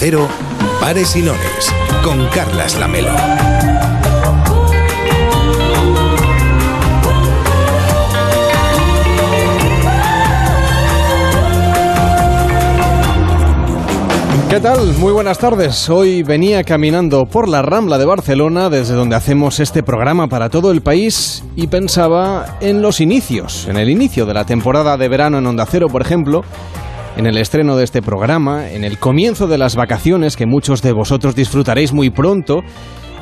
Cero, Pares y Nones, con Carlas Lamelo. ¿Qué tal? Muy buenas tardes. Hoy venía caminando por la Rambla de Barcelona, desde donde hacemos este programa para todo el país, y pensaba en los inicios, en el inicio de la temporada de verano en Onda Cero, por ejemplo, en el estreno de este programa, en el comienzo de las vacaciones que muchos de vosotros disfrutaréis muy pronto,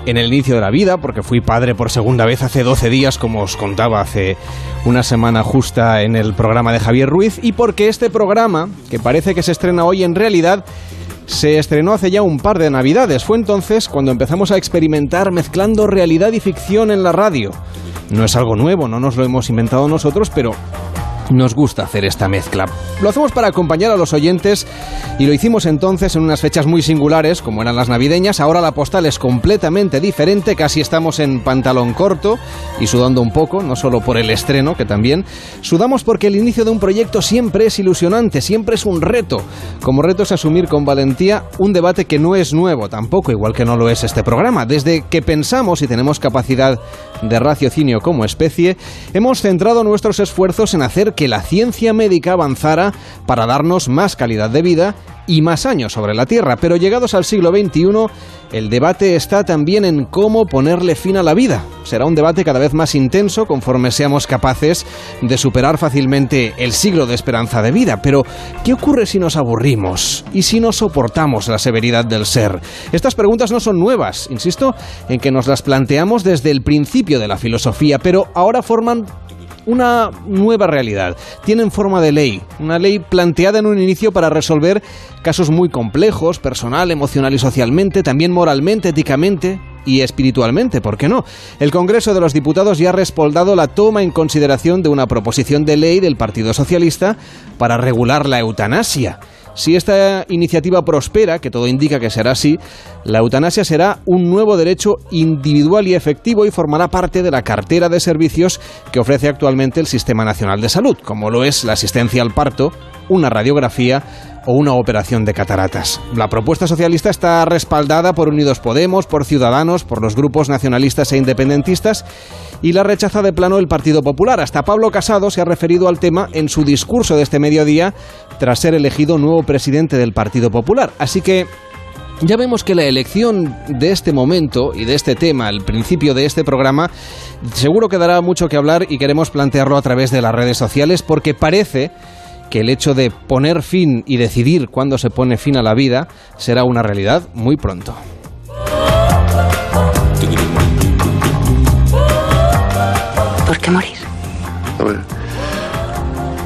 en el inicio de la vida, porque fui padre por segunda vez hace 12 días, como os contaba hace una semana justa en el programa de Javier Ruiz, y porque este programa, que parece que se estrena hoy, en realidad se estrenó hace ya un par de navidades. Fue entonces cuando empezamos a experimentar mezclando realidad y ficción en la radio. No es algo nuevo, no nos lo hemos inventado nosotros, pero nos gusta hacer esta mezcla. Lo hacemos para acompañar a los oyentes y lo hicimos entonces en unas fechas muy singulares, como eran las navideñas. Ahora la postal es completamente diferente, casi estamos en pantalón corto y sudando un poco, no solo por el estreno, que también. Sudamos porque el inicio de un proyecto siempre es ilusionante, siempre es un reto. Como reto es asumir con valentía un debate que no es nuevo, tampoco, igual que no lo es este programa. Desde que pensamos y tenemos capacidad de raciocinio como especie, hemos centrado nuestros esfuerzos en hacer que la ciencia médica avanzara para darnos más calidad de vida y más años sobre la Tierra, pero llegados al siglo XXI, el debate está también en cómo ponerle fin a la vida. Será un debate cada vez más intenso conforme seamos capaces de superar fácilmente el siglo de esperanza de vida. Pero, ¿qué ocurre si nos aburrimos y si no soportamos la severidad del ser? Estas preguntas no son nuevas, insisto, en que nos las planteamos desde el principio de la filosofía, pero ahora forman una nueva realidad. Tienen forma de ley, una ley planteada en un inicio para resolver casos muy complejos, personal, emocional y socialmente, también moralmente, éticamente y espiritualmente, ¿por qué no? El Congreso de los Diputados ya ha respaldado la toma en consideración de una proposición de ley del Partido Socialista para regular la eutanasia. Si esta iniciativa prospera, que todo indica que será así, la eutanasia será un nuevo derecho individual y efectivo y formará parte de la cartera de servicios que ofrece actualmente el Sistema Nacional de Salud, como lo es la asistencia al parto, una radiografía o una operación de cataratas. La propuesta socialista está respaldada por Unidos Podemos, por Ciudadanos, por los grupos nacionalistas e independentistas y la rechaza de plano el Partido Popular. Hasta Pablo Casado se ha referido al tema en su discurso de este mediodía tras ser elegido nuevo presidente del Partido Popular. Así que ya vemos que la elección de este momento y de este tema, al principio de este programa, seguro que dará mucho que hablar y queremos plantearlo a través de las redes sociales porque parece que el hecho de poner fin y decidir cuándo se pone fin a la vida será una realidad muy pronto. ¿Por qué morir? A ver,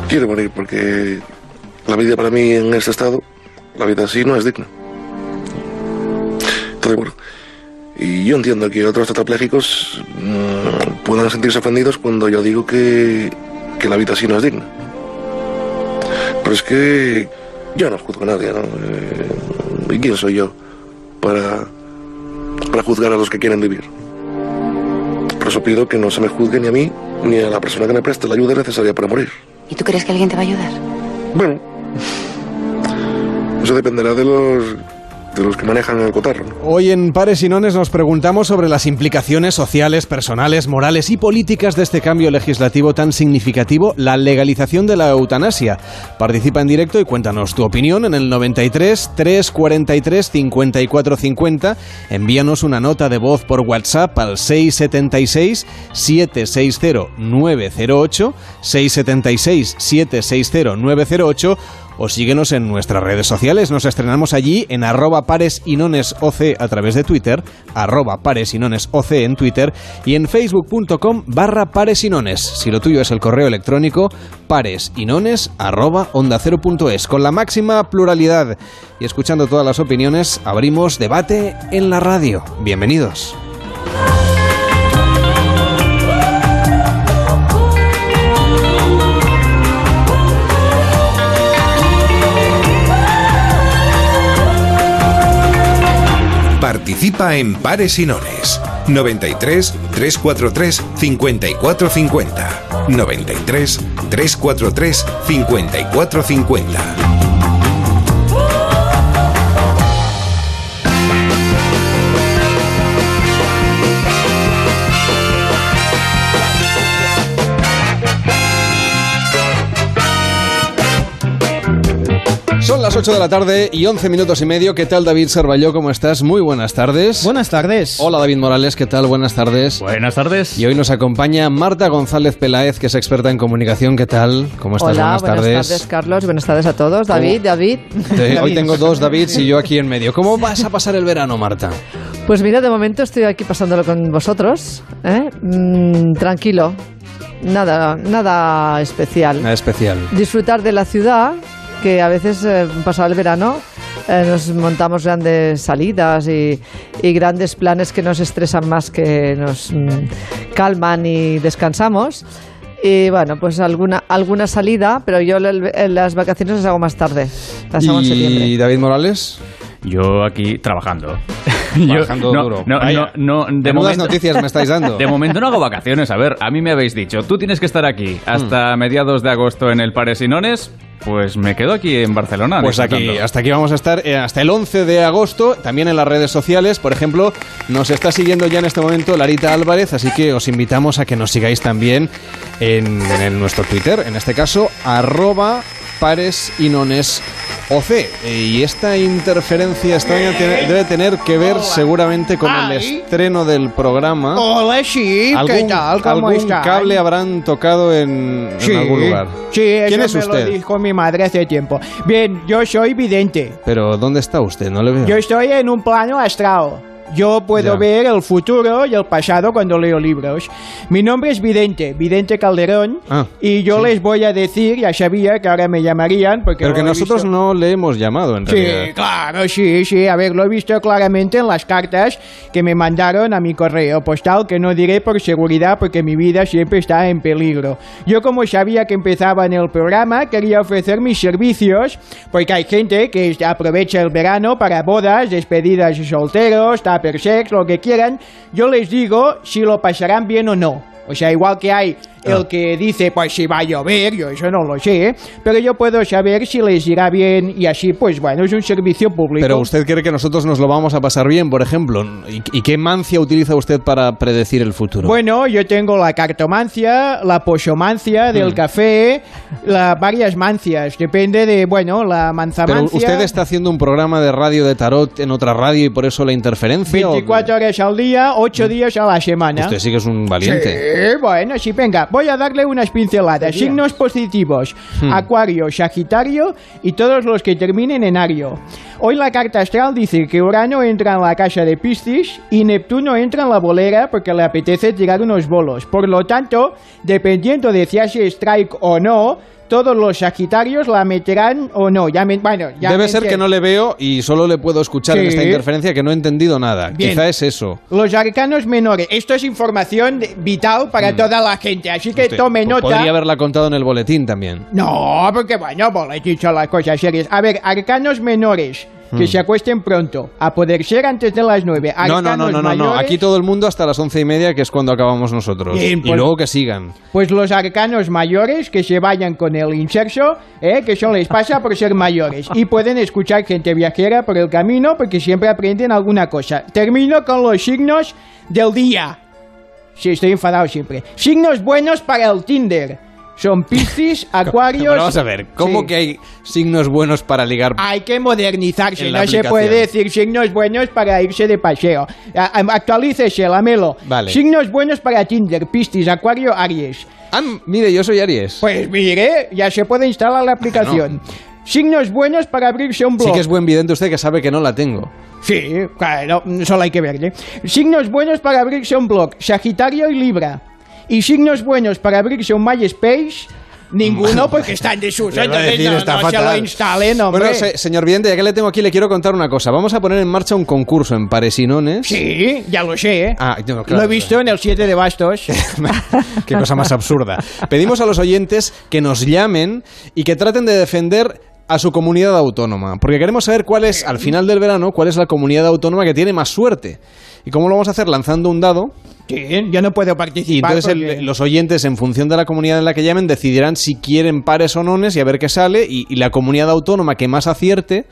quiero morir porque la vida para mí en este estado, la vida así no es digna. Estoy de acuerdo. Y yo entiendo que otros tetraplégicos mm, puedan sentirse ofendidos cuando yo digo que, que la vida así no es digna. Pero es que yo no juzgo a nadie, ¿no? Eh, ¿Y quién soy yo para, para juzgar a los que quieren vivir? Por eso pido que no se me juzgue ni a mí ni a la persona que me preste la ayuda necesaria para morir. ¿Y tú crees que alguien te va a ayudar? Bueno, eso dependerá de los de los que manejan el cotarro. Hoy en Pares y Nones nos preguntamos sobre las implicaciones sociales, personales, morales y políticas de este cambio legislativo tan significativo, la legalización de la eutanasia. Participa en directo y cuéntanos tu opinión en el 93 343 54 50. Envíanos una nota de voz por WhatsApp al 676 760 908 676 760 908 o síguenos en nuestras redes sociales. Nos estrenamos allí en arroba pares y nones OC a través de Twitter, arroba y en Twitter y en facebook.com barra pares y nones. Si lo tuyo es el correo electrónico, pares y nones arroba onda cero. Con la máxima pluralidad y escuchando todas las opiniones, abrimos debate en la radio. Bienvenidos. Participa en Pares y Nones. 93 343 5450. 93 343 5450. 8 de la tarde y 11 minutos y medio. ¿Qué tal, David Servalló? ¿Cómo estás? Muy buenas tardes. Buenas tardes. Hola, David Morales. ¿Qué tal? Buenas tardes. Buenas tardes. Y hoy nos acompaña Marta González Peláez, que es experta en comunicación. ¿Qué tal? ¿Cómo estás? Hola, buenas, buenas tardes. Carlos. Buenas tardes a todos. David, David. Te- hoy tengo dos Davids y yo aquí en medio. ¿Cómo vas a pasar el verano, Marta? Pues mira, de momento estoy aquí pasándolo con vosotros. ¿eh? Mm, tranquilo. Nada, nada especial. Nada especial. Disfrutar de la ciudad, que a veces, eh, pasado el verano, eh, nos montamos grandes salidas y, y grandes planes que nos estresan más que nos mm, calman y descansamos. Y bueno, pues alguna, alguna salida, pero yo el- en las vacaciones las hago más tarde. Las hago en ¿Y septiembre. David Morales? Yo aquí trabajando. No, duro. No, Vaya. no, no, de, momento, noticias me estáis dando. de momento no hago vacaciones. A ver, a mí me habéis dicho, tú tienes que estar aquí Hmm. hasta mediados de agosto en el Pares y Nones. Pues me quedo aquí en Barcelona. Pues aquí, hasta aquí vamos a estar eh, hasta el 11 de agosto, también en las redes sociales. Por ejemplo, nos está siguiendo ya en este momento Larita Álvarez, así que os invitamos a que nos sigáis también en, en nuestro Twitter, en este caso, arroba pares y nones OC. Y esta interferencia extraña tiene- debe tener que ver seguramente con el estreno del programa. Hola, sí, ¿qué ¿Algún, tal? ¿Cómo algún están? cable habrán tocado en, en Sí, algún lugar? Sí, eso ¿Quién es me usted? lo dijo mi madre hace tiempo. Bien, yo soy vidente. Pero ¿dónde está usted? No le veo. Yo estoy en un plano astral. Yo puedo Ya. ver el futuro y el pasado cuando leo libros. Mi nombre es Vidente, Vidente Calderón. Ah, y yo sí. les voy a decir, ya sabía que ahora me llamarían porque Pero que nosotros visto- no le hemos llamado en Sí, realidad. claro, sí, sí. A ver, lo he visto claramente en las cartas que me mandaron a mi correo postal, que no diré por seguridad porque mi vida siempre está en peligro. Yo como sabía que empezaba en el programa, quería ofrecer mis servicios, porque hay gente que aprovecha el verano para bodas, despedidas de solteros, sex, lo que quieran. Yo les digo si lo pasarán bien o no. O sea, igual que hay el Ah. que dice, pues si va a llover, yo eso no lo sé, pero yo puedo saber si les irá bien y así, pues bueno, es un servicio público. Pero usted cree que nosotros nos lo vamos a pasar bien, por ejemplo. ¿Y, y qué mancia utiliza usted para predecir el futuro? Bueno, yo tengo la cartomancia, la posomancia Mm. del café, la, varias mancias, depende de, bueno, la Pero manzamancia. usted está haciendo un programa de radio de tarot en otra radio y por eso la interferencia. ¿o- 24 horas al día, 8 días a la semana. Usted sí que es un valiente. Sí, bueno, sí, venga, voy a darle unas pinceladas. Signos positivos, Hmm. Acuario, Sagitario y todos los que terminen en Ario. Hoy la carta astral dice que Urano entra en la casa de Piscis y Neptuno entra en la bolera porque le apetece tirar unos bolos. Por lo tanto, dependiendo de si hace strike o no, todos los Sagitarios la meterán o no. Ya me, bueno, ya Debe me ser que no le veo y solo le puedo escuchar en Sí. esta interferencia que no he entendido nada. Bien. Quizá es eso. Los arcanos menores. Esto es información vital para toda la gente, así que. Usted tome po- nota. Podría haberla contado en el boletín también. No, porque bueno, boletín son las cosas serias. A ver, arcanos menores. Que se acuesten pronto, a poder ser antes de las nueve. Hmm. No, no, no, no, no, no. mayores, Aquí todo el mundo hasta las once y media, que es cuando acabamos nosotros. Bien, y pues- luego que sigan. Pues los arcanos mayores que se vayan con el inserso, ¿eh? que eso les pasa por ser mayores. Y pueden escuchar gente viajera por el camino porque siempre aprenden alguna cosa. Termino con los signos del día. Sí, estoy enfadado siempre. Signos buenos para el Tinder. Son Piscis, Acuarios... Pero vamos a ver, ¿cómo Sí. que hay signos buenos para ligar? Hay que modernizarse, no la se aplicación. puede decir signos buenos para irse de paseo. Actualícese, lamelo. Vale. Signos buenos para Tinder, Piscis, Acuario, Aries. Ah, mire, yo soy Aries. Pues mire, ya se puede instalar la aplicación. Signos buenos para abrirse un blog. sí que es buen vidente usted que sabe que no la tengo. Sí, claro, solo hay que verle. Signos buenos para abrirse un blog, Sagitario y Libra. Y signos buenos para abrirse un MySpace, ninguno porque está en desuso. Entonces decir, no, está no se lo instalen, hombre. Bueno, se- señor vidente, ya que le tengo aquí, le quiero contar una cosa. Vamos a poner en marcha un concurso en Paresinones. Sí, ya lo sé, ¿eh? Ah, no, claro. lo he visto en el 7 de bastos. Qué cosa más absurda. Pedimos a los oyentes que nos llamen y que traten de defender a su comunidad autónoma, porque queremos saber cuál es, al final del verano, cuál es la comunidad autónoma que tiene más suerte. ¿Y cómo lo vamos a hacer? Lanzando un dado. Sí, yo no puedo Y participar. entonces el- porque- los oyentes, en función de la comunidad en la que llamen, decidirán si quieren pares o nones y a ver qué sale. Y, y la comunidad autónoma que más acierte,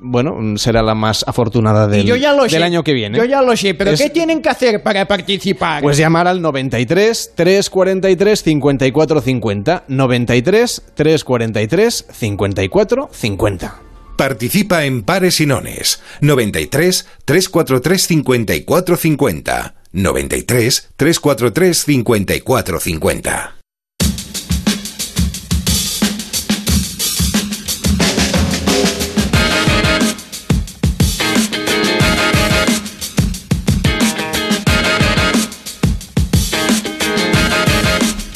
bueno, será la más afortunada del, yo ya lo del sé. año que viene. Yo ya lo sé, pero Es- ¿qué tienen que hacer para participar? Pues llamar al 93 343 54 50. 93 343 54 50. Participa en Pares y Nones 93 343 5450 93 343 5450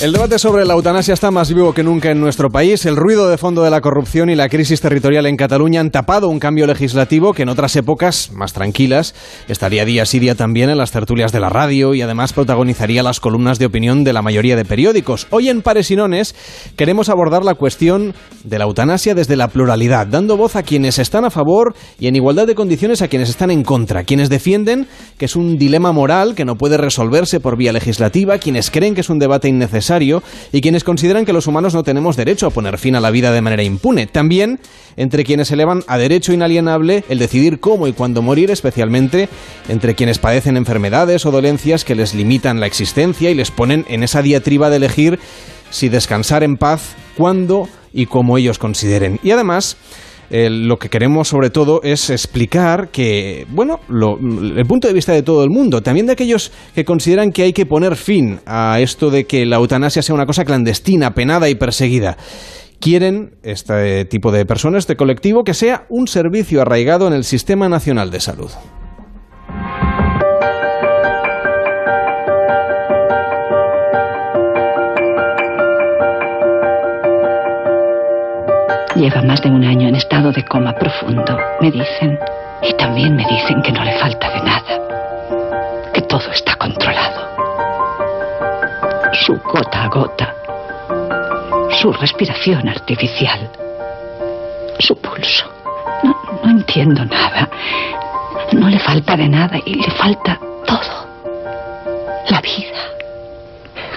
El debate sobre la eutanasia está más vivo que nunca en nuestro país. El ruido de fondo de la corrupción y la crisis territorial en Cataluña han tapado un cambio legislativo que en otras épocas, más tranquilas, estaría día sí día también en las tertulias de la radio y además protagonizaría las columnas de opinión de la mayoría de periódicos. Hoy en Paresinones queremos abordar la cuestión de la eutanasia desde la pluralidad, dando voz a quienes están a favor y en igualdad de condiciones a quienes están en contra, quienes defienden que es un dilema moral que no puede resolverse por vía legislativa, quienes creen que es un debate innecesario y quienes consideran que los humanos no tenemos derecho a poner fin a la vida de manera impune. También entre quienes elevan a derecho inalienable el decidir cómo y cuándo morir, especialmente entre quienes padecen enfermedades o dolencias que les limitan la existencia y les ponen en esa diatriba de elegir si descansar en paz, cuándo y cómo ellos consideren. Y además, lo que queremos sobre todo es explicar que, bueno, el punto de vista de todo el mundo, también de aquellos que consideran que hay que poner fin a esto de que la eutanasia sea una cosa clandestina, penada y perseguida quieren este tipo de personas, este colectivo, que sea un servicio arraigado en el Sistema Nacional de Salud. Lleva más de un año en estado de coma profundo, me dicen. Y también me dicen que no le falta de nada, que todo está controlado. Su gota a gota, su respiración artificial, su pulso. No, entiendo nada. No le falta de nada y le falta todo. La vida.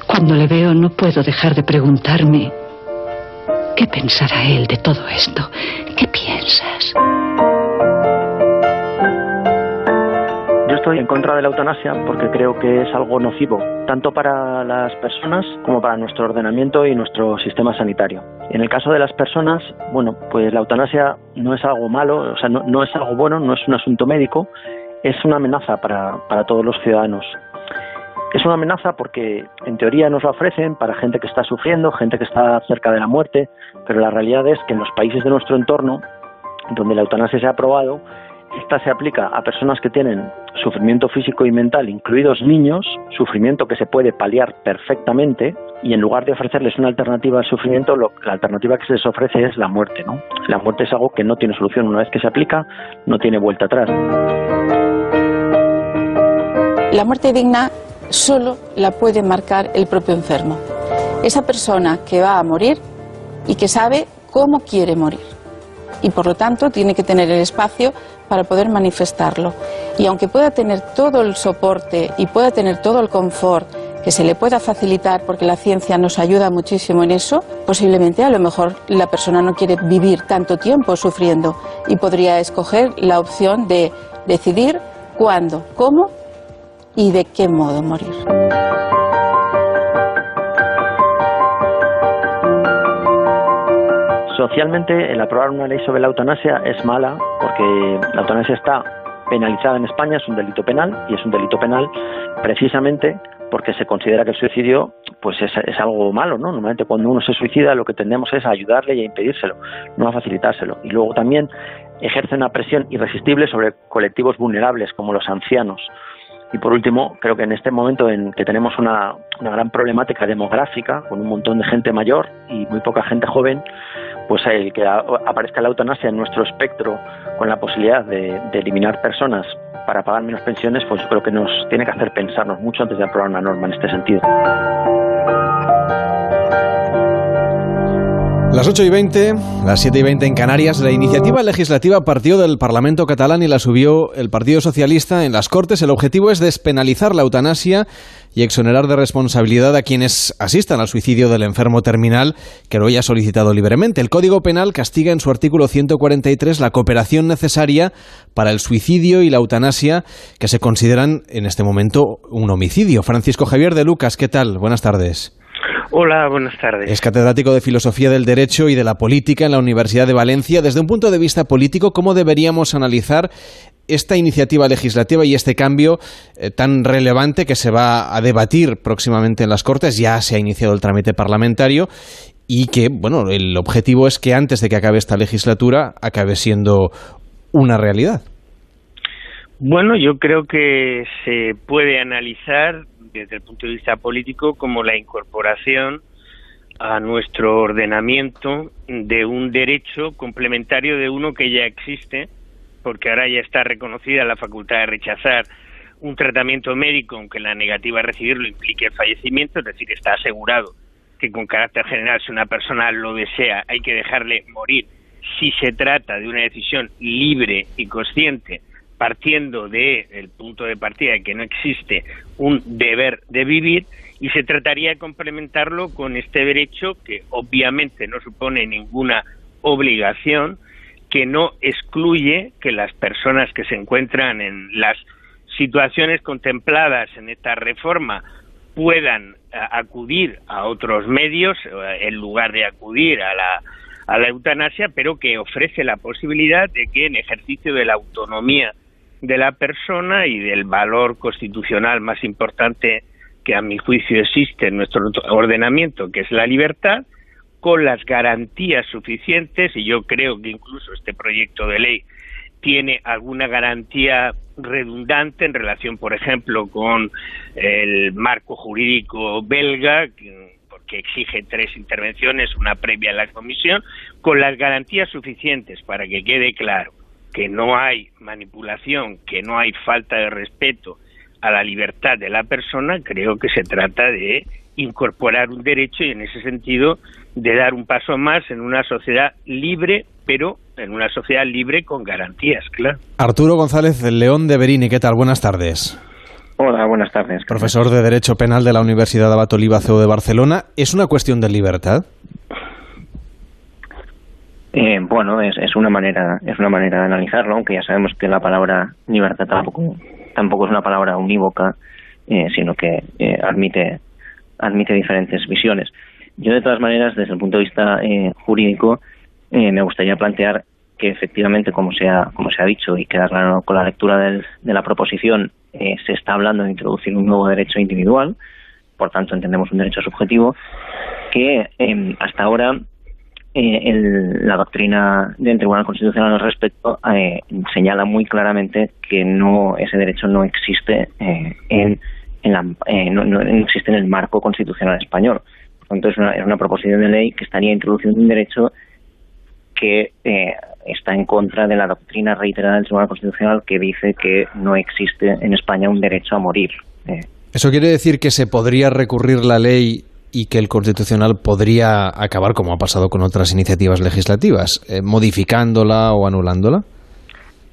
Cuando le veo no puedo dejar de preguntarme ¿Qué pensará él de todo esto? ¿Qué piensas? Yo estoy en contra de la eutanasia porque creo que es algo nocivo, tanto para las personas como para nuestro ordenamiento y nuestro sistema sanitario. En el caso de las personas, bueno, pues la eutanasia no es algo malo, o sea, no, es algo bueno, no es un asunto médico, es una amenaza para, para todos los ciudadanos. Es una amenaza porque en teoría nos la ofrecen para gente que está sufriendo, gente que está cerca de la muerte, pero la realidad es que en los países de nuestro entorno, donde la eutanasia se ha aprobado, esta se aplica a personas que tienen sufrimiento físico y mental, incluidos niños, sufrimiento que se puede paliar perfectamente, y en lugar de ofrecerles una alternativa al sufrimiento, la alternativa que se les ofrece es la muerte. ¿no? La muerte es algo que no tiene solución. Una vez que se aplica, no tiene vuelta atrás. La muerte digna solo la puede marcar el propio enfermo. Esa persona que va a morir y que sabe cómo quiere morir. Y por lo tanto tiene que tener el espacio para poder manifestarlo. Y aunque pueda tener todo el soporte y pueda tener todo el confort que se le pueda facilitar porque la ciencia nos ayuda muchísimo en eso, posiblemente a lo mejor la persona no quiere vivir tanto tiempo sufriendo y podría escoger la opción de decidir cuándo, cómo y de qué modo morir. Socialmente, el aprobar una ley sobre la eutanasia es mala porque la eutanasia está penalizada en España, es un delito penal y es un delito penal precisamente porque se considera que el suicidio pues es, es, algo malo, ¿no? Normalmente cuando uno se suicida lo que tendemos es a ayudarle y a impedírselo, no a facilitárselo. Y luego también ejerce una presión irresistible sobre colectivos vulnerables como los ancianos y por último, creo que en este momento en que tenemos una, gran problemática demográfica, con un montón de gente mayor y muy poca gente joven, pues el que aparezca la eutanasia en nuestro espectro con la posibilidad de, de eliminar personas para pagar menos pensiones, pues yo creo que nos tiene que hacer pensarnos mucho antes de aprobar una norma en este sentido. Las 8 y 20, las 7 y 20 en Canarias, la iniciativa legislativa partió del Parlamento catalán y la subió el Partido Socialista en las Cortes. El objetivo es despenalizar la eutanasia y exonerar de responsabilidad a quienes asistan al suicidio del enfermo terminal que lo haya solicitado libremente. El Código Penal castiga en su artículo 143 la cooperación necesaria para el suicidio y la eutanasia que se consideran en este momento un homicidio. Francisco Javier de Lucas, ¿qué tal? Buenas tardes. Hola, buenas tardes. Es catedrático de Filosofía del Derecho y de la Política en la Universidad de Valencia. Desde un punto de vista político, ¿cómo deberíamos analizar esta iniciativa legislativa y este cambio eh, tan relevante que se va a debatir próximamente en las Cortes? Ya se ha iniciado el trámite parlamentario y que, bueno, el objetivo es que antes de que acabe esta legislatura acabe siendo una realidad. Bueno, yo creo que se puede analizar desde el punto de vista político como la incorporación a nuestro ordenamiento de un derecho complementario de uno que ya existe, porque ahora ya está reconocida la facultad de rechazar un tratamiento médico, aunque la negativa a recibirlo implique el fallecimiento, es decir, está asegurado que con carácter general, si una persona lo desea, hay que dejarle morir. Si se trata de una decisión libre y consciente partiendo del punto de partida de que no existe un deber de vivir y se trataría de complementarlo con este derecho que obviamente no supone ninguna obligación, que no excluye que las personas que se encuentran en las situaciones contempladas en esta reforma puedan eh, acudir a otros medios eh, en lugar de acudir a la, a la eutanasia, pero que ofrece la posibilidad de que en ejercicio de la autonomía de la persona y del valor constitucional más importante que a mi juicio existe en nuestro ordenamiento, que es la libertad, con las garantías suficientes, y yo creo que incluso este proyecto de ley tiene alguna garantía redundante en relación, por ejemplo, con el marco jurídico belga, porque exige tres intervenciones, una previa a la comisión, con las garantías suficientes para que quede claro que no hay manipulación, que no hay falta de respeto a la libertad de la persona, creo que se trata de incorporar un derecho y en ese sentido de dar un paso más en una sociedad libre, pero en una sociedad libre con garantías, claro. Arturo González León de Berini, ¿qué tal? Buenas tardes. Hola, buenas tardes. Profesor de Derecho Penal de la Universidad de Abat Oliva CEO de Barcelona. ¿Es una cuestión de libertad? Eh, bueno, es, una manera es una manera de analizarlo, aunque ya sabemos que la palabra libertad tampoco tampoco es una palabra unívoca, eh, sino que eh, admite admite diferentes visiones. Yo de todas maneras, desde el punto de vista jurídico, me gustaría plantear que efectivamente, como se ha, como se ha dicho y queda claro con la lectura del, de la proposición, se está hablando de introducir un nuevo derecho individual, por tanto entendemos un derecho subjetivo, que hasta ahora eh, la doctrina del Tribunal Constitucional al respecto eh, señala muy claramente que no ese derecho no existe eh, en, no, existe en el marco constitucional español. Por tanto, es una, es una proposición de ley que estaría introduciendo un derecho que está en contra de la doctrina reiterada del Tribunal Constitucional que dice que no existe en España un derecho a morir. ¿Eso quiere decir que se podría recurrir la ley y que el Constitucional podría acabar, como ha pasado con otras iniciativas legislativas, eh, modificándola o anulándola?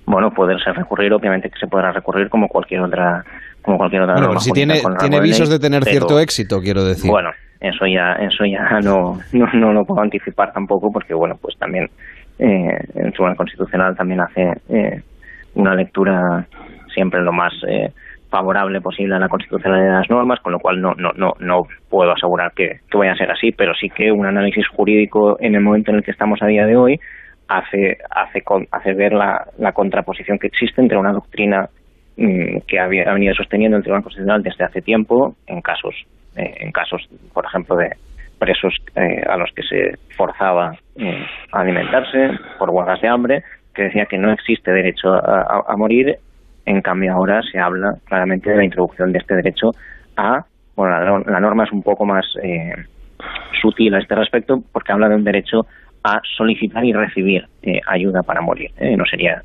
Bueno, poderse recurrir, obviamente que se podrá recurrir como cualquier otra como cualquier otra bueno, si tiene, tiene visos de tener cierto éxito, quiero decir. Bueno, eso ya eso ya no, no, no lo puedo anticipar tampoco porque, bueno, pues también eh, el Tribunal Constitucional también hace eh, una lectura siempre lo más eh, favorable posible a la constitucionalidad de las normas, con lo cual no, no, no, puedo asegurar que, que vaya a ser así, pero sí que un análisis jurídico en el momento en el que estamos a día de hoy hace, hace, hace ver la, contraposición que existe entre una doctrina mm, que ha, venido sosteniendo el Tribunal Constitucional desde hace tiempo en casos, eh, en casos, por ejemplo, de presos eh, a los que se forzaba eh, a alimentarse por huelgas de hambre, que decía que no existe derecho a morir en cambio, ahora se habla claramente de la introducción de este derecho a. Bueno, la, norma es un poco más eh, sutil a este respecto porque habla de un derecho a solicitar y recibir eh, ayuda para morir. Eh, no sería.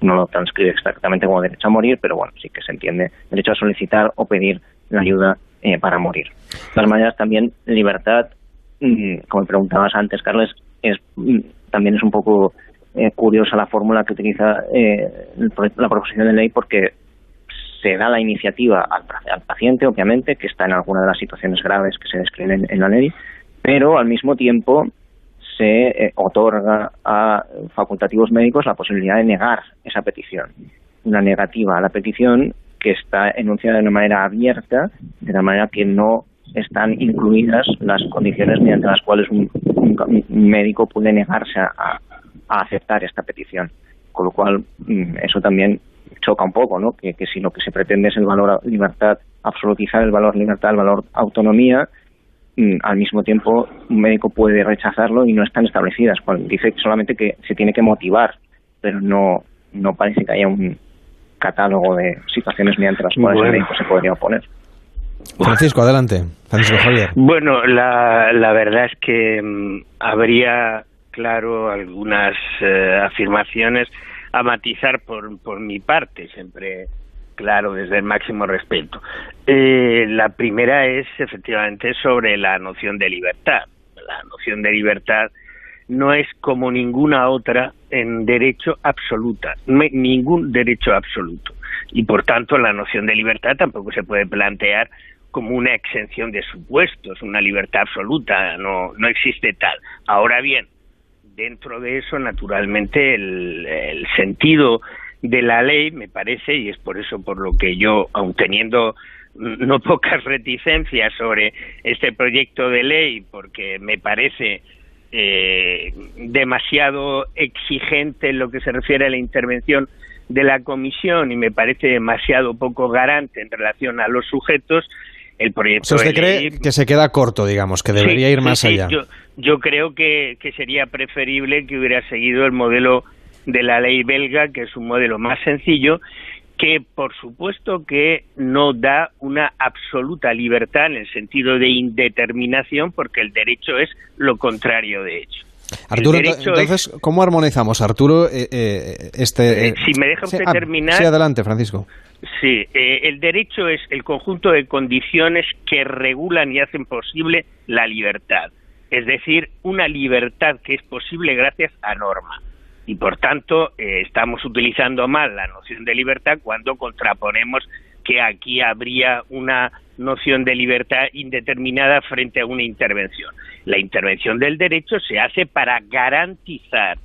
No lo, transcribe exactamente como derecho a morir, pero bueno, sí que se entiende. Derecho a solicitar o pedir la ayuda para morir. De todas maneras, también libertad, mm, como preguntabas antes, Carles, es mm, también es un poco eh, curiosa la fórmula que utiliza eh, la proposición de ley porque se da la iniciativa al, paciente, obviamente, que está en alguna de las situaciones graves que se describen en la ley, pero al mismo tiempo se eh, otorga a facultativos médicos la posibilidad de negar esa petición. Una negativa a la petición que está enunciada de una manera abierta, de la manera que no están incluidas las condiciones mediante las cuales un, médico puede negarse a, aceptar esta petición. Con lo cual, mm, eso también choca un poco, ¿no? Que, si lo que se pretende es el valor libertad, absolutizar el valor libertad, el valor autonomía, mm, al mismo tiempo un médico puede rechazarlo y no están establecidas. Dice solamente que se tiene que motivar, pero no, no parece que haya un catálogo de situaciones mediante las cuales el médico se podría oponer. Francisco, adelante. Francisco Javier. Bueno, la, la verdad es que mm, habría, claro, algunas eh, afirmaciones a matizar por, por mi parte, siempre claro, desde el máximo respeto. Eh, la primera es efectivamente sobre la noción de libertad. La noción de libertad no es como ninguna otra en derecho absoluta, ningún derecho absoluto. Y por tanto la noción de libertad tampoco se puede plantear como una exención de supuestos, una libertad absoluta, no, no existe tal. Ahora bien, dentro de eso, naturalmente, el, sentido de la ley, me parece, y es por eso por lo que yo, aun teniendo no pocas reticencias sobre este proyecto de ley, porque me parece eh, demasiado exigente en lo que se refiere a la intervención de la comisión y me parece demasiado poco garante en relación a los sujetos, el proyecto ¿Usted cree que se queda corto, digamos, que debería ir más allá? Yo, creo que, sería preferible que hubiera seguido el modelo de la ley belga, que es un modelo más sencillo, que por supuesto que no da una absoluta libertad en el sentido de indeterminación, porque el derecho es lo contrario de hecho. Arturo, entonces, ¿cómo armonizamos, Arturo, eh, eh, este... Eh, si me deja usted ah, terminar... Sí, adelante, Francisco. Sí, el derecho es el conjunto de condiciones que regulan y hacen posible la libertad. Es decir, una libertad que es posible gracias a norma. Y por tanto, estamos utilizando mal la noción de libertad cuando contraponemos que aquí habría una noción de libertad indeterminada frente a una intervención. La intervención del derecho se hace para garantizar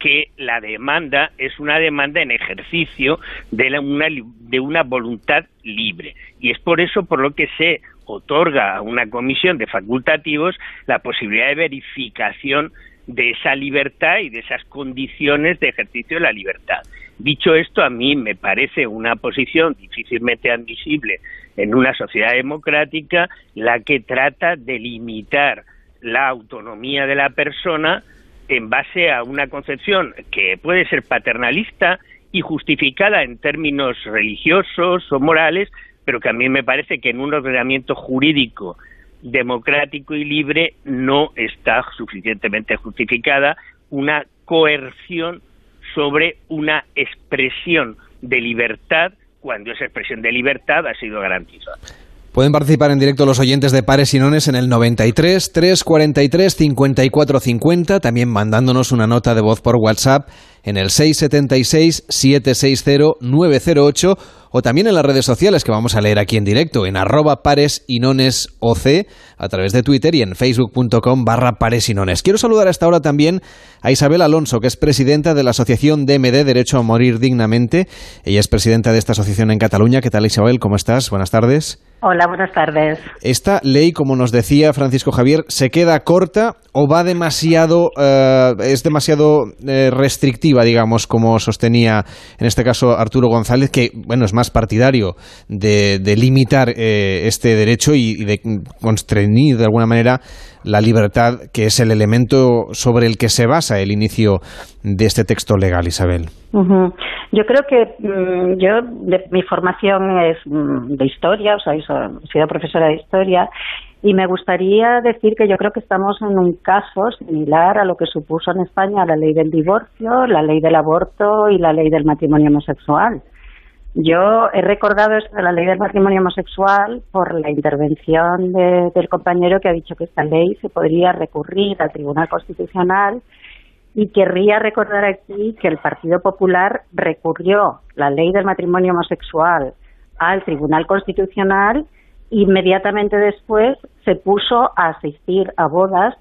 que la demanda es una demanda en ejercicio de, una, de una voluntad libre. Y es por eso por lo que se otorga a una comisión de facultativos la posibilidad de verificación de esa libertad y de esas condiciones de ejercicio de la libertad. Dicho esto, a mí me parece una posición difícilmente admisible en una sociedad democrática la que trata de limitar la autonomía de la persona en base a una concepción que puede ser paternalista y justificada en términos religiosos o morales, pero que a mí me parece que en un ordenamiento jurídico democrático y libre no está suficientemente justificada una coerción sobre una expresión de libertad cuando esa expresión de libertad ha sido garantizada. Pueden participar en directo los oyentes de Pares y Nones en el 93 343 54 50, también mandándonos una nota de voz por WhatsApp en el 676 760 908 o también en las redes sociales que vamos a leer aquí en directo en arroba pares y OC a través de Twitter y en facebook.com barra pares y nones. Quiero saludar a esta hora también a Isabel Alonso, que es presidenta de la asociación DMD Derecho a Morir Dignamente. Ella es presidenta de esta asociación en Cataluña. ¿Qué tal Isabel? ¿Cómo estás? Buenas tardes. Hola, buenas tardes. Esta ley, como nos decía Francisco Javier, ¿se queda corta o va demasiado, eh, es demasiado eh, restrictiva, digamos, como sostenía en este caso Arturo González, que, bueno, es más partidario de, limitar eh, este derecho y, de constreñir de alguna manera la libertad, que es el elemento sobre el que se basa el inicio de este texto legal, Isabel. Yo creo que mm, yo, mi formación es mm, de historia, o sea, he sido profesora de historia, y me gustaría decir que yo creo que estamos en un caso similar a lo que supuso en España la ley del divorcio, la ley del aborto y la ley del matrimonio homosexual. Yo he recordado esto de la ley del matrimonio homosexual por la intervención del compañero que ha dicho que esta ley se podría recurrir al Tribunal Constitucional y querría recordar aquí que el Partido Popular recurrió la ley del matrimonio homosexual al Tribunal Constitucional inmediatamente después se puso a asistir a bodas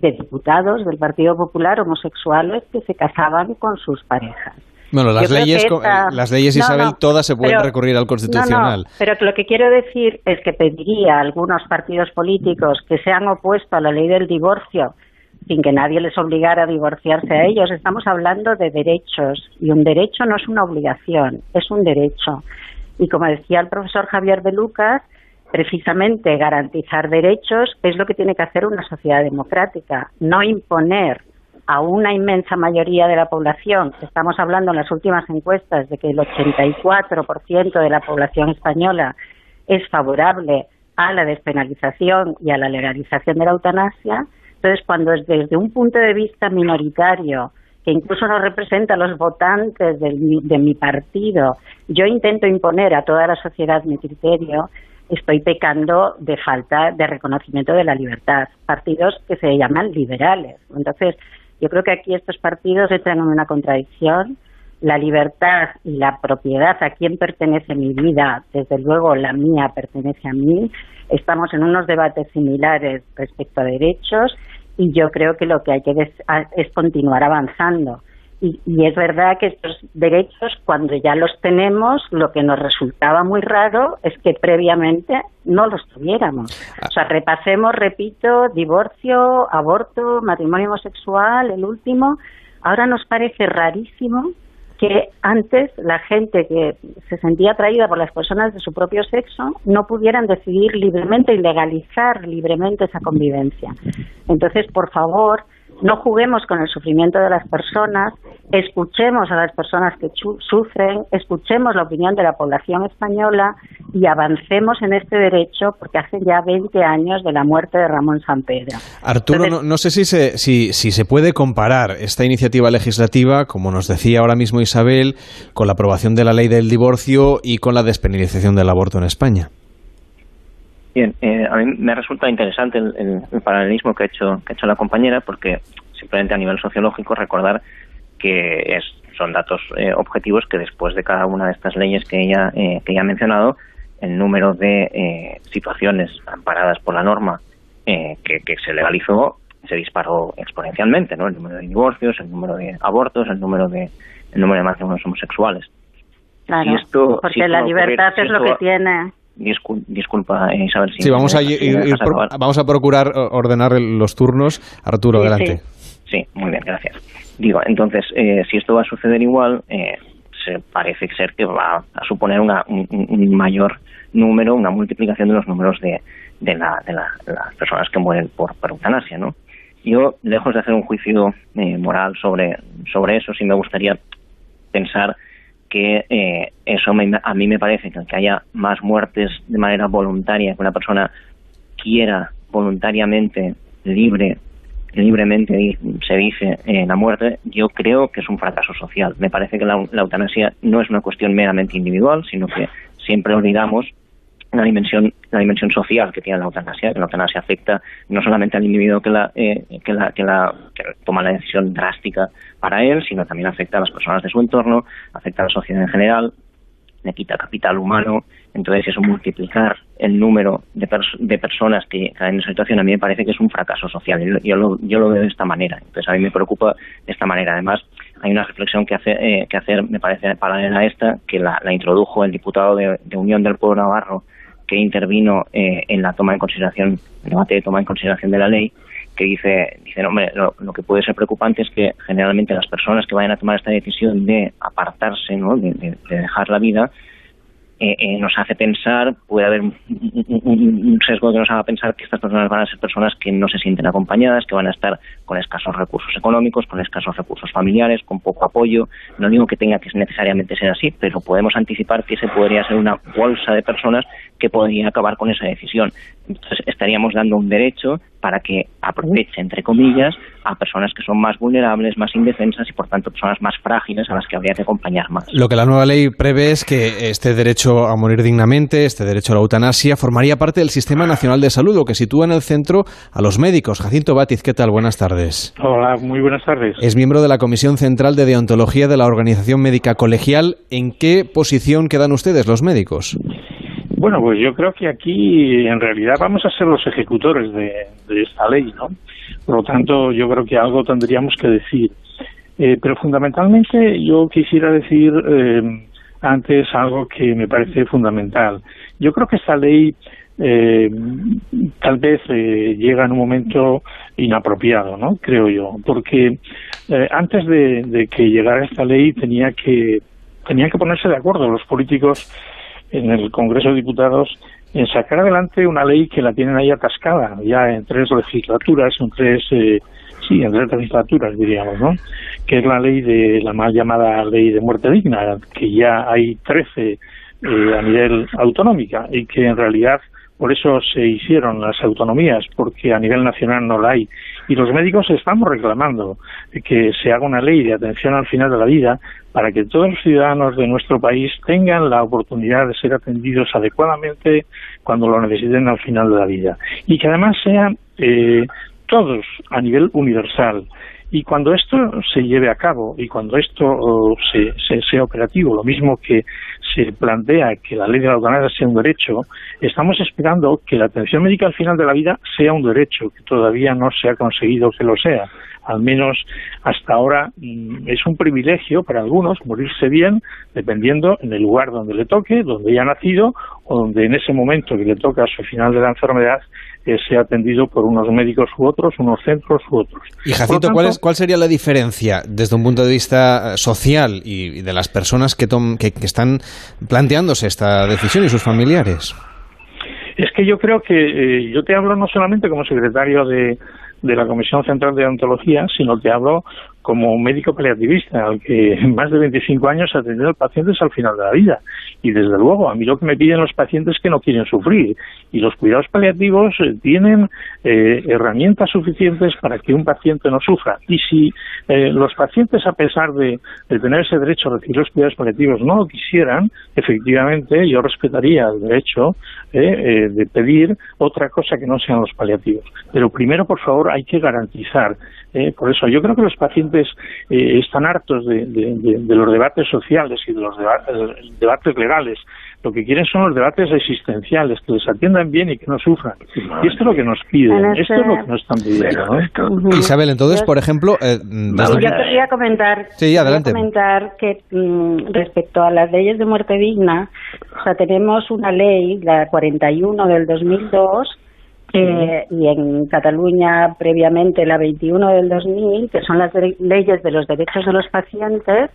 de diputados del Partido Popular homosexuales que se casaban con sus parejas. Bueno, las leyes, las leyes Isabel, todas se pueden recurrir al Constitucional. pero lo que quiero decir es que pediría a algunos partidos políticos que se han opuesto a la ley del divorcio sin que nadie les obligara a divorciarse a ellos. Estamos hablando de derechos y un derecho no es una obligación, es un derecho. Y como decía el profesor Javier de Lucas, precisamente garantizar derechos es lo que tiene que hacer una sociedad democrática, no imponer a una inmensa mayoría de la población, estamos hablando en las últimas encuestas de que el 84% de la población española es favorable a la despenalización y a la legalización de la eutanasia, entonces cuando es desde un punto de vista minoritario, que incluso no representa a los votantes de mi partido, yo intento imponer a toda la sociedad mi criterio, estoy pecando de falta de reconocimiento de la libertad. Partidos que se llaman liberales. Entonces, yo creo que aquí estos partidos entran en una contradicción. La libertad y la propiedad, a quién pertenece mi vida, desde luego la mía pertenece a mí. Estamos en unos debates similares respecto a derechos y yo creo que lo que hay que es continuar avanzando y, es verdad que estos derechos, cuando ya los tenemos, lo que nos resultaba muy raro es que previamente no los tuviéramos. Ah. O sea, repasemos, repito, divorcio, aborto, matrimonio homosexual, el último. Ahora nos parece rarísimo que antes la gente que se sentía atraída por las personas de su propio sexo no pudieran decidir libremente y legalizar libremente esa convivencia. Entonces, por favor, no juguemos con el sufrimiento de las personas, escuchemos a las personas que sufren, escuchemos la opinión de la población española y avancemos en este derecho porque hace ya 20 años de la muerte de Ramón San Pedro. Arturo, no, sé si se, si, si se puede comparar esta iniciativa legislativa, como nos decía ahora mismo Isabel, con la aprobación de la ley del divorcio y con la despenalización del aborto en España. Bien, eh, a mí me resulta interesante el, paralelismo que ha hecho que ha hecho la compañera, porque simplemente a nivel sociológico recordar que es, son datos eh, objetivos que después de cada una de estas leyes que ella eh, que ella ha mencionado, el número de situaciones amparadas por la norma que, que se legalizó se disparó exponencialmente, ¿no? El número de divorcios, el número de abortos, el número de el número de matrimonios homosexuales. Claro, porque la libertad es lo que tiene disculpa, Isabel. sí, vamos a, vamos a procurar ordenar los turnos. Arturo, adelante. Sí. muy bien, gracias. Digo, entonces, eh, si esto va a suceder igual, eh, se parece ser que va a suponer una, un, mayor número, una multiplicación de los números de, de, la, de, las personas que mueren por, por eutanasia, ¿no? Yo, lejos de hacer un juicio eh, moral sobre, sobre eso, sí me gustaría pensar que eh, eso a mí me parece que haya más muertes de manera voluntaria, que una persona quiera voluntariamente, libre, libremente se dice eh, la muerte, yo creo que es un fracaso social. Me parece que la eutanasia no es una cuestión meramente individual, sino que siempre olvidamos una dimensión la dimensión social que tiene la eutanasia que la eutanasia afecta no solamente al individuo que la, eh, que la, que la que toma la decisión drástica para él sino también afecta a las personas de su entorno afecta a la sociedad en general le quita capital humano. Entonces eso multiplicar el número de, de personas que caen en esa situación a mí me parece que es un fracaso social. Yo, lo, yo lo veo de esta manera. Entonces a mí me preocupa de esta manera. Además hay una reflexión que, hace, eh, que hacer me parece paralela a esta que la, introdujo el diputado de Unión del Pueblo Navarro que intervino eh, en la toma en consideración, el debate de toma en consideración de la ley, que dice, dice hombre, lo, que puede ser preocupante es que generalmente las personas que vayan a tomar esta decisión de apartarse, ¿no? de dejar la vida, eh, eh, nos hace pensar, puede haber un, sesgo que nos haga pensar que estas personas van a ser personas que no se sienten acompañadas, que van a estar con escasos recursos económicos, con escasos recursos familiares, con poco apoyo. No digo que tenga que necesariamente ser así, pero podemos anticipar que ese podría ser una bolsa de personas que podría acabar con esa decisión. Entonces estaríamos dando un derecho para que aproveche, entre comillas, a personas que son más vulnerables, más indefensas y por tanto personas más frágiles a las que habría que acompañar más. Lo que la nueva ley prevé es que este derecho a morir dignamente, este derecho a la eutanasia, formaría parte del Sistema Nacional de Salud, lo que sitúa en el centro a los médicos. Jacinto Batiz, ¿qué tal? Buenas tardes. Hola, muy buenas tardes. Es miembro de la Comisión Central de Deontología de la Organización Médica Colegial. ¿En qué posición quedan ustedes, los médicos? Bueno, pues yo creo que aquí en realidad vamos a ser los ejecutores de, esta ley, ¿no? Por lo tanto, yo creo que algo tendríamos que decir. Eh, pero fundamentalmente yo quisiera decir eh, antes algo que me parece fundamental. Yo creo que esta ley eh, tal vez eh, llega en un momento inapropiado, ¿no? Creo yo, porque eh, antes de, de, que llegara esta ley tenía que tenía que ponerse de acuerdo los políticos en el Congreso de Diputados en sacar adelante una ley que la tienen ahí atascada ya en tres legislaturas, en tres eh, sí, en tres legislaturas diríamos, ¿no? Que es la ley de la mal llamada ley de muerte digna, que ya hay trece eh, a nivel autonómica y que en realidad por eso se hicieron las autonomías, porque a nivel nacional no la hay. Y los médicos estamos reclamando que se haga una ley de atención al final de la vida para que todos los ciudadanos de nuestro país tengan la oportunidad de ser atendidos adecuadamente cuando lo necesiten al final de la vida. Y que además sean eh, todos a nivel universal. Y cuando esto se lleve a cabo y cuando esto oh, se, se, sea operativo, lo mismo que se plantea que la ley de la eutanasia sea un derecho, estamos esperando que la atención médica al final de la vida sea un derecho, que todavía no se ha conseguido que lo sea. Al menos hasta ahora mm, es un privilegio para algunos morirse bien, dependiendo en el lugar donde le toque, donde haya nacido, o donde en ese momento que le toca su final de la enfermedad eh, sea atendido por unos médicos u otros, unos centros u otros. Y Jacinto, tanto, ¿cuál, es, ¿cuál sería la diferencia desde un punto de vista social y de las personas que, tom, que, que están planteándose esta decisión y sus familiares? Es que yo creo que eh, yo te hablo no solamente como secretario de, de la Comisión Central de Odontología, sino que hablo como médico paliativista, al que más de 25 años atendido a pacientes al final de la vida. Y desde luego, a mí lo que me piden los pacientes es que no quieren sufrir. Y los cuidados paliativos eh, tienen eh, herramientas suficientes para que un paciente no sufra. Y si eh, los pacientes, a pesar de, tener ese derecho a recibir los cuidados paliativos, no lo quisieran, efectivamente yo respetaría el derecho eh, de pedir otra cosa que no sean los paliativos. Pero primero, por favor, hay que garantizar. por eso, yo creo que los pacientes eh, están hartos de, de, de, de, los debates sociales y de los debates, debates legales. Lo que quieren son los debates existenciales, que les atiendan bien y que no sufran. Y esto es lo que nos piden, esto es lo que nos están pidiendo. ¿no? Uh -huh. Isabel, entonces, por ejemplo... Eh. Yo querría comentar, sí, adelante. quería comentar que mm, respecto a las leyes de muerte digna, o sea, tenemos una ley, la 41 del 2002, eh, y en Cataluña previamente la 21 del 2000, que son las leyes de los derechos de los pacientes,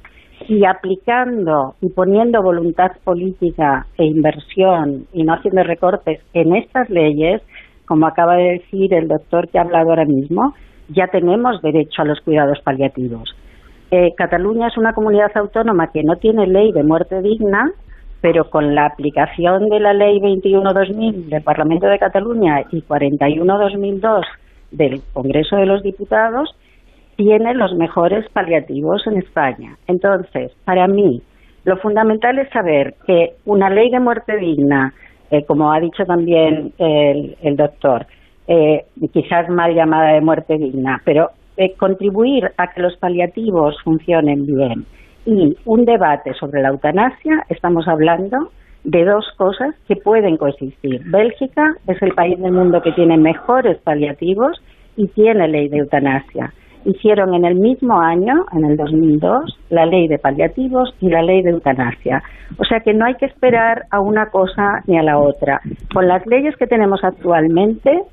y aplicando y poniendo voluntad política e inversión y no haciendo recortes en estas leyes, como acaba de decir el doctor que ha hablado ahora mismo, ya tenemos derecho a los cuidados paliativos. Eh, Cataluña es una comunidad autónoma que no tiene ley de muerte digna, pero con la aplicación de la Ley 21-2000 del Parlamento de Cataluña y 41-2002 del Congreso de los Diputados, tiene los mejores paliativos en España. Entonces, para mí, lo fundamental es saber que una ley de muerte digna, eh, como ha dicho también el, el doctor, eh, quizás mal llamada de muerte digna, pero eh, contribuir a que los paliativos funcionen bien y un debate sobre la eutanasia, estamos hablando de dos cosas que pueden coexistir. Bélgica es el país del mundo que tiene mejores paliativos y tiene ley de eutanasia. Hicieron en el mismo año, en el 2002, la ley de paliativos y la ley de eutanasia. O sea que no hay que esperar a una cosa ni a la otra. Con las leyes que tenemos actualmente,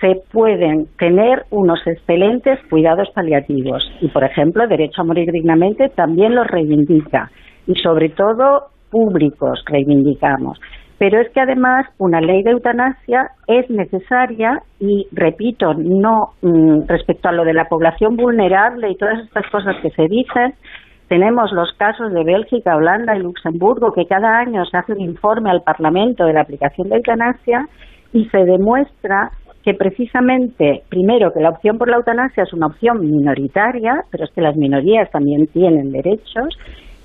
se pueden tener unos excelentes cuidados paliativos y, por ejemplo, derecho a morir dignamente también los reivindica y, sobre todo, públicos reivindicamos. Pero es que además una ley de eutanasia es necesaria y, repito, no mmm, respecto a lo de la población vulnerable y todas estas cosas que se dicen, tenemos los casos de Bélgica, Holanda y Luxemburgo que cada año se hace un informe al Parlamento de la aplicación de eutanasia y se demuestra que precisamente, primero, que la opción por la eutanasia es una opción minoritaria, pero es que las minorías también tienen derechos,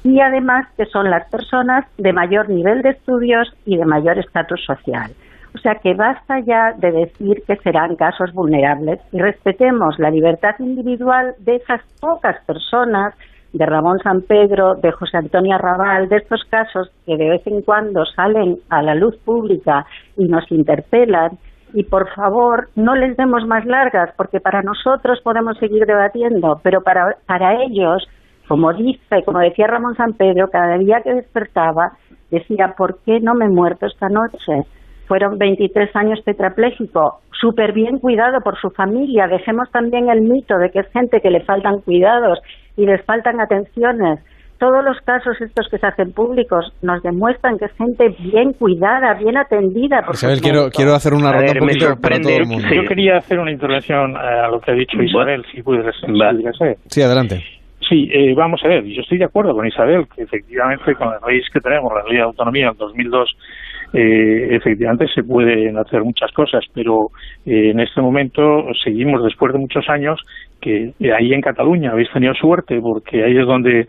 y además que son las personas de mayor nivel de estudios y de mayor estatus social. O sea que basta ya de decir que serán casos vulnerables y respetemos la libertad individual de esas pocas personas, de Ramón San Pedro, de José Antonio Raval, de estos casos que de vez en cuando salen a la luz pública y nos interpelan y por favor no les demos más largas porque para nosotros podemos seguir debatiendo, pero para, para ellos, como dice, como decía Ramón San Pedro, cada día que despertaba decía, ¿por qué no me he muerto esta noche? Fueron 23 años tetrapléjico, súper bien cuidado por su familia. Dejemos también el mito de que es gente que le faltan cuidados y les faltan atenciones todos los casos estos que se hacen públicos nos demuestran que es gente bien cuidada, bien atendida. Por Isabel, quiero, quiero hacer una ronda un poquito para todo el mundo. Yo quería hacer una intervención a lo que ha dicho Isabel, si pudiera ser. Sí, adelante. Sí, eh, vamos a ver, yo estoy de acuerdo con Isabel, que efectivamente con el leyes que tenemos, la ley de autonomía en 2002, eh, efectivamente se pueden hacer muchas cosas, pero eh, en este momento seguimos después de muchos años que ahí en Cataluña habéis tenido suerte porque ahí es donde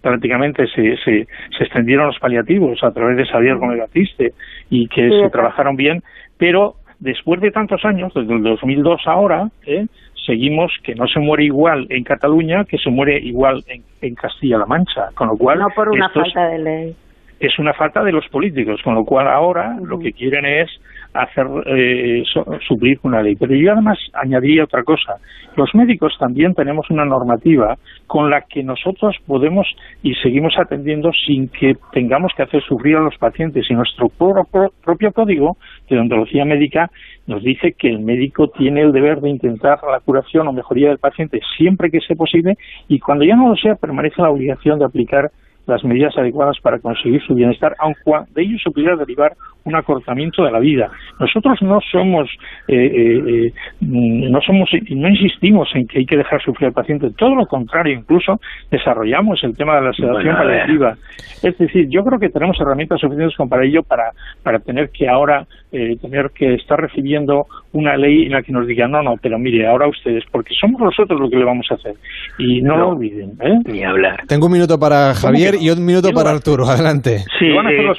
prácticamente se, se, se extendieron los paliativos a través de Xavier Gómez Batiste y que se trabajaron bien, pero después de tantos años, desde el 2002 ahora, ¿eh? seguimos que no se muere igual en Cataluña que se muere igual en, en Castilla-La Mancha, con lo cual... No por una falta de ley. Es una falta de los políticos, con lo cual ahora lo que quieren es hacer eh, suplir una ley. Pero yo además añadiría otra cosa. Los médicos también tenemos una normativa con la que nosotros podemos y seguimos atendiendo sin que tengamos que hacer sufrir a los pacientes. Y nuestro propio código de odontología médica nos dice que el médico tiene el deber de intentar la curación o mejoría del paciente siempre que sea posible y cuando ya no lo sea permanece la obligación de aplicar las medidas adecuadas para conseguir su bienestar, aunque de ello se pudiera derivar un acortamiento de la vida. Nosotros no somos, eh, eh, eh no somos, no insistimos en que hay que dejar sufrir al paciente, todo lo contrario, incluso desarrollamos el tema de la sedación paliativa. Es decir, yo creo que tenemos herramientas suficientes como para ello, para, para tener que ahora, eh, tener que estar recibiendo una ley en la que nos diga, no, no, pero mire, ahora ustedes, porque somos nosotros lo que le vamos a hacer. Y no, lo olviden. ¿eh? Ni hablar. Tengo un minuto para Javier y un minuto para Arturo. Adelante. Sí,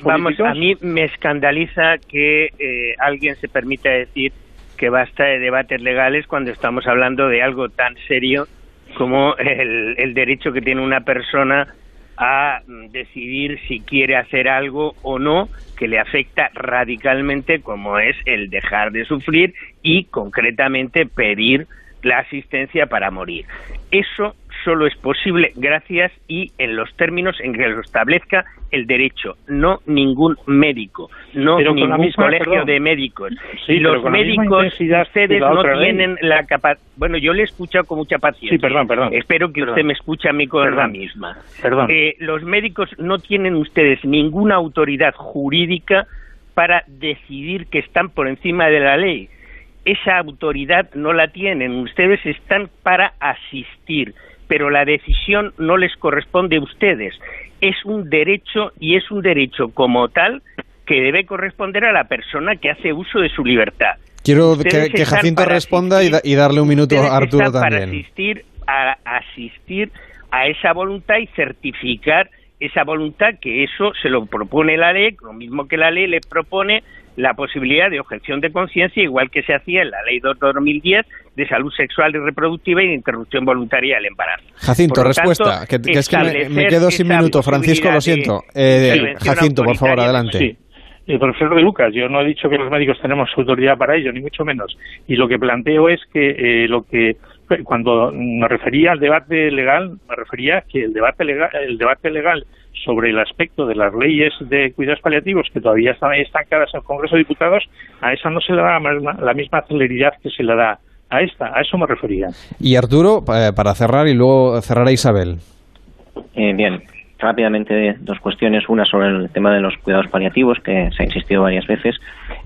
vamos, a mí me escandaliza que eh, alguien se permita decir que basta de debates legales cuando estamos hablando de algo tan serio como el, el derecho que tiene una persona a decidir si quiere hacer algo o no que le afecta radicalmente como es el dejar de sufrir y concretamente pedir la asistencia para morir. Eso solo es posible gracias y en los términos en que lo establezca el derecho, no ningún médico, no ningún colegio de médicos. y los médicos, ustedes no tienen la capacidad... Bueno, yo le he escuchado con mucha paciencia. Sí, perdón, perdón. Espero que usted me escuche a mí con la misma. Perdón. Eh, los médicos no tienen ustedes ninguna autoridad jurídica para decidir que están por encima de la ley. Esa autoridad no la tienen. Ustedes están para asistir pero la decisión no les corresponde a ustedes. Es un derecho y es un derecho como tal que debe corresponder a la persona que hace uso de su libertad. Quiero que, Jacinto responda y, darle un minuto a Arturo también. Para asistir a, asistir a esa voluntad y certificar esa voluntad que eso se lo propone la ley, lo mismo que la ley le propone la posibilidad de objeción de conciencia, igual que se hacía en la Ley 2 2010 de salud sexual y reproductiva y de interrupción voluntaria del embarazo. Jacinto, respuesta, que, es que me, quedo sin minuto. Francisco, lo siento. Eh, Jacinto, por favor, adelante. Sí. El profesor de Lucas, yo no he dicho que los médicos tenemos autoridad para ello, ni mucho menos. Y lo que planteo es que eh, lo que cuando me refería al debate legal, me refería que el debate legal, el debate legal sobre el aspecto de las leyes de cuidados paliativos que todavía están estancadas en el Congreso de Diputados, a esa no se le da la misma, celeridad que se le da a esta, a eso me refería. Y Arturo, para cerrar y luego cerrará Isabel. Eh, bien, rápidamente dos cuestiones. Una sobre el tema de los cuidados paliativos, que se ha insistido varias veces.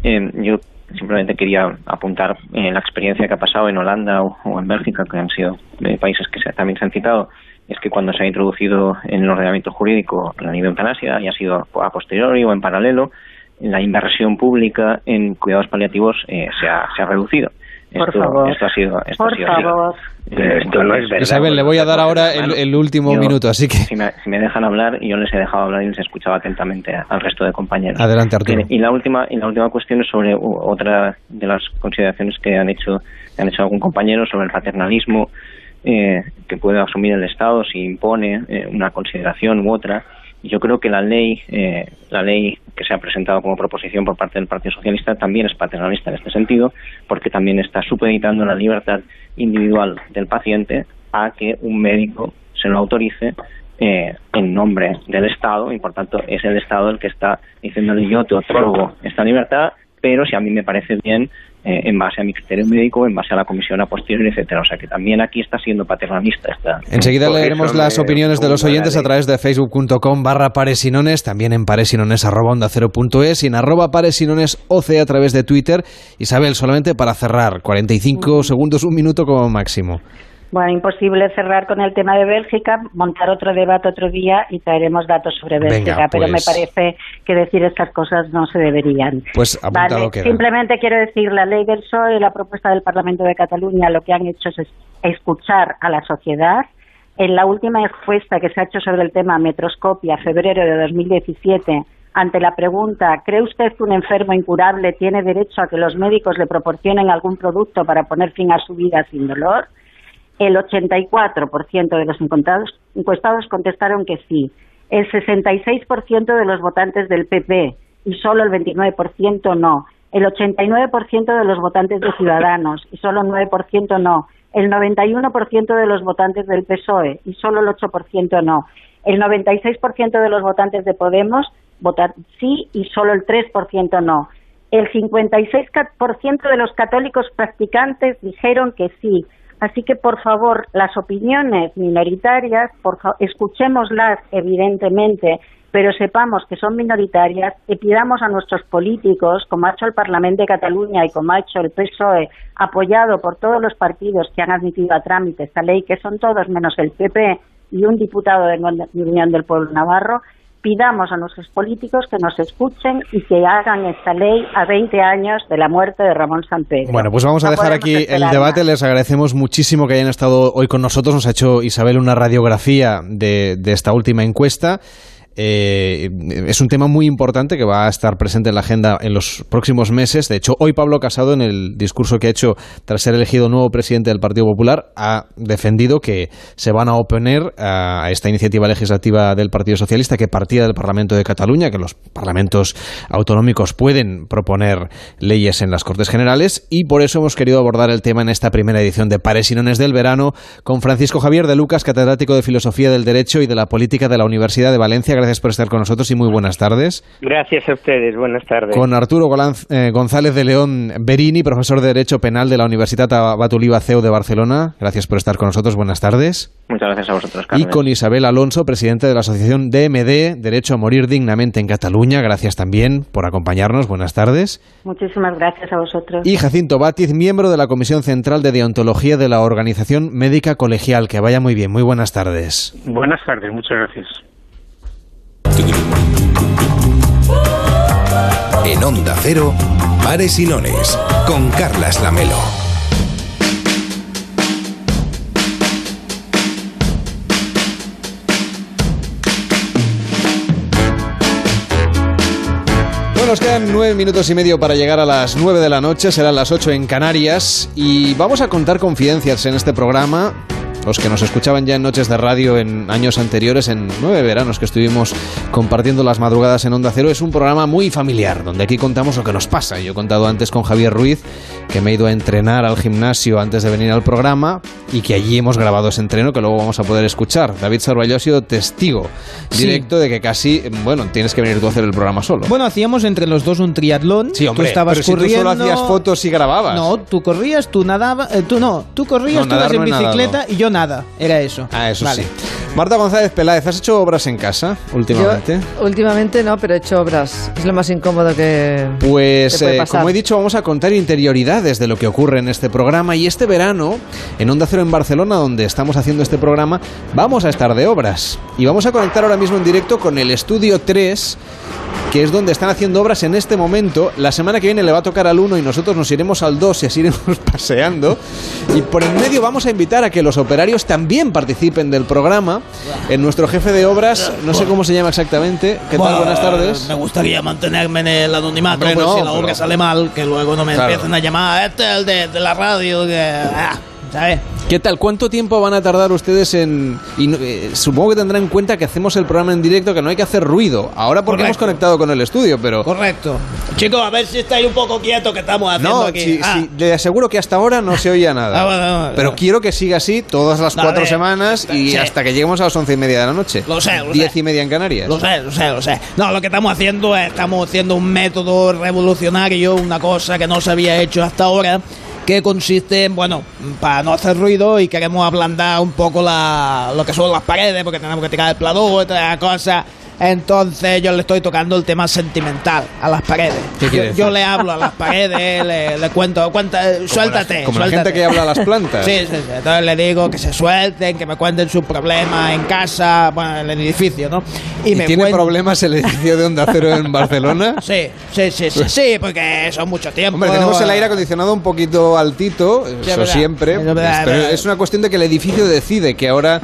Eh, yo simplemente quería apuntar eh, la experiencia que ha pasado en Holanda o, en Bélgica, que han sido países que también se han citado, es que cuando se ha introducido en el ordenamiento jurídico la de eutanasia, y ha sido a posteriori o en paralelo, la inversión pública en cuidados paliativos eh, se, se ha reducido. Por favor. Esto ha sido, esto Por favor. Eh, esto no es verdad. Isabel, le voy a dar ahora el, último minuto, así que... Si me, si me, dejan hablar, yo les he dejado hablar y les he escuchado atentamente al resto de compañeros. Adelante, Arturo. Y, la última y la última cuestión es sobre otra de las consideraciones que han hecho, que han hecho algún compañero sobre el paternalismo eh, que puede asumir el Estado si impone eh, una consideración u otra. Yo creo que la ley, eh, la ley que se ha presentado como proposición por parte del Partido Socialista también es paternalista en este sentido, porque también está supeditando la libertad individual del paciente a que un médico se lo autorice eh, en nombre del Estado y por tanto es el Estado el que está diciéndole yo te otorgo esta libertad pero si a mí me parece bien eh, en base a mi criterio médico, en base a la comisión a posteriori, etcétera. O sea que también aquí está siendo paternalista. Esta, Enseguida leeremos las opiniones de los oyentes a través de facebook.com barra paresinones, también en paresinones arroba onda cero punto es y en arroba paresinones oc a través de Twitter. Isabel, solamente para cerrar, 45 segundos, un minuto como máximo. Bueno, imposible cerrar con el tema de Bélgica, montar otro debate otro día y traeremos datos sobre Bélgica, pero me pues. parece que decir estas cosas no se deberían. Pues Vale, queda. Simplemente quiero decir, la ley del PSOE y la propuesta del Parlamento de Cataluña lo que han hecho es es- escuchar a la sociedad. En la última encuesta que se ha hecho sobre el tema Metroscopia, febrero de 2017, ante la pregunta ¿cree usted que un enfermo incurable tiene derecho a que los médicos le proporcionen algún producto para poner fin a su vida sin dolor? El 84% de los encuestados contestaron que sí. El 66% de los votantes del PP y solo el 29% no. El 89% de los votantes de Ciudadanos y solo el 9% no. El 91% de los votantes del PSOE E y solo el 8% no. El 96% de los votantes de Podemos votan sí y solo el 3% no. El 56% de los católicos practicantes dijeron que sí. Así que, por favor, las opiniones minoritarias, por escuchémoslas, evidentemente, pero sepamos que son minoritarias y pidamos a nuestros políticos, como ha hecho el Parlamento de Cataluña y como ha hecho el PSOE, apoyado por todos los partidos que han admitido a trámite esta ley, que son todos menos el PP y un diputado de Unión del Pueblo Navarro, pidamos a nuestros políticos que nos escuchen y que hagan esta ley a 20 años de la muerte de Ramón Sampedro. Bueno, pues vamos a No dejar aquí el debate. Les agradecemos muchísimo que hayan estado hoy con nosotros. Nos ha hecho Isabel una radiografía de, de esta última encuesta. Eh, es un tema muy importante que va a estar presente en la agenda en los próximos meses. De hecho, hoy Pablo Casado, en el discurso que ha hecho tras ser elegido nuevo presidente del Partido Popular, ha defendido que se van a oponer a esta iniciativa legislativa del Partido Socialista que partía del Parlamento de Cataluña, que los parlamentos autonómicos pueden proponer leyes en las Cortes Generales y por eso hemos querido abordar el tema en esta primera edición de Pares y Nones del Verano con Francisco Javier de Lucas, catedrático de Filosofía del Derecho y de la Política de la Universidad de Valencia. Gracias por estar con nosotros y muy buenas tardes. Gracias a ustedes, buenas tardes. Con Arturo eh, González de León Berini, profesor de Derecho Penal de la Universidad Abatuliba CEU de Barcelona. Gracias por estar con nosotros. Buenas tardes. Muchas gracias a vosotros, Y Carmen. con Isabel Alonso, presidente de la Asociación DMD, Derecho a Morir Dignamente en Cataluña. Gracias también por acompañarnos. Buenas tardes. Muchísimas gracias a vosotros. Y Jacinto Bátiz, miembro de la Comisión Central de Deontología de la Organización Médica Colegial. Que vaya muy bien. Muy buenas tardes. Buenas tardes, muchas gracias. En Onda Cero, Pares y Nones, con Carlas Lamelo. Nos quedan nueve minutos y medio para llegar a las nueve de la noche, serán las ocho en Canarias y vamos a contar confidencias en este programa. Los que nos escuchaban ya en noches de radio en años anteriores, en nueve veranos que estuvimos compartiendo las madrugadas en Onda Cero, es un programa muy familiar, donde aquí contamos lo que nos pasa. Yo he contado antes con Javier Ruiz, que me he ido a entrenar al gimnasio antes de venir al programa y que allí hemos grabado ese entreno que luego vamos a poder escuchar. David Sarvallo ha sido testigo Sí. directo de que casi, bueno, tienes que venir tú a hacer el programa solo. Bueno, hacíamos entre los dos un triatlón. Sí, hombre, tú estabas pero si tú corriendo. solo hacías fotos y grababas. No, tú corrías, tú nadabas. eh, tú no, tú corrías, No, tú ibas en bicicleta nadado. y yo nada. Era eso. Ah, eso Vale. sí. Marta González Peláez, ¿has hecho obras en casa últimamente? Yo, últimamente no, pero he hecho obras. Es lo más incómodo que. Pues ¿Qué puede eh, como he dicho, vamos a contar interioridades de lo que ocurre en este programa y este verano, en Onda Cero en Barcelona, donde estamos haciendo este programa, vamos a estar de obras. Y vamos a conectar ahora mismo en directo con el Estudio 3, que es donde están haciendo obras en este momento. La semana que viene le va a tocar al 1 y nosotros nos iremos al 2 y así iremos paseando. Y por en medio vamos a invitar a que los operarios también participen del programa. En nuestro jefe de obras, no sé cómo se llama exactamente. ¿Qué tal? Buenas tardes. Me gustaría mantenerme en el anonimato, Hombre, pues no, si la obra pero- sale mal, que luego no me Claro. empiecen a llamar, este es el de, de la radio, que... ah". ¿Sabes? ¿Qué tal? ¿Cuánto tiempo van a tardar ustedes en...? Y no- eh, supongo que tendrán en cuenta que hacemos el programa en directo, que no hay que hacer ruido. Ahora porque hemos Correcto. conectado con el estudio, pero... Correcto. Chicos, a ver si estáis un poco quietos que estamos haciendo No, aquí. sí, Ah, sí, le aseguro que hasta ahora no se oía nada. Ah, bueno, bueno, pero quiero que siga así todas las cuatro semanas y Sí. hasta que lleguemos a las once y media de la noche. Lo sé, lo Diez sé. y media en Canarias. Lo sé, lo sé, lo sé. No, lo que estamos haciendo es, estamos haciendo un método revolucionario, una cosa que no se había hecho hasta ahora, que consiste en, bueno, para no hacer ruido y queremos ablandar un poco la, lo que son las paredes, porque tenemos que tirar el todas las cosas. Entonces yo le estoy tocando el tema sentimental a las paredes. ¿Qué yo, yo le hablo a las paredes, le, le cuento, cuenta, suéltate. como la suéltate. gente que habla a las plantas. Sí, sí, sí. Entonces le digo que se suelten, que me cuenten sus problemas en casa, bueno, en el edificio, ¿no? ¿Y, me tiene problemas el edificio de Onda Cero en Barcelona? Sí, sí, sí, sí, sí, porque son mucho tiempo. Hombre, tenemos el aire acondicionado un poquito altito, Sí, eso verdad. siempre. Es verdad, pero es una cuestión de que el edificio decide que ahora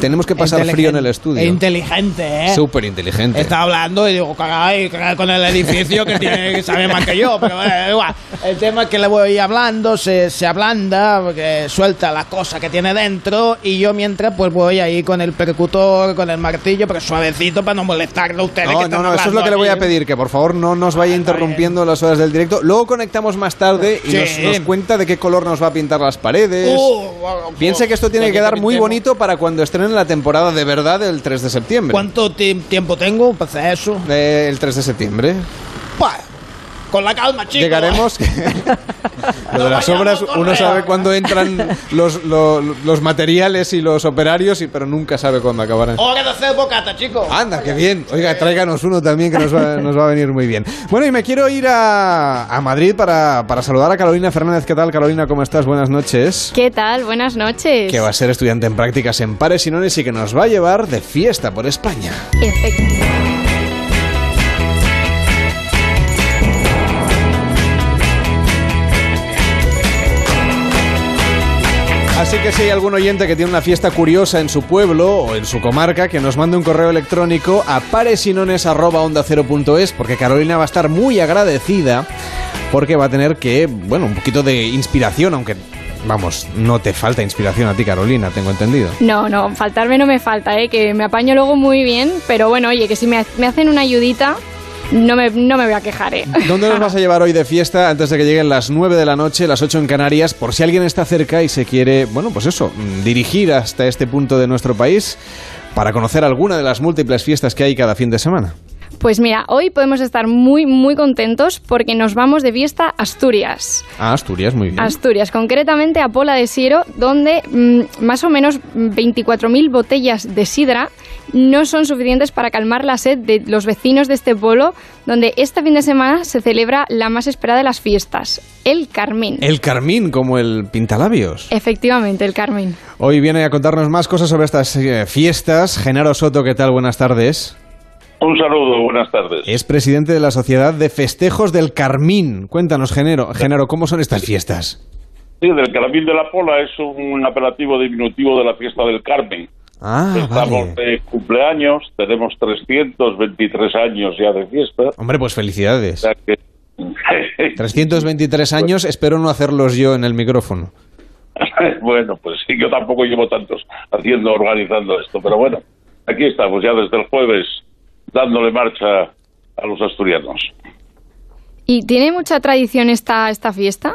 tenemos que pasar frío en el estudio. E inteligente, ¿eh? Súper inteligente. Está hablando y digo, caray, caray con el edificio que tiene que saber más que yo, pero bueno, igual. El tema es que le voy hablando, se, se ablanda, porque suelta la cosa que tiene dentro y yo mientras pues voy ahí con el percutor, con el martillo, pero suavecito para no molestarle a ustedes que No, están no, no, eso es lo que le voy a pedir, que por favor no nos vaya interrumpiendo las horas del directo. Luego conectamos más tarde y Sí. nos, nos cuenta de qué color nos va a pintar las paredes. Uh, Piense que esto tiene que quedar muy bonito para cuando estrenen la temporada de verdad el 3 de septiembre. ¿Cuánto ti- tiempo tengo para hacer eso? Eh, el 3 de septiembre. Bah, con la calma, chicos. Llegaremos. Lo de las obras, uno sabe cuándo entran los, lo- los materiales y los operarios, y, pero nunca sabe cuándo acabarán. Hora de hacer bocata, chicos. Anda, qué bien. Oiga, tráiganos uno también que nos va, nos va a venir muy bien. Bueno, y me quiero ir a, a Madrid para, para saludar a Carolina Fernández. ¿Qué tal, Carolina? ¿Cómo estás? Buenas noches. ¿Qué tal? Buenas noches. Que va a ser estudiante en prácticas en Pares y Nones y que nos va a llevar de fiesta por España. Efecto. Así que si hay algún oyente que tiene una fiesta curiosa en su pueblo o en su comarca, que nos mande un correo electrónico a paresinones.onda0.es porque Carolina va a estar muy agradecida porque va a tener que, bueno, un poquito de inspiración, aunque, vamos, no te falta inspiración a ti, Carolina, tengo entendido. No, no, faltarme no me falta, ¿eh? que me apaño luego muy bien, pero bueno, oye, que si me, me hacen una ayudita, no me, no me voy a quejar. ¿eh? ¿Dónde nos vas a llevar hoy de fiesta antes de que lleguen las 9 de la noche, las 8 en Canarias, por si alguien está cerca y se quiere, bueno, pues eso, mm, dirigir hasta este punto de nuestro país para conocer alguna de las múltiples fiestas que hay cada fin de semana? Pues mira, hoy podemos estar muy, muy contentos porque nos vamos de fiesta a Asturias. Ah, Asturias, muy bien. Asturias, concretamente a Pola de Siero, donde mm, más o menos 24.000 botellas de sidra no son suficientes para calmar la sed de los vecinos de este pueblo, donde este fin de semana se celebra la más esperada de las fiestas, el Carmín. El Carmín, como el pintalabios. Efectivamente, el Carmín. Hoy viene a contarnos más cosas sobre estas eh, fiestas. Genaro Soto, ¿qué tal? Buenas tardes. Un saludo, buenas tardes. Es presidente de la Sociedad de Festejos del Carmín. Cuéntanos, Genaro, Genaro ¿cómo son estas fiestas? Sí, del Carmín de la Pola es un apelativo diminutivo de la fiesta del Carmen. Ah, Estamos vale. de cumpleaños, tenemos 323 años ya de fiesta. Hombre, pues felicidades. O sea que- 323 años, espero no hacerlos yo en el micrófono. bueno, pues sí, yo tampoco llevo tantos haciendo, organizando esto, pero bueno, aquí estamos ya desde el jueves dándole marcha a los asturianos. ¿Y tiene mucha tradición esta, esta fiesta?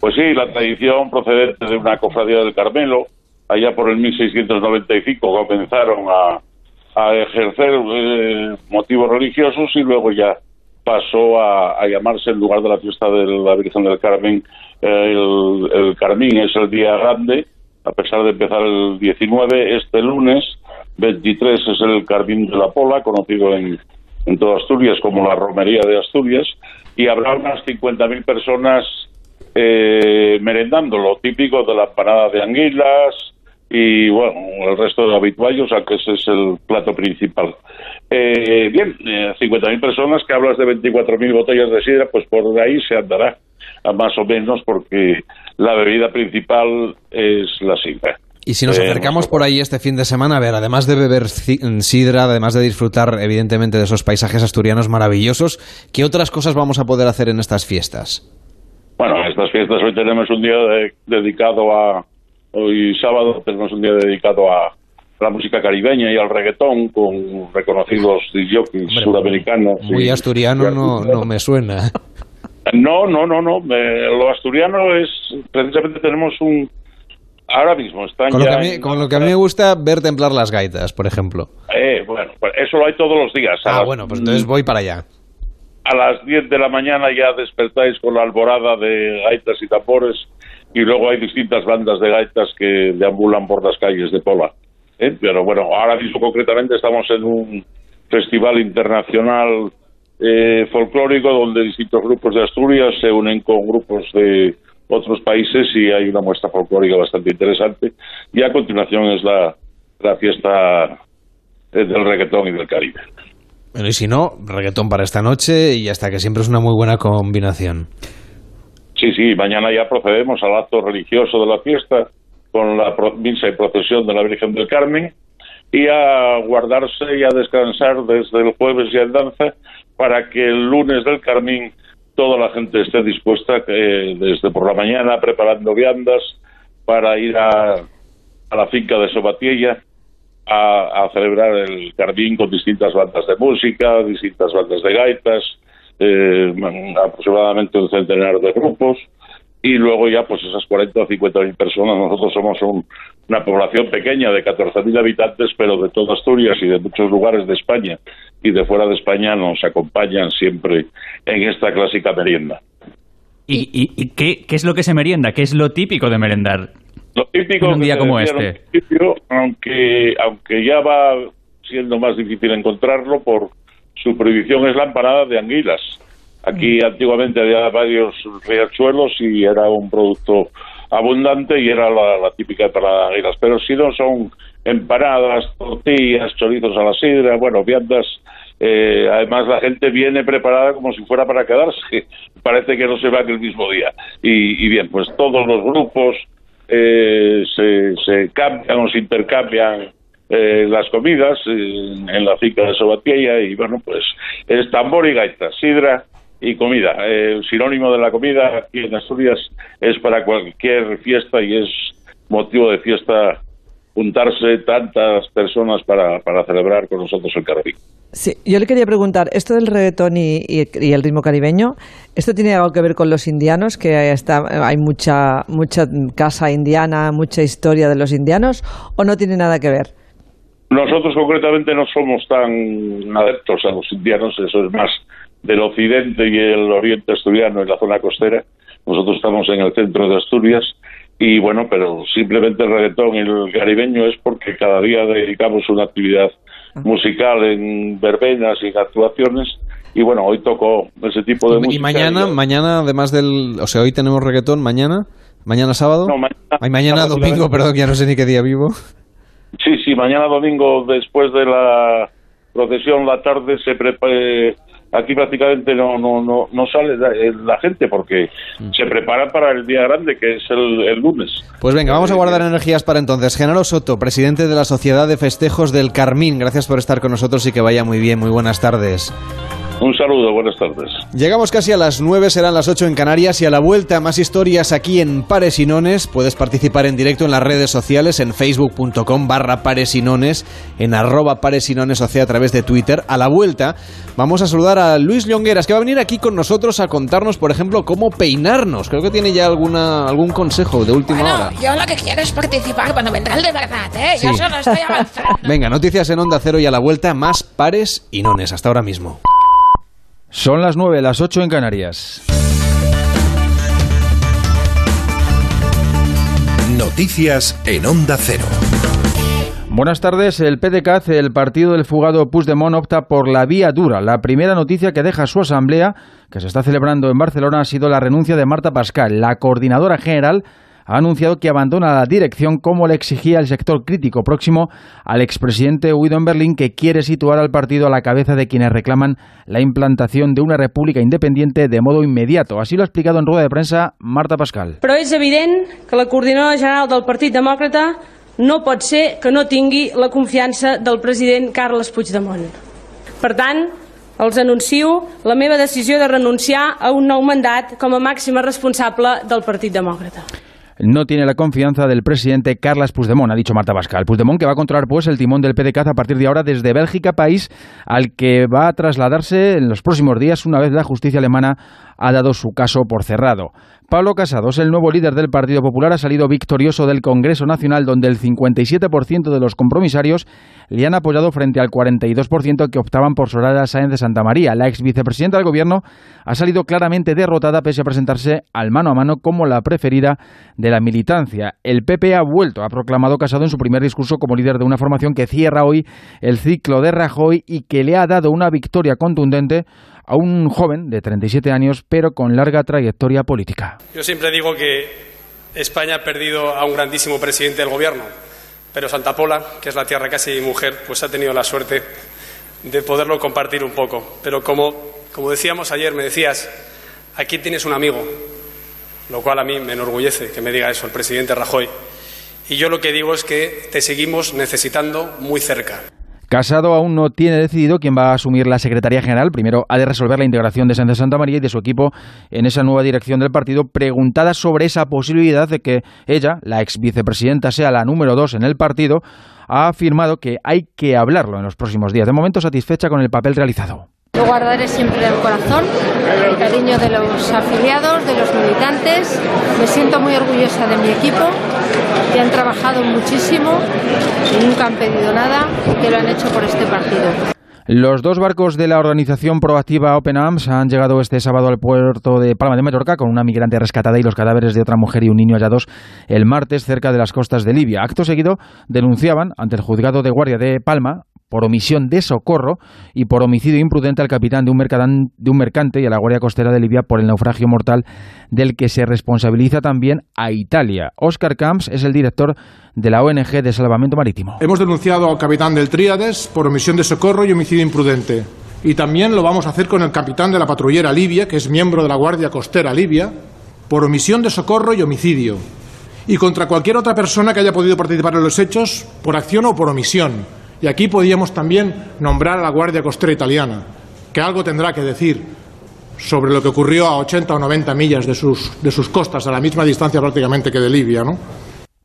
Pues sí, la tradición procedente de una cofradía del Carmelo, allá por el 1695 comenzaron a, a ejercer eh, motivos religiosos y luego ya pasó a, a llamarse en lugar de la fiesta de la Virgen del Carmen, eh, el, el Carmín es el día grande, a pesar de empezar el 19, este lunes 23 es el Carmín de la Pola, conocido en, en toda Asturias como la Romería de Asturias, y habrá unas 50.000 personas eh, merendando, lo típico de la empanada de anguilas y bueno, el resto de sea que ese es el plato principal. Eh, bien, eh, 50.000 personas que hablas de 24.000 botellas de sidra, pues por ahí se andará a más o menos porque la bebida principal es la sidra. Y si nos Eh, acercamos por ahí este fin de semana, a ver, además de beber ci- sidra, además de disfrutar evidentemente de esos paisajes asturianos maravillosos, ¿qué otras cosas vamos a poder hacer en estas fiestas? Bueno, estas fiestas hoy tenemos un día dedicado a, hoy sábado tenemos un día dedicado a la música caribeña y al reggaetón con reconocidos jockeys sudamericanos. Muy asturiano no, no me suena. No, no, no, no. lo asturiano es, precisamente tenemos un, ahora mismo están con, ya lo que, a mí, con lo que a mí me gusta ver templar las gaitas, por ejemplo. Eh, bueno, pues eso lo hay todos los días. Ah, bueno, pues entonces voy para allá. A las 10 de la mañana ya despertáis con la alborada de gaitas y tambores y luego hay distintas bandas de gaitas que deambulan por las calles de Pola. ¿eh? Pero bueno, ahora mismo concretamente estamos en un festival internacional eh, folclórico donde distintos grupos de Asturias se unen con grupos de otros países y hay una muestra folclórica bastante interesante. Y a continuación es la, la fiesta eh, del reggaetón y del Caribe. Bueno, y si no, reggaetón para esta noche y hasta que siempre es una muy buena combinación. Sí, sí, mañana ya procedemos al acto religioso de la fiesta con la misa y procesión de la Virgen del Carmen y a guardarse y a descansar desde el jueves y en danza para que el lunes del Carmen toda la gente esté dispuesta eh, desde por la mañana preparando viandas para ir a, a la finca de Sobatiella a, a, celebrar el Carmín con distintas bandas de música, distintas bandas de gaitas, eh, aproximadamente un centenar de grupos y luego ya pues esas 40 o 50 mil personas. Nosotros somos una población pequeña de 14 mil habitantes, pero de toda Asturias y de muchos lugares de España y de fuera de España nos acompañan siempre en esta clásica merienda. ¿Y, y, qué, qué, es lo que se merienda? ¿Qué es lo típico de merendar? Lo típico en un día como este. Aunque, aunque ya va siendo más difícil encontrarlo por su prohibición es la empanada de anguilas Aquí antiguamente había varios riachuelos y era un producto abundante y era la, típica empanada de anguilas. Pero si no son empanadas, tortillas, chorizos a la sidra, bueno, viandas. Eh, además, la gente viene preparada como si fuera para quedarse. Parece que no se va el mismo día. Y, bien, pues todos los grupos eh, se, se cambian o se intercambian eh, las comidas en, la finca de Sobatiella y bueno, pues es tambor y gaita, sidra y comida. el sinónimo de la comida aquí en Asturias es para cualquier fiesta y es motivo de fiesta juntarse tantas personas para, para celebrar con nosotros el carabín. Sí, yo le quería preguntar, esto del reggaetón y, y, el ritmo caribeño, ¿esto tiene algo que ver con los indianos? Que está, hay mucha, mucha casa indiana, mucha historia de los indianos, o no tiene nada que ver? Nosotros concretamente no somos tan adeptos a los indianos, eso es más del occidente y el oriente asturiano en la zona costera. Nosotros estamos en el centro de Asturias y bueno, pero simplemente el reggaetón y el caribeño es porque cada día dedicamos una actividad musical en verbenas y en actuaciones y bueno, hoy tocó ese tipo de música. Y mañana, mañana además del, o sea, hoy tenemos reggaetón, mañana, mañana sábado, no, mañana, mañana domingo, perdón, ya no sé ni qué día vivo. Sí, sí, mañana domingo después de la procesión la tarde se prepara aquí prácticamente no, no, no, no sale eh, la, gente porque mm. se prepara para el día grande que es el, lunes. Pues venga, vamos a guardar energías para entonces. Genaro Soto, presidente de la Sociedad de Festejos del Carmín, gracias por estar con nosotros y que vaya muy bien. Muy buenas tardes. Un saludo, buenas tardes. Llegamos casi a las 9, serán las 8 en Canarias y a la vuelta más historias aquí en Pares y Nones. Puedes participar en directo en las redes sociales en facebook.com barra Pares y Nones, en arroba Pares y Nones, o sea, a través de Twitter. A la vuelta vamos a saludar a Luis Llongueras, que va a venir aquí con nosotros a contarnos, por ejemplo, cómo peinarnos. Creo que tiene ya alguna, algún consejo de última hora. Yo lo que quiero es participar cuando vendrá el de verdad, ¿eh? Yo solo estoy avanzando. Venga, noticias en Onda Cero y a la vuelta más Pares y Nones. Hasta ahora mismo. Son las 9, las 8 en Canarias. Noticias en Onda Cero. Buenas tardes. El PDCAT, el partido del fugado Puigdemont, opta por la vía dura. La primera noticia que deja su asamblea, que se está celebrando en Barcelona, ha sido la renuncia de Marta Pascal, la coordinadora general ha anunciado que abandona la dirección como le exigía el sector crítico próximo al expresidente Guido en Berlín, que quiere situar al partido a la cabeza de quienes reclaman la implantación de una república independiente de modo inmediato. Así lo ha explicado en rueda de prensa Marta Pascal. Però és evident que la coordinadora general del Partit Demòcrata no pot ser que no tingui la confiança del president Carles Puigdemont. Per tant, els anuncio la meva decisió de renunciar a un nou mandat com a màxima responsable del Partit Demòcrata no tiene la confianza del presidente Carles Puigdemont, ha dicho Marta Pascal. Puigdemont que va a controlar pues el timón del PDCAT a partir de ahora desde Bélgica, país al que va a trasladarse en los próximos días una vez la justicia alemana ha dado su caso por cerrado. Pablo Casados, el nuevo líder del Partido Popular, ha salido victorioso del Congreso Nacional, donde el 57% de los compromisarios le han apoyado frente al 42% que optaban por Soraya Sáenz de Santa María. La ex vicepresidenta del Gobierno ha salido claramente derrotada pese a presentarse al mano a mano como la preferida de la militancia. El PP ha vuelto, ha proclamado Casado en su primer discurso como líder de una formación que cierra hoy el ciclo de Rajoy y que le ha dado una victoria contundente a un joven de 37 años, pero con larga trayectoria política. Yo siempre digo que España ha perdido a un grandísimo presidente del gobierno, pero Santa Pola, que es la tierra casi mujer, pues ha tenido la suerte de poderlo compartir un poco. Pero como, como decíamos ayer, me decías, aquí tienes un amigo, lo cual a mí me enorgullece que me diga eso el presidente Rajoy. Y yo lo que digo es que te seguimos necesitando muy cerca. Casado aún no tiene decidido quién va a asumir la Secretaría General. Primero ha de resolver la integración de Sánchez Santa María y de su equipo en esa nueva dirección del partido. Preguntada sobre esa posibilidad de que ella, la ex vicepresidenta, sea la número dos en el partido, ha afirmado que hay que hablarlo en los próximos días. De momento satisfecha con el papel realizado. Lo guardaré siempre en el corazón, el cariño de los afiliados, de los militantes. Me siento muy orgullosa de mi equipo, que han trabajado muchísimo y nunca han pedido nada que lo han hecho por este partido. Los dos barcos de la organización proactiva Open Arms han llegado este sábado al puerto de Palma de Mallorca con una migrante rescatada y los cadáveres de otra mujer y un niño hallados el martes cerca de las costas de Libia. Acto seguido denunciaban ante el juzgado de guardia de Palma por omisión de socorro y por homicidio imprudente al capitán de un, de un mercante y a la Guardia Costera de Libia por el naufragio mortal del que se responsabiliza también a Italia. Oscar Camps es el director de la ONG de Salvamento Marítimo. Hemos denunciado al capitán del Tríades por omisión de socorro y homicidio imprudente. Y también lo vamos a hacer con el capitán de la patrullera Libia, que es miembro de la Guardia Costera Libia, por omisión de socorro y homicidio. Y contra cualquier otra persona que haya podido participar en los hechos por acción o por omisión y aquí podíamos también nombrar a la Guardia Costera Italiana, que algo tendrá que decir sobre lo que ocurrió a 80 o 90 millas de sus, de sus costas, a la misma distancia prácticamente que de Libia, ¿no?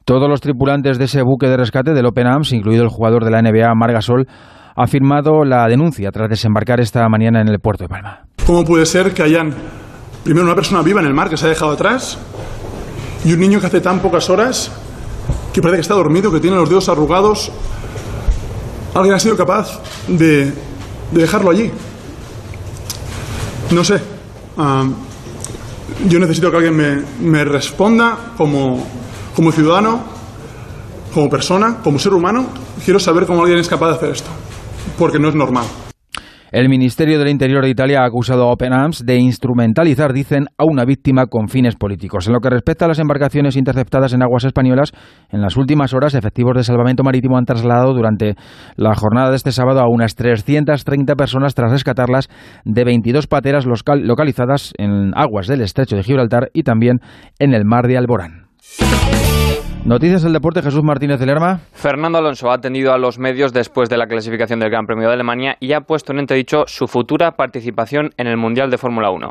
Todos los tripulantes de ese buque de rescate del Open Arms, incluido el jugador de la NBA, Margasol, ha firmado la denuncia tras desembarcar esta mañana en el puerto de Palma. ¿Cómo puede ser que hayan, primero, una persona viva en el mar que se ha dejado atrás y un niño que hace tan pocas horas que parece que está dormido, que tiene los dedos arrugados, alguien ha sido capaz de, dejarlo allí. No sé. yo necesito que alguien me, me responda como, como ciudadano, como persona, como ser humano. Quiero saber cómo alguien es capaz de hacer esto. Porque no es normal. El Ministerio del Interior de Italia ha acusado a Open Arms de instrumentalizar, dicen, a una víctima con fines políticos. En lo que respecta a las embarcaciones interceptadas en aguas españolas, en las últimas horas, efectivos de salvamento marítimo han trasladado durante la jornada de este sábado a unas 330 personas tras rescatarlas de 22 pateras localizadas en aguas del estrecho de Gibraltar y también en el mar de Alborán. Noticias del deporte, Jesús Martínez de Lerma. Fernando Alonso ha atendido a los medios después de la clasificación del Gran Premio de Alemania y ha puesto en entredicho su futura participación en el Mundial de Fórmula 1.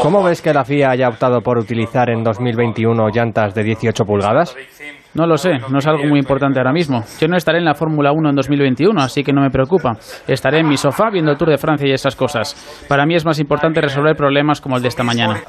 ¿Cómo ves que la FIA haya optado por utilizar en 2021 llantas de 18 pulgadas? No lo sé, no es algo muy importante ahora mismo. Yo no estaré en la Fórmula 1 en 2021, así que no me preocupa. Estaré en mi sofá viendo el Tour de Francia y esas cosas. Para mí es más importante resolver problemas como el de esta mañana.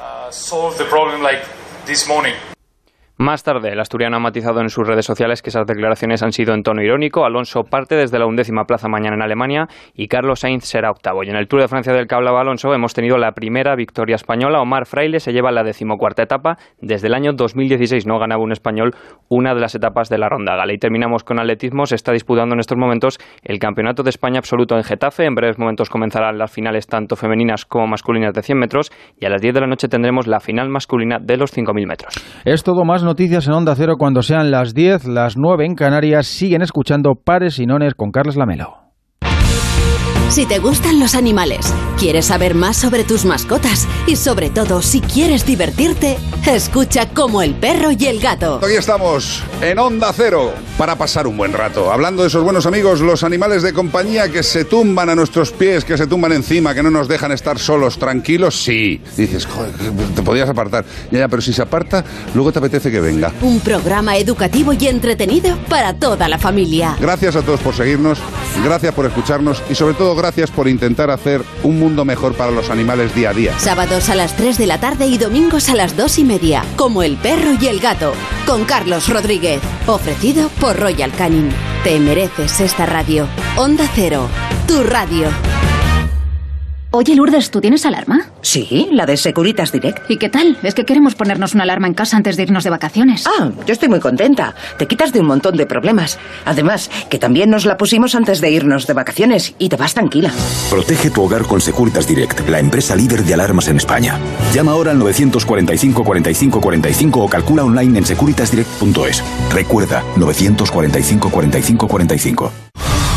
Más tarde, el asturiano ha matizado en sus redes sociales que esas declaraciones han sido en tono irónico. Alonso parte desde la undécima plaza mañana en Alemania y Carlos Sainz será octavo. Y en el Tour de Francia del que hablaba Alonso hemos tenido la primera victoria española. Omar Fraile se lleva la decimocuarta etapa. Desde el año 2016 no ganaba un español una de las etapas de la ronda gala. Y terminamos con atletismo. Se está disputando en estos momentos el Campeonato de España absoluto en Getafe. En breves momentos comenzarán las finales tanto femeninas como masculinas de 100 metros. Y a las 10 de la noche tendremos la final masculina de los 5.000 metros. Es todo más noticias en Onda Cero cuando sean las 10, las 9 en Canarias. Siguen escuchando Pares y Nones con Carlos Lamelo. Si te gustan los animales, quieres saber más sobre tus mascotas y sobre todo si quieres divertirte, escucha como el perro y el gato. Hoy estamos en Onda Cero para pasar un buen rato. Hablando de esos buenos amigos, los animales de compañía que se tumban a nuestros pies, que se tumban encima, que no nos dejan estar solos, tranquilos, sí. Dices, joder, te podías apartar. Ya, ya, pero si se aparta, luego te apetece que venga. Un programa educativo y entretenido para toda la familia. Gracias a todos por seguirnos, gracias por escucharnos y sobre todo gracias por intentar hacer un mundo mejor para los animales día a día. Sábados a las 3 de la tarde y domingos a las 2 y media, como el perro y el gato, con Carlos Rodríguez, ofrecido por Royal Canin. Te mereces esta radio. Onda Cero, tu radio. Oye, Lourdes, ¿tú tienes alarma? Sí, la de Securitas Direct. ¿Y qué tal? Es que queremos ponernos una alarma en casa antes de irnos de vacaciones. Ah, yo estoy muy contenta. Te quitas de un montón de problemas. Además, que también nos la pusimos antes de irnos de vacaciones y te vas tranquila. Protege tu hogar con Securitas Direct, la empresa líder de alarmas en España. Llama ahora al 945 45 45 o calcula online en securitasdirect.es. Recuerda, 945 45 45.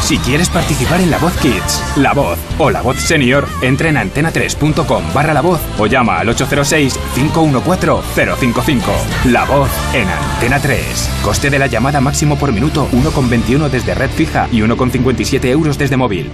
Si quieres participar en La Voz Kids, La Voz o La Voz Senior, entra en antena3.com barra La Voz o llama al 806-514-055. La Voz en Antena 3. Coste de la llamada máximo por minuto 1,21 desde red fija y 1,57 euros desde móvil.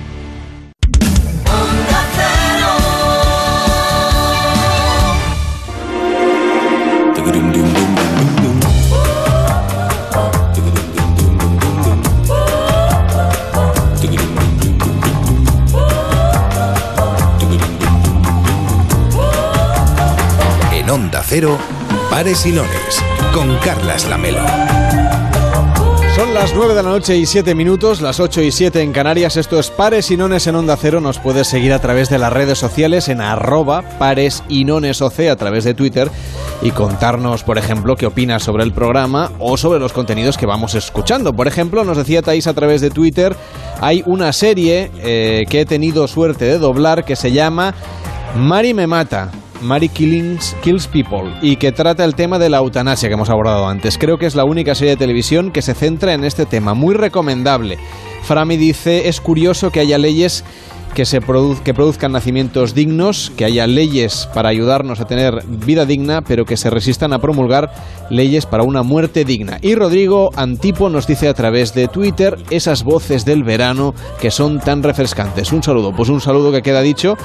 Cero, Pares y Nones, con Carlas Lamelo. Son las 9 de la noche y 7 minutos, las 8 y 7 en Canarias. Esto es Pares y Nones en Onda Cero. Nos puedes seguir a través de las redes sociales en arroba pares y nones OC a través de Twitter y contarnos, por ejemplo, qué opinas sobre el programa o sobre los contenidos que vamos escuchando. Por ejemplo, nos decía Thais a través de Twitter, hay una serie eh, que he tenido suerte de doblar que se llama Mari me mata. Mary Killings, Kills People y que trata el tema de la eutanasia que hemos abordado antes. Creo que es la única serie de televisión que se centra en este tema. Muy recomendable. Frami dice, es curioso que haya leyes que, se que produzcan nacimientos dignos, que haya leyes para ayudarnos a tener vida digna, pero que se resistan a promulgar leyes para una muerte digna. Y Rodrigo Antipo nos dice a través de Twitter esas voces del verano que son tan refrescantes. Un saludo, pues un saludo que queda dicho.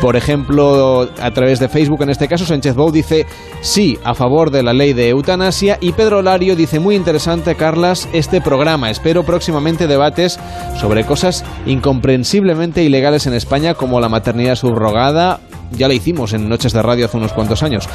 Por ejemplo, a través de Facebook, en este caso, Sánchez Bou dice sí a favor de la ley de eutanasia y Pedro Lario dice muy interesante, Carlas, este programa. Espero próximamente debates sobre cosas incomprensiblemente ilegales en España como la maternidad subrogada. Ya lo hicimos en Noches de Radio hace unos cuantos años,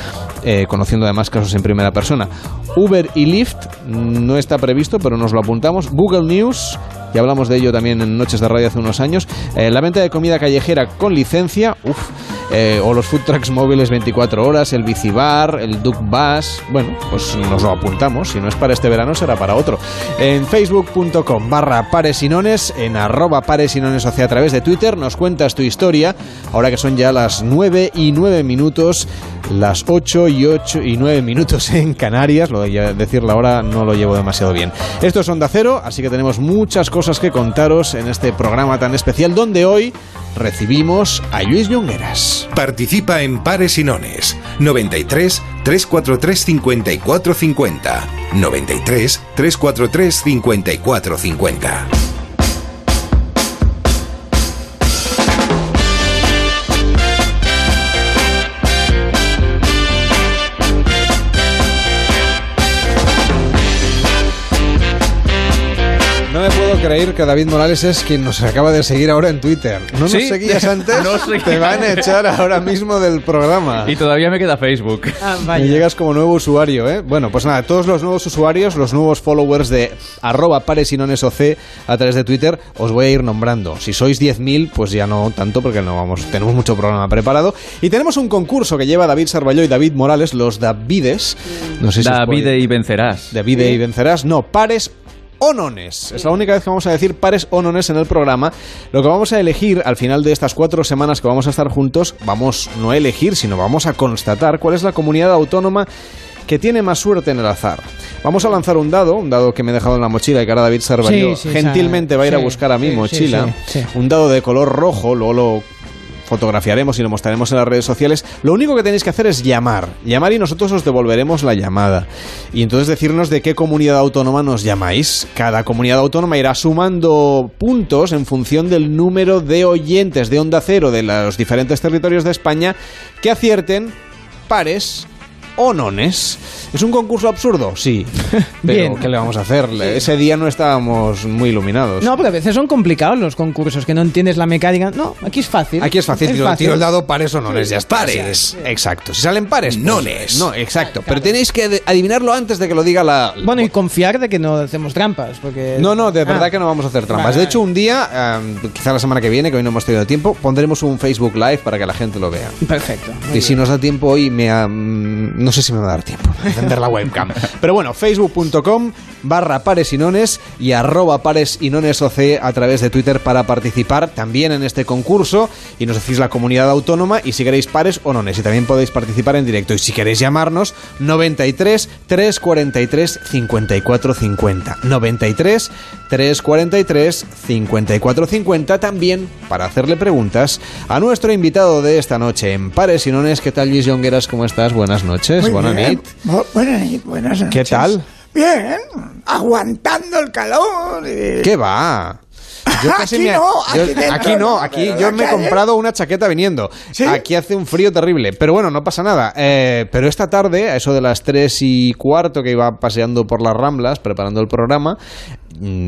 eh, conociendo además casos en primera persona. Uber y Lyft no está previsto, pero nos lo apuntamos. Google News, ya hablamos de ello también en Noches de Radio hace unos años. Eh, la venta de comida callejera con licencia, uff, eh, o los food trucks móviles 24 horas, el bicibar, el Duke Bus. Bueno, pues nos lo apuntamos. Si no es para este verano, será para otro. En facebook.com barra paresinones, en arroba paresinones hacia a través de Twitter, nos cuentas tu historia. Ahora que son ya las 9 y 9 minutos, las 8 y 8 y 9 minutos en Canarias. Lo de decir la hora no lo llevo demasiado bien. Esto es Onda Cero, así que tenemos muchas cosas que contaros en este programa tan especial donde hoy recibimos a Luis Llongueras. Participa en Pares y Nones. 93 343 5450 93 343 5450 creer que David Morales es quien nos acaba de seguir ahora en Twitter. ¿No nos ¿Sí? seguías antes? No seguía. Te van a echar ahora mismo del programa. Y todavía me queda Facebook. Me llegas como nuevo usuario, ¿eh? Bueno, pues nada, todos los nuevos usuarios, los nuevos followers de arroba paresinonesoc a través de Twitter, os voy a ir nombrando. Si sois 10.000, pues ya no tanto porque no vamos, tenemos mucho programa preparado. Y tenemos un concurso que lleva David Sarballó y David Morales, los Davides. No sé si os David puede- y vencerás. David y vencerás. No, pares o nones. Es la única vez que vamos a decir pares o nones en el programa. Lo que vamos a elegir al final de estas cuatro semanas que vamos a estar juntos, vamos no a elegir, sino vamos a constatar cuál es la comunidad autónoma que tiene más suerte en el azar. Vamos a lanzar un dado, un dado que me he dejado en la mochila y que ahora David Sí, sí, gentilmente va a ir a buscar a mi mochila. Un dado de color rojo, luego lo fotografiaremos y lo mostraremos en las redes sociales. Lo único que tenéis que hacer es llamar. Llamar y nosotros os devolveremos la llamada. Y entonces decirnos de qué comunidad autónoma nos llamáis. Cada comunidad autónoma irá sumando puntos en función del número de oyentes de Onda Cero de los diferentes territorios de España que acierten pares o nones. ¿Es un concurso absurdo? Sí. Pero Bien. ¿qué le vamos a hacer? Ese día no estábamos muy iluminados. No, porque a veces son complicados los concursos, que no entiendes la mecánica. No, aquí es fácil. Aquí es fácil, tiro, fácil. tiro el dado pares o nones, ya está. Pares. Exacto. Si salen pares, pues, Nones. No, exacto. Pero tenéis que adivinarlo antes de que lo diga la. Bueno, y confiar de que no hacemos trampas, porque... No, no, de Ah. verdad que no vamos a hacer trampas. Vale, De hecho, un día, eh, quizá la semana que viene, que hoy no hemos tenido tiempo, pondremos un Facebook Live para que la gente lo vea. Perfecto. Y si nos da tiempo hoy, me mm, no sé si me va a dar tiempo a encender la webcam. Pero bueno, facebook.com barra pares y nones y arroba pares y nones OC a través de Twitter para participar también en este concurso y nos decís la comunidad autónoma y si queréis pares o nones y también podéis participar en directo y si queréis llamarnos 93 343 54 50 93 343 54 50 también para hacerle preguntas a nuestro invitado de esta noche en Pares y Nones ¿qué tal Luis Jongueras? ¿cómo estás? Buenas noches, Buenas bien. nit. Bu- Buenas nit, buenas noches. ¿Qué tal? Bien, aguantando el calor. y- ¿Qué va? Yo casi Aquí me- no, yo- aquí no, aquí yo me he comprado una chaqueta viniendo. Aquí hace un frío terrible, pero bueno, no pasa nada. Eh, pero esta tarde, a eso de las 3 y cuarto que iba paseando por las Ramblas, preparando el programa,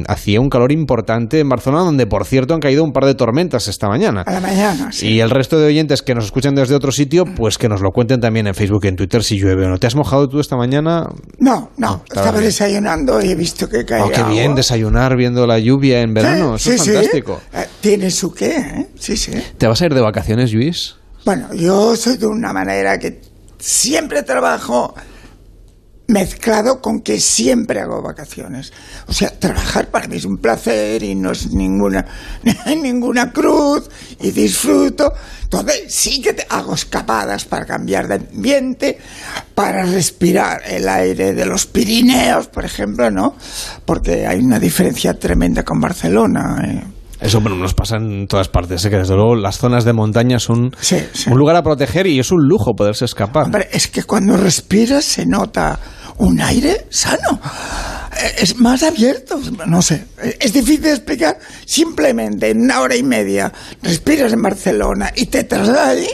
hacía un calor importante en Barcelona, donde por cierto han caído un par de tormentas esta mañana. A la mañana, sí. Y el resto de oyentes que nos escuchan desde otro sitio, pues que nos lo cuenten también en Facebook y en Twitter si llueve o no. ¿Te has mojado tú esta mañana? No, no, estaba estaba bien. desayunando y he visto que caía Oh, qué bien desayunar viendo la lluvia en verano. Sí, Eso es sí, fantástico. Eh, Tiene su qué, ¿eh? Sí, sí. ¿Te vas a ir de vacaciones, Luis? Bueno, yo soy de una manera que siempre trabajo mezclado con que siempre hago vacaciones. O sea, trabajar para mí es un placer y no es ninguna, ninguna cruz y disfruto. Entonces sí que te- hago escapadas para cambiar de ambiente, para respirar el aire de los Pirineos, por ejemplo, ¿no? Porque hay una diferencia tremenda con Barcelona. ¿eh? Eso bueno, nos pasa en todas partes, ¿eh? que desde luego las zonas de montaña son un lugar a proteger y es un lujo poderse escapar. Hombre, es que cuando respiras se nota un aire sano. Eh, Es más abierto, no sé. Es difícil de explicar. Simplemente en una hora y media respiras en Barcelona y te trasladas allí.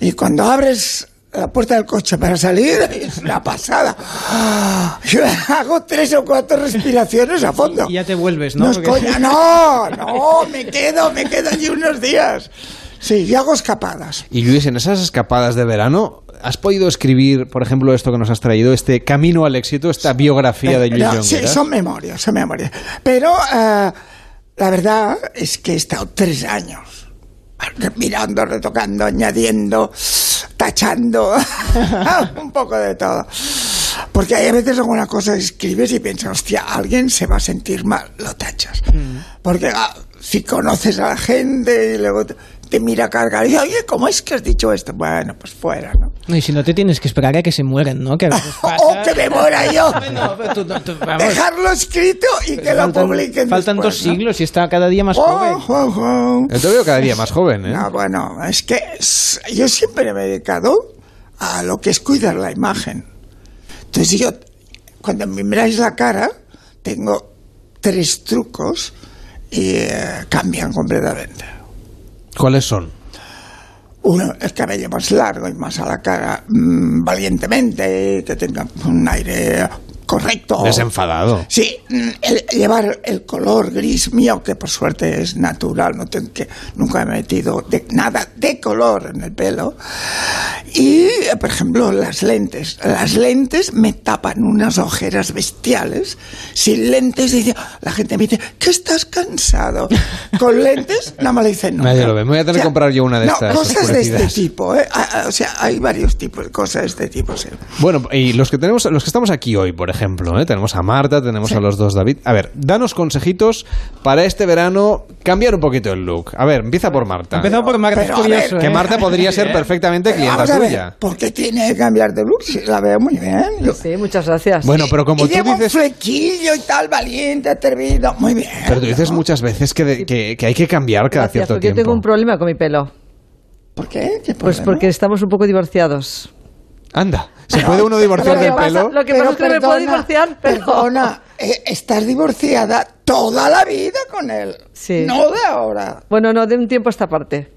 Y cuando abres la puerta del coche para salir, es una pasada. Yo hago tres o cuatro respiraciones a fondo. Y ya te vuelves, ¿no? No Porque- coña, no, no, me quedo, me quedo allí unos días. Sí, yo hago escapadas. Y Luis, en esas escapadas de verano, ¿has podido escribir, por ejemplo, esto que nos has traído, este camino al éxito, esta biografía de Luis No, Jongueras? sí, son memorias, son memorias. Pero eh, la verdad es que he estado tres años mirando, retocando, añadiendo, tachando, un poco de todo. Porque hay a veces alguna cosa que escribes y piensas, hostia, alguien se va a sentir mal, lo tachas. Porque ah, si conoces a la gente y luego te, te mira a cargar y dice, oye, ¿cómo es que has dicho esto? Bueno, pues fuera, ¿no? No, y si no te tienes que esperar a que se mueren, ¿no? Que a veces pasa. ¡Oh, que me muera yo! Bueno, tú- tú-. Dejarlo escrito y que lo publiquen faltan después, dos ¿no? siglos y está cada día más Oh, joven. oh, oh. Yo te veo cada día más joven, ¿eh? No, bueno, es que yo siempre me he dedicado a lo que es cuidar la imagen. Entonces yo, cuando me miráis la cara, tengo tres trucos y eh, cambian completamente. ¿Cuáles son? Uno, el cabello más largo y más a la cara, mm, valientemente, que tenga un aire correcto. Desenfadado. Sí, mm, el- llevar el color gris mío, que por suerte es natural, no tengo que, nunca he metido de, nada de color en el pelo. Y, eh, por ejemplo, las lentes. Las lentes me tapan unas ojeras bestiales. Sin lentes, dice, la gente me dice, que estás cansado. Con lentes, no me lo dicen nunca. Nadie lo ve. Me voy a tener O sea, que comprar yo una de no, estas cosas de este tipo, ¿eh? O sea, hay varios tipos de cosas de este tipo, sí. Bueno, y los que tenemos, los que estamos aquí hoy, por ejemplo. ¿eh? Tenemos a Marta, tenemos a los dos David. A ver, danos consejitos para este verano cambiar un poquito el look. A ver, empieza por Marta. Empezamos por Marta, Pero, es a ver, curioso. Que ¿eh? Marta podría ser perfectamente clienta Vamos a ver, tuya. ¿por qué tiene que cambiar de look? Si la veo muy bien. Yo- Sí, muchas gracias. Bueno, pero como y tú dices... un flequillo y tal, valiente, atrevido. Muy bien. Pero tú dices muchas veces que, de- que, que hay que cambiar cada Gracias, cierto porque yo tiempo. tengo un problema con mi pelo. ¿Por qué? ¿Qué Pues porque estamos un poco divorciados. Anda, ¿se puede uno divorciar del pasa- pelo? Lo que Pero pasa es que no me puedo perdona, divorciar, pero... Perdona, eh, estás divorciada toda la vida con él. Sí. No de ahora. Bueno, no, de un tiempo a esta parte.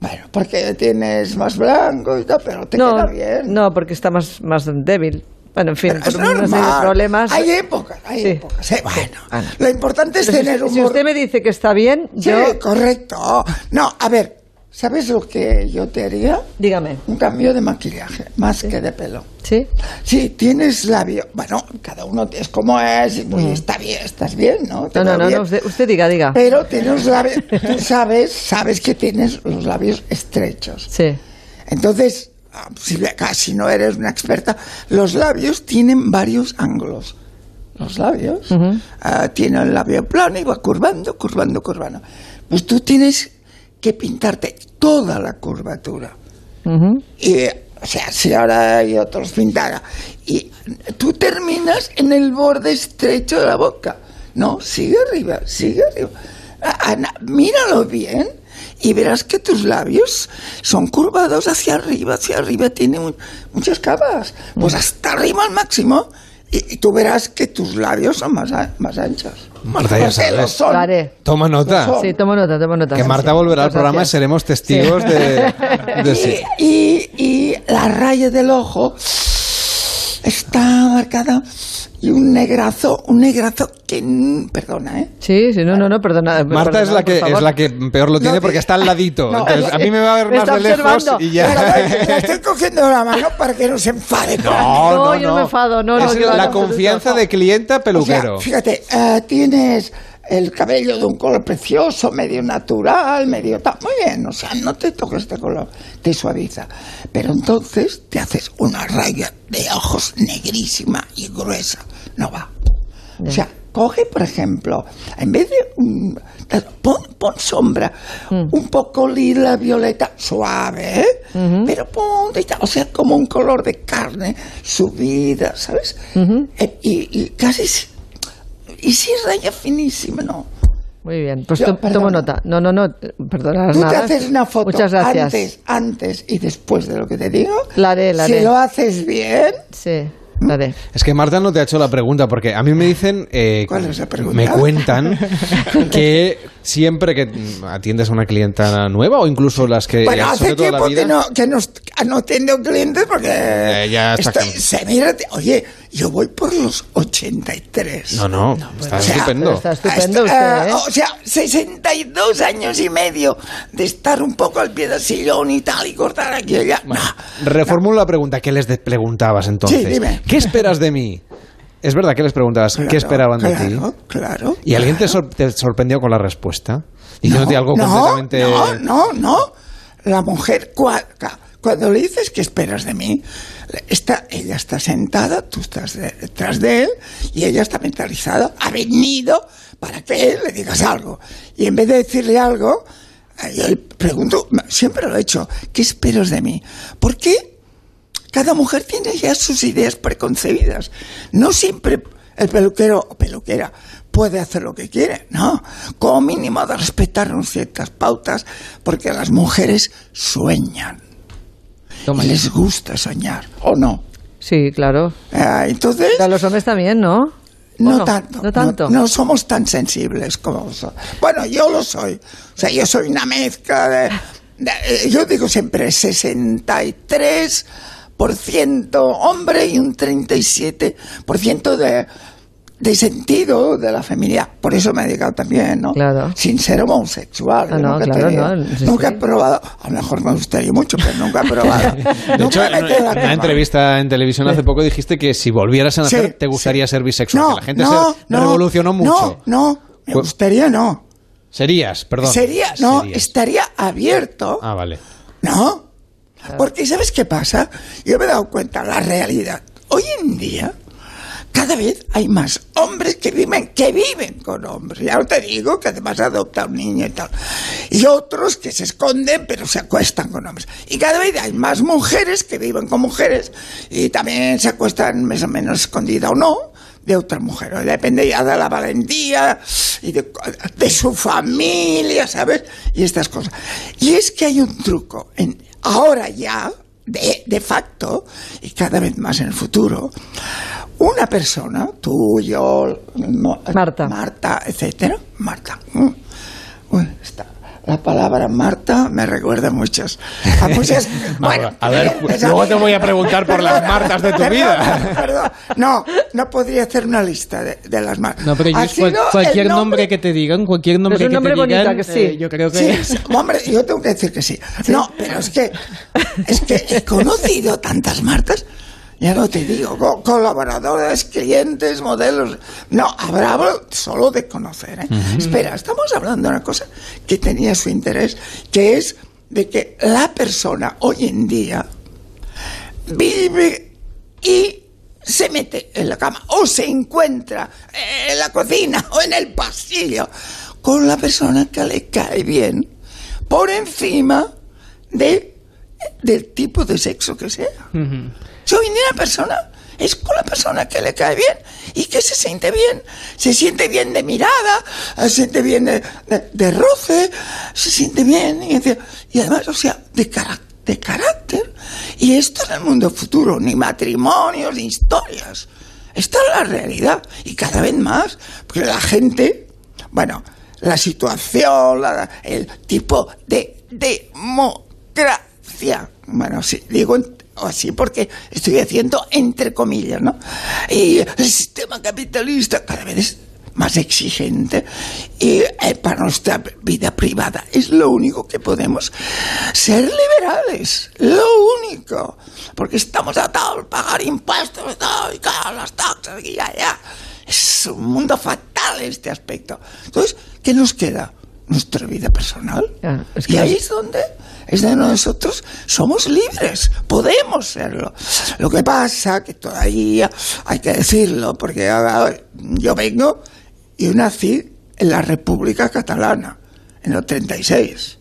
Bueno, porque tienes más blanco y tal, pero te no, queda bien. no, porque está más, más débil. Bueno, en fin, es normal. problemas. Hay épocas, hay Sí. épocas. eh, bueno, lo importante es Pero si- tener humor. Si usted me dice que está bien, Sí, yo... correcto. No, a ver, ¿sabes lo que yo te haría? Dígame. Un cambio de maquillaje, más que de pelo. ¿Sí? Sí, tienes labio. Bueno, cada uno es como es, y pues está bien, estás bien, ¿no? No, no, no, no, usted, usted diga, diga. Pero tienes labios, tú sabes, sabes que tienes los labios estrechos. Sí. Entonces, ah, si casi no eres una experta, los labios tienen varios ángulos. Los labios ah, tienen el labio plano y va curvando, curvando, curvando. Pues tú tienes que pintarte toda la curvatura. Y, o sea, si ahora hay otros pintadas. Y tú terminas en el borde estrecho de la boca. No, sigue arriba, sigue arriba. Ah, Ana, míralo bien y verás que tus labios son curvados hacia arriba, hacia arriba, tiene mu- muchas capas. Pues hasta arriba al máximo. Y, y tú verás que tus labios son más, a- más anchos. Marta, ya sabes. son. Lo haré. Toma nota. Sí, tomo nota, tomo nota. Que Sí, Marta sí. volverá al programa y seremos testigos Sí. de, de sí. Y, y la raya del ojo está marcada y un negrazo, un negrazo que, perdona, ¿eh? Sí, sí, no, no, no, perdona. Marta es la que es la que peor lo tiene porque está al ladito. no, Entonces, a mí me va a ver más de lejos y Pero, ya. la estoy cogiendo la mano para que no se enfade. No, No, no, yo no me enfado, no, Es la confianza de clienta peluquero. O sea, fíjate, eh, tienes el cabello de un color precioso, medio natural, medio tal. Muy bien, o sea, no te toques este color, te suaviza. Pero entonces te haces una raya de ojos negrísima y gruesa. No va. O sea, coge, por ejemplo, en vez de. un- pon, pon sombra, un poco lila, violeta, suave, ¿eh? Pero tal, o sea, como un color de carne subida, ¿sabes? Eh, y, y casi. Y si raya finísima, ¿no? Muy bien, pues Yo, to- tomo nota. No, no, no, perdona Tú te haces una foto Muchas gracias. antes, antes y después de lo que te digo. La haré, la si lo haces bien, Sí, la haré. Es que Marta no te ha hecho la pregunta porque a mí me dicen, eh, ¿Cuál es la pregunta? me cuentan que siempre que atiendes a una clienta nueva o incluso las que bueno, hace hecho toda la tiempo vida, que no, que no, no tengo clientes porque Eh, ya está estoy- se mira, oye, yo voy por los 83. no, no, está O sea, estupendo. Está estupendo Hasta- usted, ¿eh? O sea, 62 años y medio de estar un poco al pie del sillón y tal, y cortar aquí y allá. No, Reformulo la pregunta que les preguntabas entonces. Sí, dime. ¿Qué esperas de mí? Es verdad que les preguntabas qué esperaban de ti. claro, claro. ¿Y alguien te, sor- te sorprendió con la respuesta? Diciéndote algo no, completamente... No, no, no. La mujer, cua- ca- cuando le dices que esperas de mí, está, ella está sentada, tú estás de- detrás de él y ella está mentalizada. Ha venido para que él le digas algo. Y en vez de decirle algo, yo le pregunto, siempre lo he hecho, ¿qué esperas de mí? ¿Por qué? Cada mujer tiene ya sus ideas preconcebidas. No siempre el peluquero o peluquera puede hacer lo que quiere, no. Como mínimo de respetarnos ciertas pautas, porque las mujeres sueñan. Y les gusta soñar, ¿o no? Sí, claro. Ah, entonces... A los hombres también, ¿no? ¿O No, tanto. No tanto. No, somos tan sensibles como vosotros. Bueno, yo lo soy. O sea, yo soy una mezcla de. de- eh, yo digo siempre 63% hombre y un 37% de, de sentido de la feminidad. Por eso me he dedicado también, ¿no? Claro. Sin ser homosexual. Ah, no, nunca he claro, no, sí, nunca sí. he probado. A lo mejor me gustaría mucho, pero nunca he probado. De nunca hecho, en una cama. entrevista en televisión hace poco dijiste que si volvieras a nacer Sí, te gustaría ser bisexual. No, que la gente no, se no, revolucionó mucho. No, no, me gustaría no. Serías, perdón. Sería, no, Serías. estaría abierto, Ah, vale. ¿no? Porque ¿sabes qué pasa? Yo me he dado cuenta, la realidad. Hoy en día, cada vez hay más hombres que viven, que viven con hombres. Ya te digo que además adopta un niño y tal. Y otros que se esconden pero se acuestan con hombres. Y cada vez hay más mujeres que viven con mujeres y también se acuestan más o menos escondida o no de otra mujer. Depende ya de la valentía y de, de su familia, ¿sabes? Y estas cosas. Y es que hay un truco. Ahora ya, de, de facto, y cada vez más en el futuro, una persona, tú, yo, Mo- Marta, etcétera, Marta. mm, está- la palabra Marta me recuerda a muchas. A muchas bueno, a ver, esa- luego te voy a preguntar por las Martas de tu Perdón, vida. perdón. No, no podría hacer una lista de, de las Martas. No, pero yo cual- el cualquier nombre... que te digan, cualquier nombre Es un que nombre te digan, que sí. eh, yo creo que... Sí, sí, hombre, yo tengo que decir que sí. No, pero es que, es que he conocido tantas Martas, ya no te digo, co- colaboradores, clientes, modelos. No, habrá solo de conocer. ¿eh? Espera, estamos hablando de una cosa que tenía su interés, que es de que la persona hoy en día vive y se mete en la cama o se encuentra en la cocina o en el pasillo con la persona que le cae bien por encima de, del tipo de sexo que sea. Hoy en día una persona es con la persona que le cae bien y que se siente bien. Se siente bien de mirada, se siente bien de, roce, se siente bien. Y, y además, o sea, de, cara- de carácter. Y esto en el mundo futuro, ni matrimonios, ni historias. Esta es la realidad. Y cada vez más, porque la gente, bueno, la situación, el tipo de democracia. Bueno, sí, digo en- así porque estoy haciendo entre comillas, ¿no? Y el sistema capitalista cada vez es más exigente y eh, para nuestra vida privada es lo único que podemos ser liberales, lo único, porque estamos atados a pagar impuestos y claro, las taxas y ya, ya. Es un mundo fatal este aspecto. Entonces, ¿qué nos queda? Nuestra vida personal. y ahí es donde es de nosotros somos libres, podemos serlo. Lo que pasa que todavía hay que decirlo, porque ahora yo vengo y nací en la República Catalana, en el 36.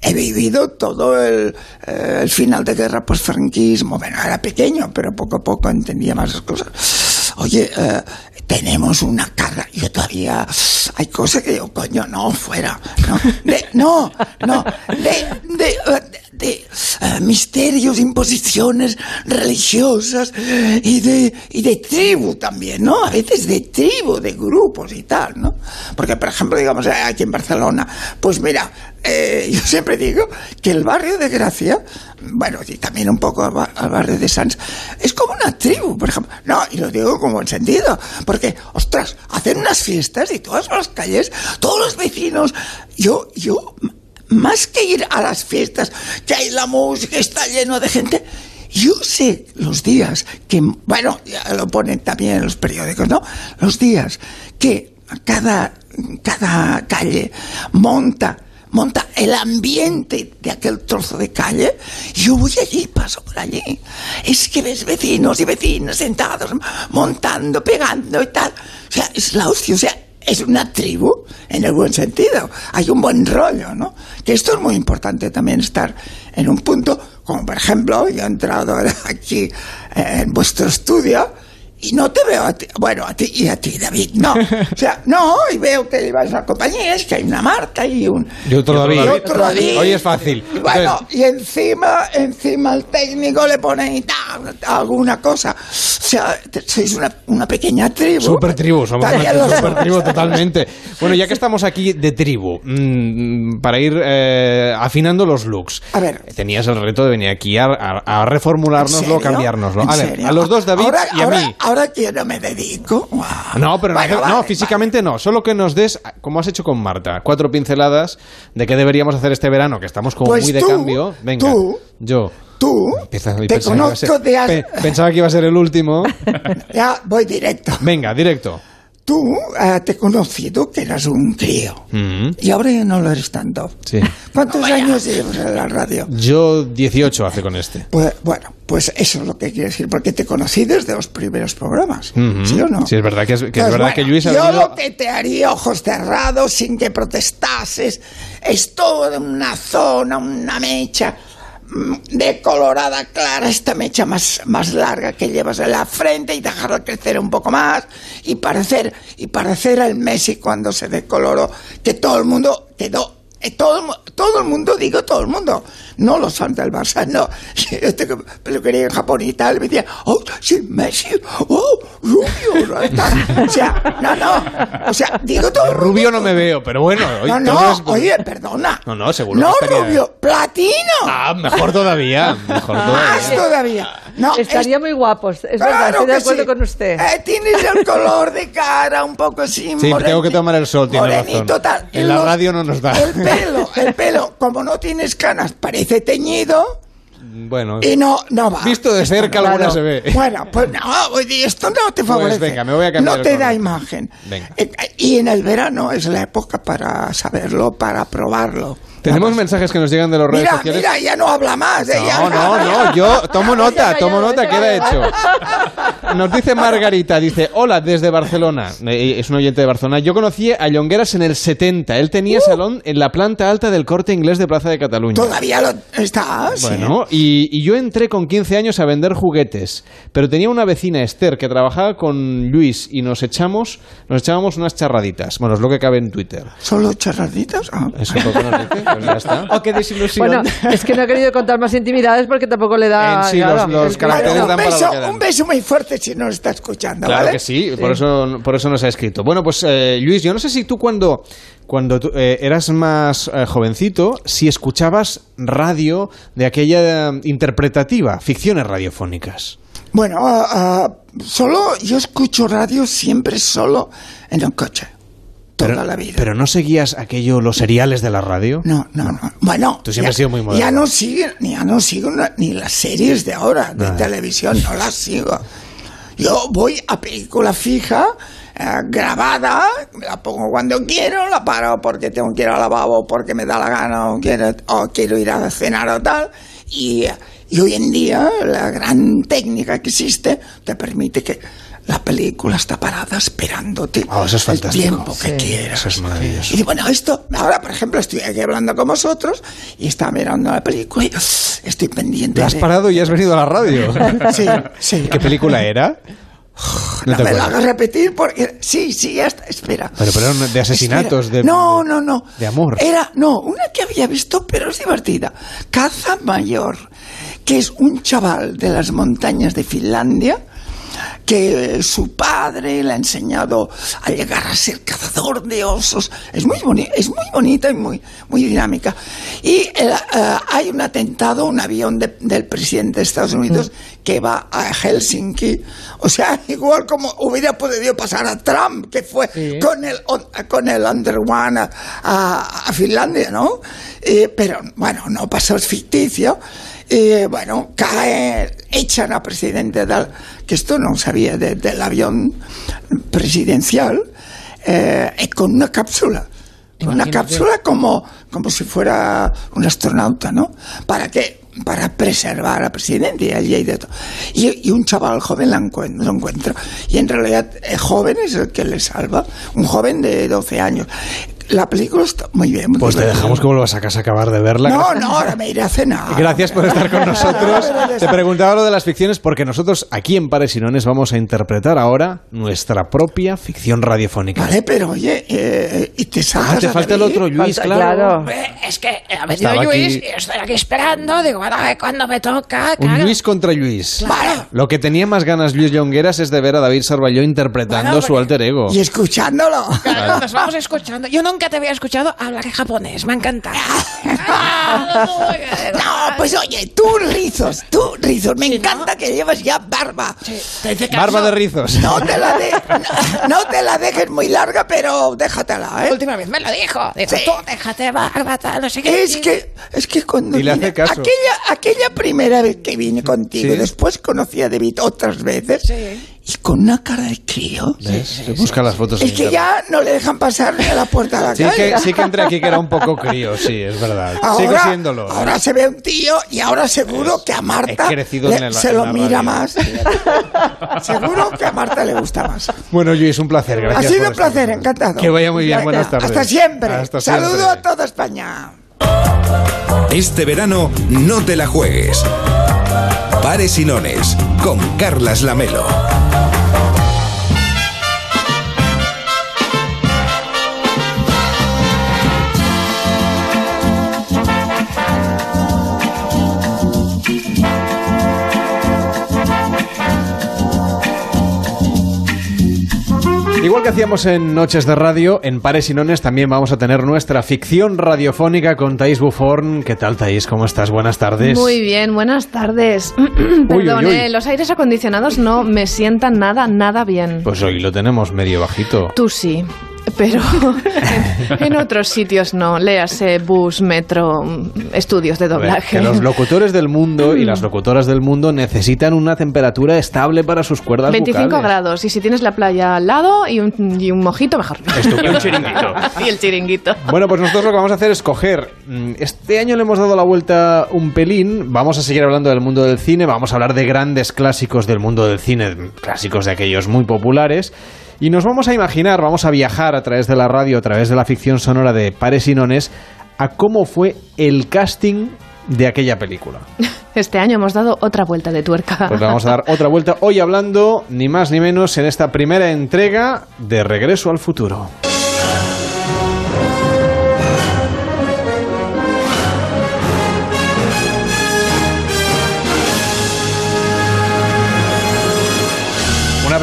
He vivido todo el, eh, final de guerra post-franquismo. Bueno, era pequeño, pero poco a poco entendía más las cosas. Oye, eh, tenemos una carga. Yo todavía hay cosas que digo, coño, no, fuera. No, no, no, de, eh, misterios, imposiciones religiosas y de, y de tribu también, ¿no? A veces de tribu, de grupos y tal, ¿no? Porque, por ejemplo, digamos, eh, aquí en Barcelona, pues mira, eh, yo siempre digo que el barrio de Gracia, bueno, y también un poco al, ba- al barrio de Sanz, es como una tribu, por ejemplo. No, y lo digo como en sentido, porque, ostras, hacen unas fiestas y todas las calles, todos los vecinos, yo, yo, más que ir a las fiestas, que hay la música, está lleno de gente, yo sé los días que, bueno, ya lo ponen también en los periódicos, ¿no? Los días que cada, cada calle monta, monta el ambiente de aquel trozo de calle, yo voy allí, paso por allí. Es que ves vecinos y vecinas sentados, montando, pegando y tal. O sea, es la hostia, o sea, es una tribu en el buen sentido. Hay un buen rollo, ¿no? Que esto es muy importante también estar en un punto, como por ejemplo, yo he entrado aquí en vuestro estudio y no te veo a ti, bueno, a ti y a ti, David, no. O sea, no, y veo que llevas una compañía, es que hay una Marta y un... Yo otro David. Y otro David. Hoy es fácil. Y bueno, Entonces, y encima, encima el técnico le pone y tal, alguna cosa. O sea, sois una, una pequeña tribu. Super tribu, somos una super tribu totalmente. Bueno, ya que estamos aquí de tribu, mm, para ir eh, afinando los looks. A ver. Tenías el reto de venir aquí a, a- a reformulárnoslo, cambiárnoslo. ¿En A ver, a los dos David ahora, y a ahora- mí. Ahora que yo no me dedico. guau. No, pero no, no, vale, físicamente no. Solo que nos des, como has hecho con Marta, cuatro pinceladas de qué deberíamos hacer este verano, que estamos como Pues muy de cambio. Venga, tú, yo. Tú, Empieza- te pensaba que conozco ser- de hace- Pensaba que iba a ser el último. Ya voy directo. Venga, directo. Tú eh, te he conocido que eras un crío. Mm, Y ahora ya no lo eres tanto. sí. ¿Cuántos años llevas en la radio? Yo 18 hace con este. Pues bueno, pues eso es lo que quiero decir, porque te conocí desde los primeros programas. Ujú. ¿Sí o no? Sí, es verdad que es, que es Pues verdad bueno, que Luis ha yo venido... lo que te haría ojos cerrados sin que protestases es toda una zona, una mecha de colorada clara, esta mecha más, más larga que llevas en la frente y dejarla crecer un poco más y parecer, y parecer el Messi cuando se decoloró, que todo el mundo quedó todo, el mu- todo el mundo, digo todo el mundo, no los fans del Barça, no. Yo tengo peluquería en Japón y tal, me decía, oh, sí, Messi, oh, Rubio, ¿no? O sea, no, no, o sea, digo todo el mundo. Rubio no me veo, pero bueno. hoy No, todo no, es- oye, perdona. No, no, seguro No, que estaría- Rubio, platino. Ah, mejor todavía, mejor Más todavía. No, Estaría muy guapos, es Claro verdad, estoy de acuerdo sí. con usted. Eh, tienes el color de cara un poco así, Sí, morenito- tengo que tomar el sol, tiene razón. morenito, tal. En la Los- radio no nos da. El pelo, el pelo, como no tienes canas, parece teñido Bueno, y no, no va. visto de cerca Claro. alguna se ve. Bueno, pues no, esto no te favorece. Pues venga, me voy a cambiar No te da color. imagen. Venga. Eh, Y en el verano es la época para saberlo, para probarlo. Tenemos mensajes que nos llegan de las redes Mira, sociales. mira, ya no habla más. eh, No, no, no, yo tomo nota, tomo nota, queda hecho. Nos dice Margarita, dice, hola, desde Barcelona. Eh, Es un oyente de Barcelona. Yo conocí a Llongueras en el 70. Él tenía salón en la planta alta del corte inglés de Plaza de Cataluña. Todavía lo está. Bueno, y, y yo entré con 15 años a vender juguetes, pero tenía una vecina, Esther, que trabajaba con Luis y nos echamos, nos echábamos unas charraditas. Bueno, es lo que cabe en Twitter. ¿Solo charraditas? Ah. Eso es lo que nos dice, pues ya está. Oh, qué desilusión. Bueno, es que no he querido contar más intimidades porque tampoco le da. En sí, claro, los- los el- caracteres Bueno, dan para lo beso, que dan. un beso muy fuerte si nos está escuchando, Claro ¿vale? que sí, por eso por eso nos ha escrito. Bueno, pues eh, Luis, yo no sé si tú cuando cuando tú, eh, eras más eh, jovencito, si escuchabas radio de aquella eh, interpretativa, ficciones radiofónicas. Bueno, ah, ah, solo yo escucho radio siempre solo en el coche. Toda pero, la vida. Pero no seguías aquello, los seriales de la radio. No, no, no. Bueno, Tú siempre ya, has sido muy moderno. Ya no sigo, ya no sigo ni las series de ahora de Ah. televisión, no las sigo. Yo voy a película fija, eh, grabada, me la pongo cuando quiero, la paro porque tengo que ir al lavabo, porque me da la gana o quiero, o quiero ir a cenar o tal. Y, y hoy en día la gran técnica que existe te permite que la película está parada esperándote Ah, eso es el fantástico. tiempo que quieras. Eso es maravilloso. Y bueno, esto, ahora por ejemplo estoy aquí hablando con vosotros y está mirando la película y estoy pendiente. ¿La has de- parado y has venido a la radio? Sí, sí. ¿Qué película era? No No te me lo acuerdas. hagas repetir porque sí, sí, ya está, espera. Pero, pero eran de asesinatos, Espera. de, No, no, no. de amor. Era, no, una que había visto, pero es divertida. Caza Mayor, que es un chaval de las montañas de Finlandia que su padre le ha enseñado a llegar a ser cazador de osos. Es muy bonita, es muy bonita y muy, muy dinámica. Y eh, eh, hay un atentado, un avión de- del presidente de Estados Unidos que va a Helsinki. O sea, igual como hubiera podido pasar a Trump, que fue con el on- con el Under One a, a- a Finlandia, ¿no? Eh, pero bueno, no pasó, es ficticio. Y bueno, cae, echan a presidente del, que esto no sabía, de- del avión presidencial, eh, con una cápsula. Una cápsula como, como si fuera un astronauta, ¿no? ¿Para qué? Para preservar a presidente y allí hay de todo. Y, y un chaval joven la encuent- lo encuentra. Y en realidad el joven es el que le salva. Un joven de 12 años. La película está muy bien. muy Pues te dejamos que vuelvas a casa a acabar de verla. No, Gracias. no, ahora me iré a cenar. Gracias por estar con nosotros. Te preguntaba lo de las ficciones porque nosotros aquí en Pares y Nones vamos a interpretar ahora nuestra propia ficción radiofónica. Vale, pero oye, eh, y te saltas Ah, te falta el otro Luis, Falta- claro. Eh, Es que ha venido Estaba Luis aquí- y estoy aquí esperando. Digo, bueno, a ver cuándo me toca. Un. Luis contra Luis. Claro. Lo que tenía más ganas Luis Llongueras es de ver a David Sarballó interpretando Bueno, su alter ego. Y escuchándolo. Claro, nos vamos escuchando. Yo nunca te había escuchado hablar japonés. Me ha encantado. No, pues oye, tú rizos, tú rizos. Me encanta que llevas ya barba. Barba de rizos. No te la de, no, no te la dejes muy larga, pero déjatela, ¿eh? Última vez me lo dijo. Dijo, Sí. tú déjate barba, tal, no sé qué. Es que, es que cuando Y le hace vine- caso. aquella, aquella primera vez que vine contigo, Sí. después conocí a David otras veces, y con una cara de crío. ¿Ves? Busca las fotos Es que ya no le dejan pasar ni a la puerta de la Sí calle. que, sí que entré aquí que era un poco crío, sí, es verdad. Sigo Ahora, siéndolo. ¿eh? ahora se ve un tío y ahora seguro que a Marta He crecido le- en el- se en lo mira radio. más. seguro que a Marta le gusta más. Bueno, Luis, un placer. Gracias ha sido un placer, encantado. Que vaya muy bien, Venga, buenas tardes. Hasta siempre. Hasta Saludo siempre. a toda España. Este verano no te la juegues. Pares y Nones con Carlas Lamelo. Igual que hacíamos en Noches de Radio, en Pares y Nones también vamos a tener nuestra ficción radiofónica con Thais Buforn. ¿Qué tal, Thais? ¿Cómo estás? Buenas tardes. Muy bien, buenas tardes. Perdón, uy, uy. eh, los aires acondicionados no me sientan nada, nada bien. Pues hoy lo tenemos medio bajito. Tú sí, pero en, en otros sitios no. Léase bus, metro, estudios de A ver, doblaje. que los locutores del mundo y las locutoras del mundo necesitan una temperatura estable para sus cuerdas 25 vocales. grados y si tienes la playa al lado y un, y un mojito, mejor. Estupendo. Y un chiringuito. y el chiringuito. Bueno, pues nosotros lo que vamos a hacer es coger. mm, Este año le hemos dado la vuelta un pelín. Vamos a seguir hablando del mundo del cine. Vamos a hablar de grandes clásicos del mundo del cine, clásicos de aquellos muy populares. Y nos vamos a imaginar, vamos a viajar a través de la radio, a través de la ficción sonora de Pares y Nones, a cómo fue el casting de aquella película. Este año hemos dado otra vuelta de tuerca. Pues vamos a dar otra vuelta hoy hablando, ni más ni menos, en esta primera entrega de Regreso al Futuro.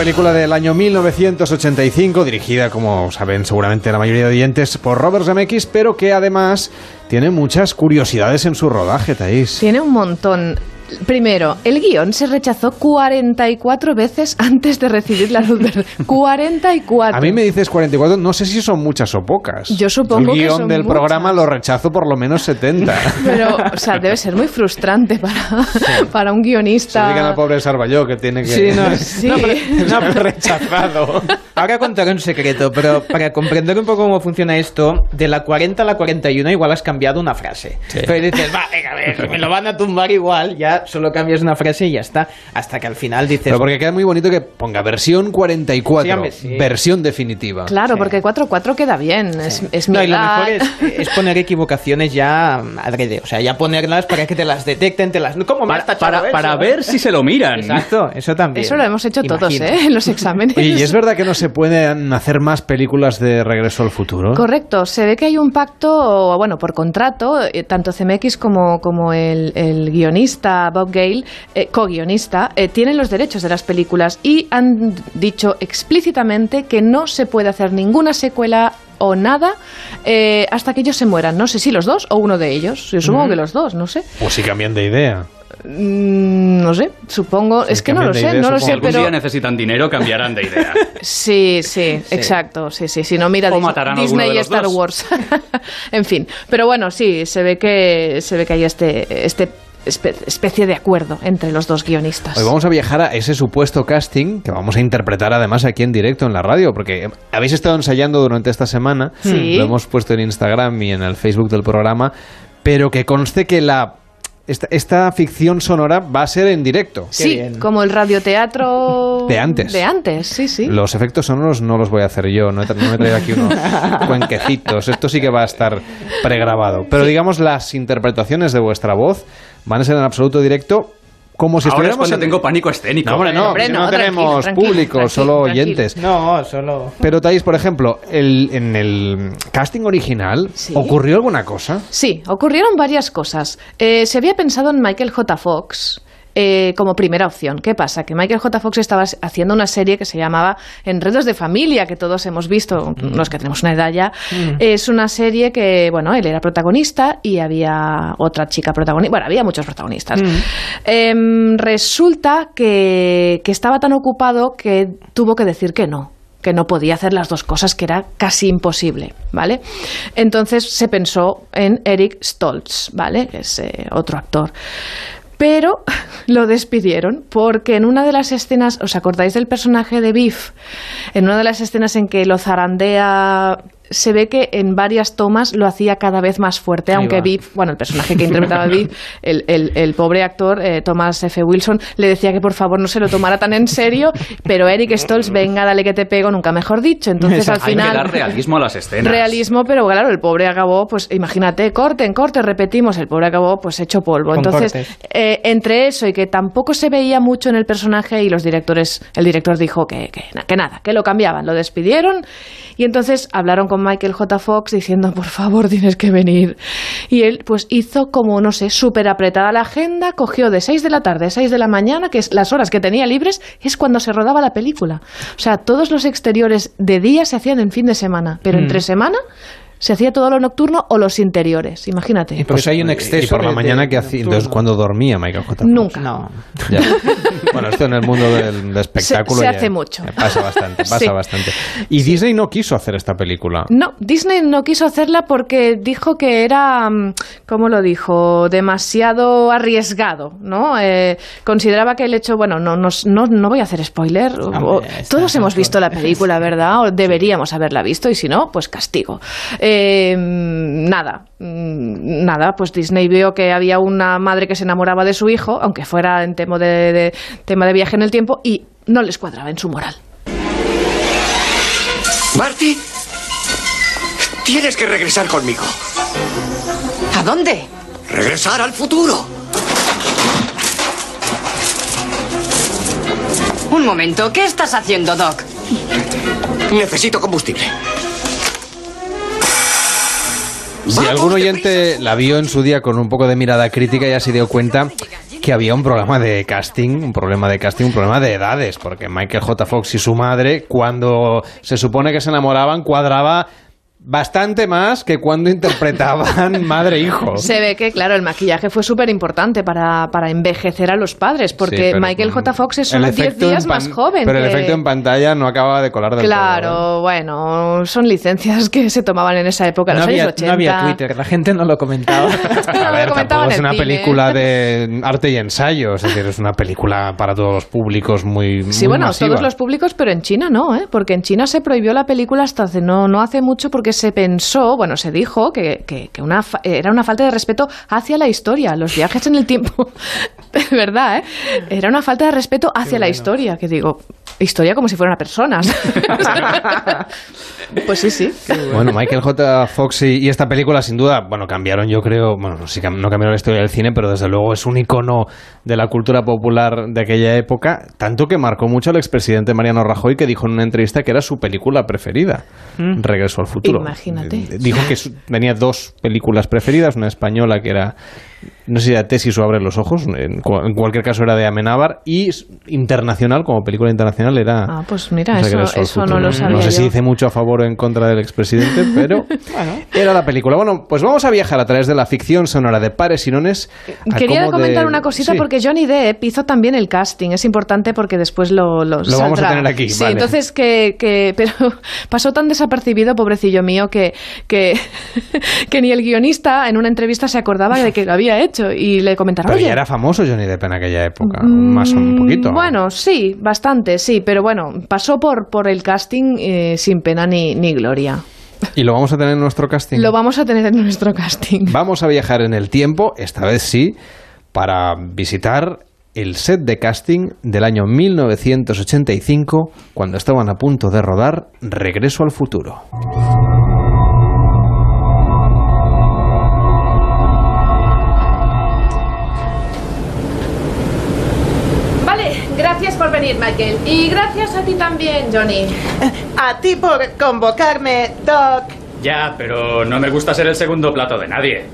Película del año 1985, dirigida, como saben seguramente la mayoría de oyentes, por Robert Zemeckis, pero que además tiene muchas curiosidades en su rodaje, Thais. Tiene un montón. Primero, el guion se rechazó 44 veces antes de recibir la luz verde. 44. A mí me dices 44, no sé si son muchas o pocas. Yo supongo El que guion son del muchas. programa lo rechazo por lo menos 70. Pero, o sea, debe ser muy frustrante para, para un Se guionista. digan al pobre Sarballó que tiene que... Sí, no, Sí. no, pero- no, pero- rechazado. Ahora contaré un secreto, pero para comprender un poco cómo funciona esto, de la 40 a la 41 igual has cambiado una frase. Pero dices, va, venga, a ver, me lo van a tumbar igual, ya solo cambias una frase y ya está. Hasta que al final dices... Pero porque queda muy bonito que ponga versión 44, Sí, hombre, sí. versión definitiva. Claro, porque 4-4 queda bien. Es, es mi No, y lo mejor es, es poner equivocaciones ya adrede. O sea, ya ponerlas para que te las detecten, te las... ¿Cómo me para- eso? para ver si se lo miran. Exacto, eso también. Eso lo hemos hecho todos. ¿eh? En los exámenes. ¿y es verdad que no se pueden hacer más películas de Regreso al Futuro? Correcto, se ve que hay un pacto, bueno, por contrato, eh, tanto CMX como, como el, el guionista Bob Gale, eh, co-guionista, eh, tienen los derechos de las películas y han dicho explícitamente que no se puede hacer ninguna secuela o nada eh, hasta que ellos se mueran. No sé si los dos o uno de ellos. Yo supongo que los dos, no sé. Pues si cambian de idea. Mm, no sé, supongo. es que no lo sé, idea, no lo Si sé, algún pero. día necesitan dinero, cambiarán de idea. Sí, sí, exacto, sí, sí, si no mira O Dis- Disney y Star dos. Wars. en fin, pero bueno, sí, se ve que se ve que hay este este especie de acuerdo entre los dos guionistas. Hoy vamos a viajar a ese supuesto casting que vamos a interpretar además aquí en directo en la radio, porque habéis estado ensayando durante esta semana, Sí. lo hemos puesto en Instagram y en el Facebook del programa, pero que conste que la esta, esta ficción sonora va a ser en directo. sí, como el radioteatro De antes. De antes, sí, sí. Los efectos sonoros no los voy a hacer yo, no he, tra- no me he traído aquí unos cuenquecitos, esto sí que va a estar pregrabado. Pero digamos, las interpretaciones de vuestra voz van a ser en absoluto directo, como si Ahora es cuando en- tengo pánico escénico. No, hombre, no, Hombre, si no, no, tenemos tranquilo, público, tranquilo, solo tranquilo. oyentes. No, solo... Pero Thais, por ejemplo, el, en el casting original, ¿ocurrió alguna cosa? Sí, ocurrieron varias cosas. Eh, se había pensado en Michael J. Fox. Eh, como primera opción. ¿Qué pasa? Que Michael J. Fox estaba haciendo una serie que se llamaba Enredos de Familia, que todos hemos visto, los que tenemos una edad ya. Es una serie que, bueno, él era protagonista y había otra chica protagonista. Bueno, había muchos protagonistas. Em, resulta que, que estaba tan ocupado que tuvo que decir que no que no podía hacer las dos cosas, que era casi imposible, ¿vale? Entonces se pensó en Eric Stoltz, ¿vale? Que es eh, otro actor. Pero lo despidieron porque en una de las escenas, ¿os acordáis del personaje de Biff? En una de las escenas en que lo zarandea se ve que en varias tomas lo hacía cada vez más fuerte, Ahí aunque va. Biff, bueno, el personaje que interpretaba Biff, el, el- el pobre actor eh, Thomas F. Wilson, le decía que por favor no se lo tomara tan en serio, pero Eric Stoltz, venga, dale que te pego, nunca mejor dicho. Entonces al Hay que dar final... realismo a las escenas. Realismo, pero claro, el pobre acabó, pues imagínate, corten, corten, repetimos, el pobre acabó pues hecho polvo. Con Entonces, eh, entre eso y que tampoco se veía mucho en el personaje y los directores, el director dijo que, que, que nada, que lo cambiaban, lo despidieron y entonces hablaron con Michael J. Fox diciendo, por favor, tienes que venir. Y él pues hizo como, no sé, súper apretada la agenda, cogió de 6 de la tarde a 6 de la mañana, que es las horas que tenía libres, es cuando se rodaba la película. O sea, todos los exteriores de día se hacían en fin de semana, pero Mm. entre semana se hacía todo lo nocturno o los interiores, imagínate. Pues hay un exceso. Y por la de- mañana que hacía, entonces cuando dormía Michael J. Fox. Nunca. Ya. Bueno, esto en el mundo del, del espectáculo se hace mucho. Pasa bastante, pasa Sí. bastante. Y Disney no quiso hacer esta película. No, Disney no quiso hacerla porque dijo que era, mm, ¿cómo lo dijo? Demasiado arriesgado, ¿no? Eh, consideraba que el hecho, bueno, no, no, no, no voy a hacer spoiler. todos hemos visto la película, ¿verdad? O deberíamos haberla visto y si no, pues castigo. Eh, nada, mm, nada, pues Disney vio que había una madre que se enamoraba de su hijo, aunque fuera en tema de, de- tema de viaje en el tiempo, y no les cuadraba en su moral. Marty, tienes que regresar conmigo. ¿A dónde? Regresar al futuro. Un momento, ¿qué estás haciendo, Doc? Necesito combustible. Si algún oyente la vio en su día con un poco de mirada crítica ya se dio cuenta que había un programa de casting, un problema de casting, un problema de edades, porque Michael J. Fox y su madre, cuando se supone que se enamoraban, cuadraba bastante más que cuando interpretaban madre e hijo. Se ve que, claro, el maquillaje fue súper importante para, para envejecer a los padres, porque Sí, Michael J. Fox es solo 10 efecto días más joven. Pero el efecto en pantalla no acaba de colar del Claro, todo. ¿eh? bueno, son licencias que se tomaban en esa época, en No los había, años 80. no había Twitter, la gente no lo comentaba. A ver, tampoco es una cine. película de arte y ensayo, es decir, es una película para todos los públicos muy, Sí, muy bueno, masiva. todos los públicos, pero en China no, ¿eh? Porque en China se prohibió la película hasta hace no, no hace mucho porque se pensó, bueno, se dijo que, que- que una fa- era una falta de respeto hacia la historia, los viajes en el tiempo. De verdad, ¿eh? Era una falta de respeto hacia la historia, que digo, historia como si fueran personas. pues sí, sí. Bueno, Michael J. Fox y, y esta película, sin duda, bueno, cambiaron, yo creo, bueno, no, sí, no cambiaron la historia del cine, pero desde luego es un icono de la cultura popular de aquella época, tanto que marcó mucho al expresidente Mariano Rajoy, que dijo en una entrevista que era su película preferida, Mm. Regreso al futuro. Imagínate. Dijo que tenía dos películas preferidas, una española que era, no sé si era Tesis o Abre los Ojos, en, cu- en cualquier caso era de Amenábar, y internacional, como película internacional, era Ah, pues mira, eso, Regreso al eso no lo sabía No sé si yo. dice mucho a favor o en contra del expresidente, pero era la película. Bueno, pues vamos a viajar a través de la ficción sonora de Pares y Nones. a Quería comentar de- una cosita Sí. porque Johnny Depp hizo también el casting. Es importante porque después lo, lo, Lo vamos a tener aquí, Sí, vale. entonces que, que- Pero pasó tan desapercibido, pobrecillo mío, que, que, que ni el guionista en una entrevista se acordaba de que lo había hecho y le comentaron, Pero ya era famoso Johnny Depp en aquella época, mm, más o un poquito. Bueno, sí, bastante, sí, pero bueno, pasó por, por el casting eh, sin pena ni, ni gloria. Y lo vamos a tener en nuestro casting. Lo vamos a tener en nuestro casting. Vamos a viajar en el tiempo, esta vez sí, para visitar el set de casting del año 1985, cuando estaban a punto de rodar Regreso al futuro. Venir, Michael. Y gracias a ti también, Johnny. A ti por convocarme, Doc. Ya, pero no me gusta ser el segundo plato de nadie.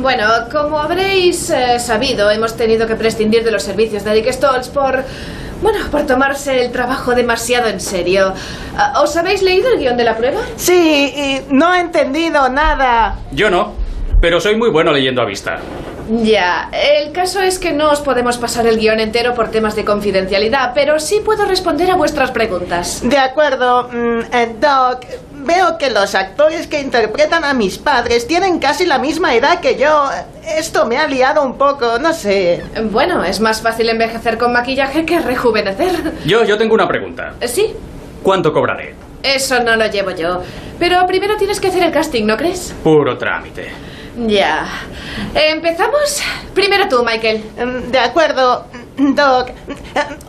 Bueno, como habréis eh, sabido, hemos tenido que prescindir de los servicios de Eric Stoltz por... Bueno, por tomarse el trabajo demasiado en serio. Ah, ¿Os habéis leído el guion de la prueba? Sí, y no he entendido nada. Yo no, pero soy muy bueno leyendo a vista. Ya, el caso es que no os podemos pasar el guion entero por temas de confidencialidad, pero sí puedo responder a vuestras preguntas. De acuerdo, mm, eh, Doc. veo que los actores que interpretan a mis padres tienen casi la misma edad que yo. Esto me ha liado un poco, no sé. Bueno, es más fácil envejecer con maquillaje que rejuvenecer. Yo, yo tengo una pregunta. ¿Sí? ¿Cuánto cobraré? Eso no lo llevo yo. Pero primero tienes que hacer el casting, ¿no crees? Puro trámite. Ya. ¿Empezamos? Primero tú, Michael. Mm, De acuerdo, Doc.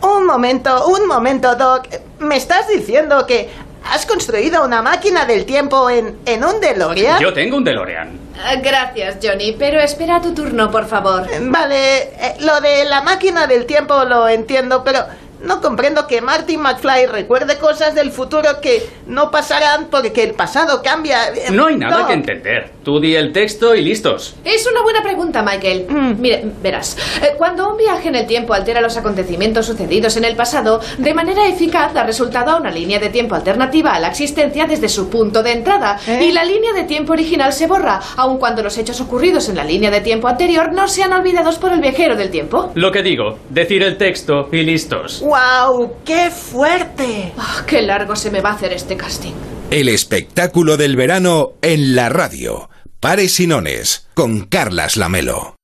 Un momento, un momento, Doc. ¿Me estás diciendo que has construido una máquina del tiempo en, en un DeLorean? Yo tengo un DeLorean. Eh, Gracias, Johnny, pero espera tu turno, por favor. Vale, eh, lo de la máquina del tiempo lo entiendo, pero no comprendo que Marty McFly recuerde cosas del futuro que no pasarán porque el pasado cambia. Eh, No hay nada Doc, que entender. Tú di el texto y listos. Es una buena pregunta, Michael. Mire, verás, eh, cuando un viaje en el tiempo altera los acontecimientos sucedidos en el pasado, de manera eficaz da resultado a una línea de tiempo alternativa a la existencia desde su punto de entrada. Y la línea de tiempo original se borra, aun cuando los hechos ocurridos en la línea de tiempo anterior no sean olvidados por el viajero del tiempo. Lo que digo, decir el texto y listos. ¡Wow! ¡Qué fuerte! Ah, qué largo se me va a hacer este casting. El espectáculo del verano en la radio. Pares y nones con Carlas Lamelo.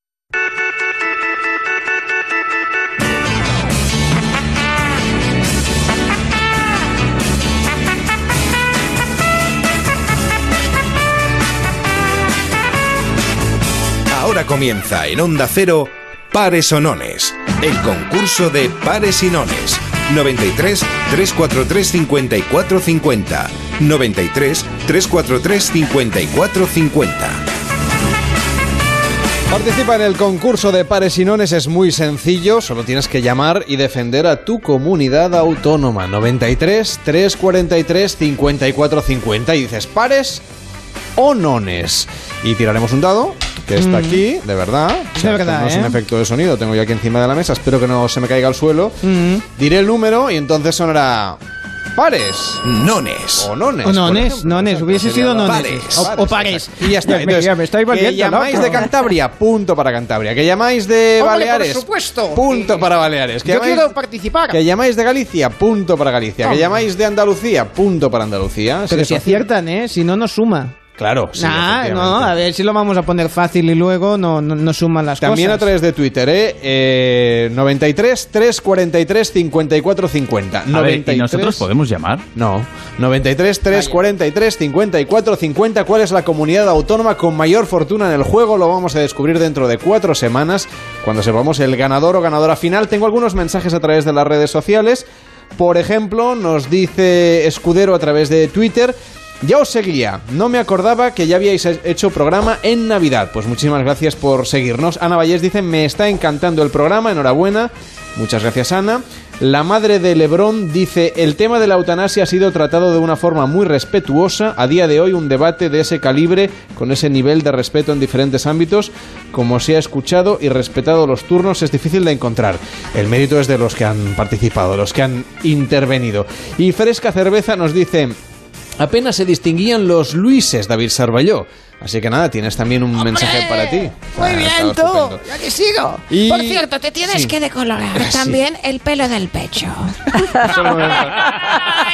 Ahora comienza en Onda Cero Pares o Nones, el concurso de pares y nones. 93 343 54 50. 93 343 54 50. Participa en el concurso de pares y nones, es muy sencillo, solo tienes que llamar y defender a tu comunidad autónoma. 93 343 54 50 y dices pares o nones. Y tiraremos un dado que está Mm. aquí, de verdad. O sea, De verdad, no es ¿eh? un efecto de sonido, tengo yo aquí encima de la mesa, espero que no se me caiga al suelo. Mm. Diré el número y entonces sonará pares. Nones. O nones. O nones, ejemplo. nones, hubiese sido nones. Pares, O- o pares. Y ya está. Ya me- Entonces, ya me estoy que llamáis de Cantabria, punto para Cantabria. Que llamáis de Hombre, Baleares, por supuesto. punto para Baleares. Que Yo llamáis, quiero participar. que llamáis de Galicia, punto para Galicia. Que Hombre. llamáis de Andalucía, punto para Andalucía. Pero si fácil. aciertan, ¿eh? Si no, no suma. Claro, sí, nah, no, a ver si lo vamos a poner fácil y luego no, no, no suman las También a cosas. través de Twitter, ¿eh? Eh, 93 343 54 50. A ver, ¿y 93 nosotros podemos llamar? No. 93 343 54 50. ¿Cuál es la comunidad autónoma con mayor fortuna en el juego? Lo vamos a descubrir dentro de cuatro semanas, cuando sepamos el ganador o ganadora final. Tengo algunos mensajes a través de las redes sociales. Por ejemplo, nos dice Escudero a través de Twitter. Ya os seguía, no me acordaba que ya habíais hecho programa en Navidad. Pues muchísimas gracias por seguirnos. Ana Vallés dice, me está encantando el programa, enhorabuena. Muchas gracias Ana. La madre de Lebrón dice, el tema de la eutanasia ha sido tratado de una forma muy respetuosa. A día de hoy un debate de ese calibre, con ese nivel de respeto en diferentes ámbitos, como se ha escuchado y respetado los turnos, es difícil de encontrar. El mérito es de los que han participado, los que han intervenido. Y Fresca Cerveza nos dice... Apenas se distinguían los Luises, David Sarballó. Así que nada, tienes también un mensaje para ti. Muy Ah, bien, tú. estupendo. Ya que sigo. Y- Por cierto, te tienes Sí. que decolorar Sí. también el pelo del pecho.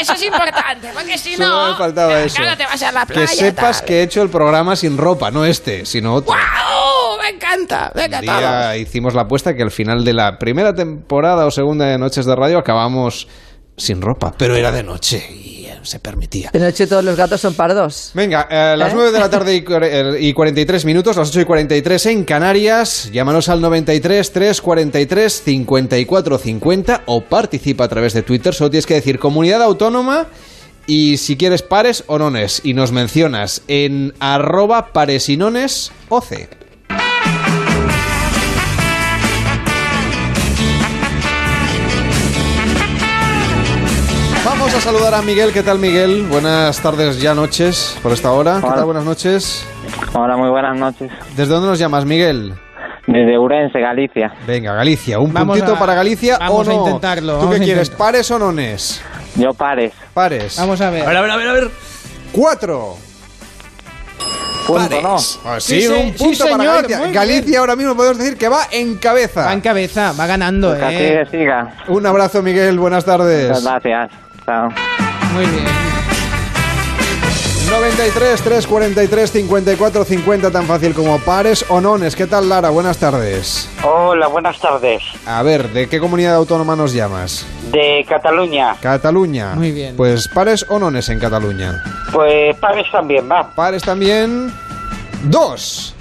Eso es importante, porque si Solo no, me faltaba eso. claro, te vas a la playa. Que sepas tal. que he hecho el programa sin ropa, no este, sino otro. ¡Guau! Me encanta. Venga, Un todos. día hicimos la apuesta que al final de la primera temporada o segunda de Noches de Radio acabamos sin ropa, pero era de noche y se permitía. De noche todos los gatos son pardos. Venga, eh, las ¿Eh? 9 de la tarde y, eh, y 43 minutos, las 8 y 43 en Canarias. Llámanos al 93 343 54 50 o participa a través de Twitter. Solo tienes que decir comunidad autónoma y si quieres pares o nones. Y nos mencionas en arroba paresinones OC. Vamos a saludar a Miguel. ¿Qué tal, Miguel? Buenas tardes, ya noches por esta hora. ¿Qué tal? Buenas noches. Hola, muy buenas noches. ¿Desde dónde nos llamas, Miguel? Desde Urense, Galicia. Venga, Galicia. ¿Un Vamos puntito a- para Galicia vamos o a intentarlo, ¿Tú qué quieres, intentar. pares o nones? Yo pares. Pares. Vamos a ver. A ver, a ver, a ver, a ver. Cuatro. Punto, ¿no? Ah, sí, un punto sí, para señor, Galicia. Galicia ahora mismo podemos decir que va en cabeza. Va en cabeza, va ganando, Pues así eh. que siga. Un abrazo, Miguel. Buenas tardes. Muchas gracias. Chao. Muy bien. 93 343 54 50, tan fácil como pares o nones. ¿Qué tal, Lara? Buenas tardes. Hola, buenas tardes. A ver, ¿de qué comunidad autónoma nos llamas? De Cataluña. Cataluña. Muy bien. Pues pares o nones en Cataluña. Pues pares también, va. Pares también. Dos.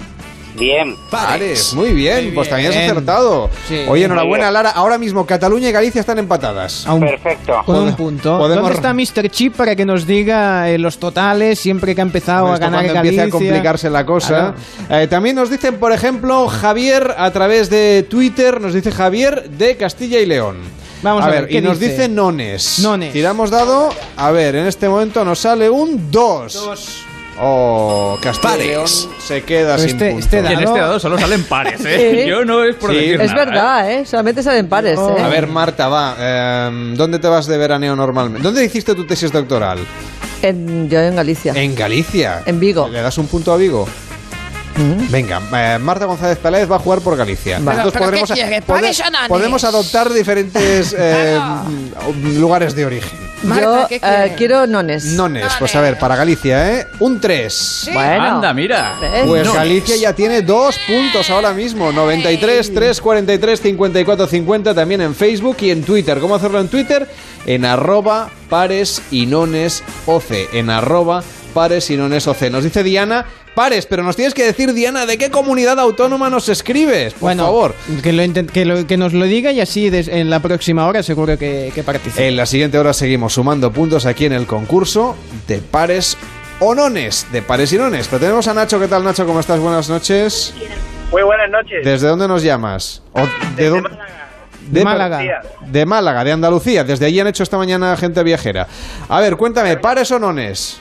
Bien. Pares, muy bien, pues también has acertado. Sí. Oye, enhorabuena, Lara. Ahora mismo Cataluña y Galicia están empatadas. A un- Perfecto. Con un punto. podemos- ¿Dónde está Mr. Chip para que nos diga eh, los totales siempre que ha empezado a ganar cuando Galicia? empiece a complicarse la cosa. Claro. Eh, también nos dicen, por ejemplo, Javier a través de Twitter, nos dice Javier de Castilla y León. Vamos a ver, y ¿qué nos dice? dice nones. Nones. Tiramos dado. A ver, en este momento nos sale un 2. Oh, Castilla Pares. León se queda Pero sin este- este Y en este dado solo salen pares, ¿eh? Sí. Yo no es por Sí. decir Es nada, ¿eh? verdad, ¿eh? Solamente salen pares, Oh. ¿eh? A ver, Marta, va. eh, ¿Dónde te vas de veraneo normalmente? ¿Dónde hiciste tu tesis doctoral? En- yo en Galicia. En Galicia. En Vigo. ¿Le das un punto a Vigo? Venga, eh, Marta González Peláez va a jugar por Galicia. Pero- podemos adoptar diferentes eh, lugares de origen. Marta, yo ¿qué eh, quiero nones. Nones, pues a ver, para Galicia, ¿eh? Un 3. Bueno. Anda, mira. Pues Nones. Galicia ya tiene dos puntos ahora mismo. 93, 3, 43, 54, 50 también en Facebook y en Twitter. ¿Cómo hacerlo en Twitter? En arroba pares y nones oce. En arroba pares y nones oce. Nos dice Diana, pares, pero nos tienes que decir, Diana, ¿de qué comunidad autónoma nos escribes? Por bueno, favor. Que, lo intent- que, lo- que nos lo diga y así en la próxima hora seguro que, que participe. En la siguiente hora seguimos sumando puntos aquí en el concurso de pares o nones. De pares y nones. Pero tenemos a Nacho. ¿Qué tal, Nacho? ¿Cómo estás? Buenas noches. Muy buenas noches. ¿Desde dónde nos llamas? ¿O de dónde? Málaga. De Málaga. Andalucía. De Málaga, de Andalucía. Desde allí han hecho esta mañana gente viajera. A ver, cuéntame, ¿pares o nones?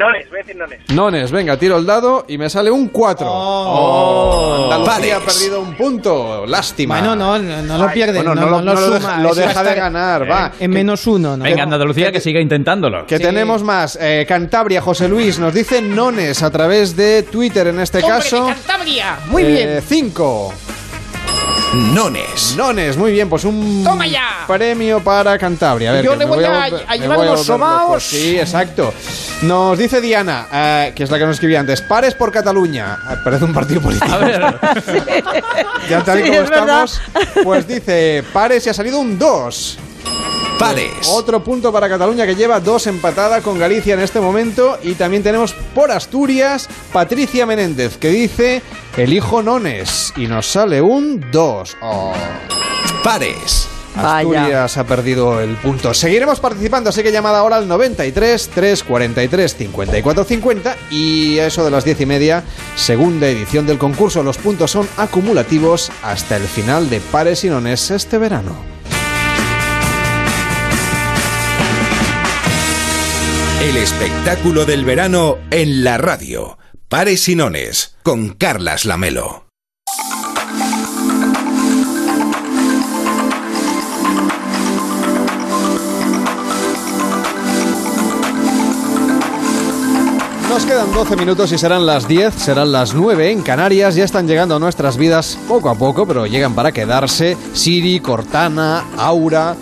Nones, voy a decir nones. Nones, venga, tiro el dado y me sale un 4. Oh. Andalucía ha perdido un punto. Lástima. Bueno, no, no, no lo pierde. Bueno, no, no lo- no no lo suma, deja- lo deja de ganar, va. En menos uno, ¿no? Venga, Andalucía, que siga intentándolo. Que Sí. tenemos más. Eh, Cantabria, José Luis, nos dice nones a través de Twitter en este ¡Hombre, caso. de Cantabria! Muy bien. 5. Nones. Nones, muy bien, pues un ¡Toma ya! premio para Cantabria. A ver, Yo le me voy a- a me llevar voy unos sobaos. Sí, exacto. Nos dice Diana, eh, que es la que nos escribía antes, pares por Cataluña. Ah, Parece un partido político. A ver, Ya tal y Sí, como es verdad. estamos, pues dice, pares y ha salido un 2. Pares. Otro punto para Cataluña que lleva dos empatada con Galicia en este momento. Y también tenemos por Asturias Patricia Menéndez que dice elijo nones. Y nos sale un 2. Pares. Vaya. Asturias ha perdido el punto. Seguiremos participando, así que llamada ahora al 93 343 54 50 y a eso de las 10 y media, segunda edición del concurso. Los puntos son acumulativos hasta el final de Pares y Nones este verano. El espectáculo del verano en la radio. Pares y Nones con Carlas Lamelo. Nos quedan 12 minutos y serán las 10, serán las 9 en Canarias. Ya están llegando a nuestras vidas poco a poco, pero llegan para quedarse. Siri, Cortana, Aura.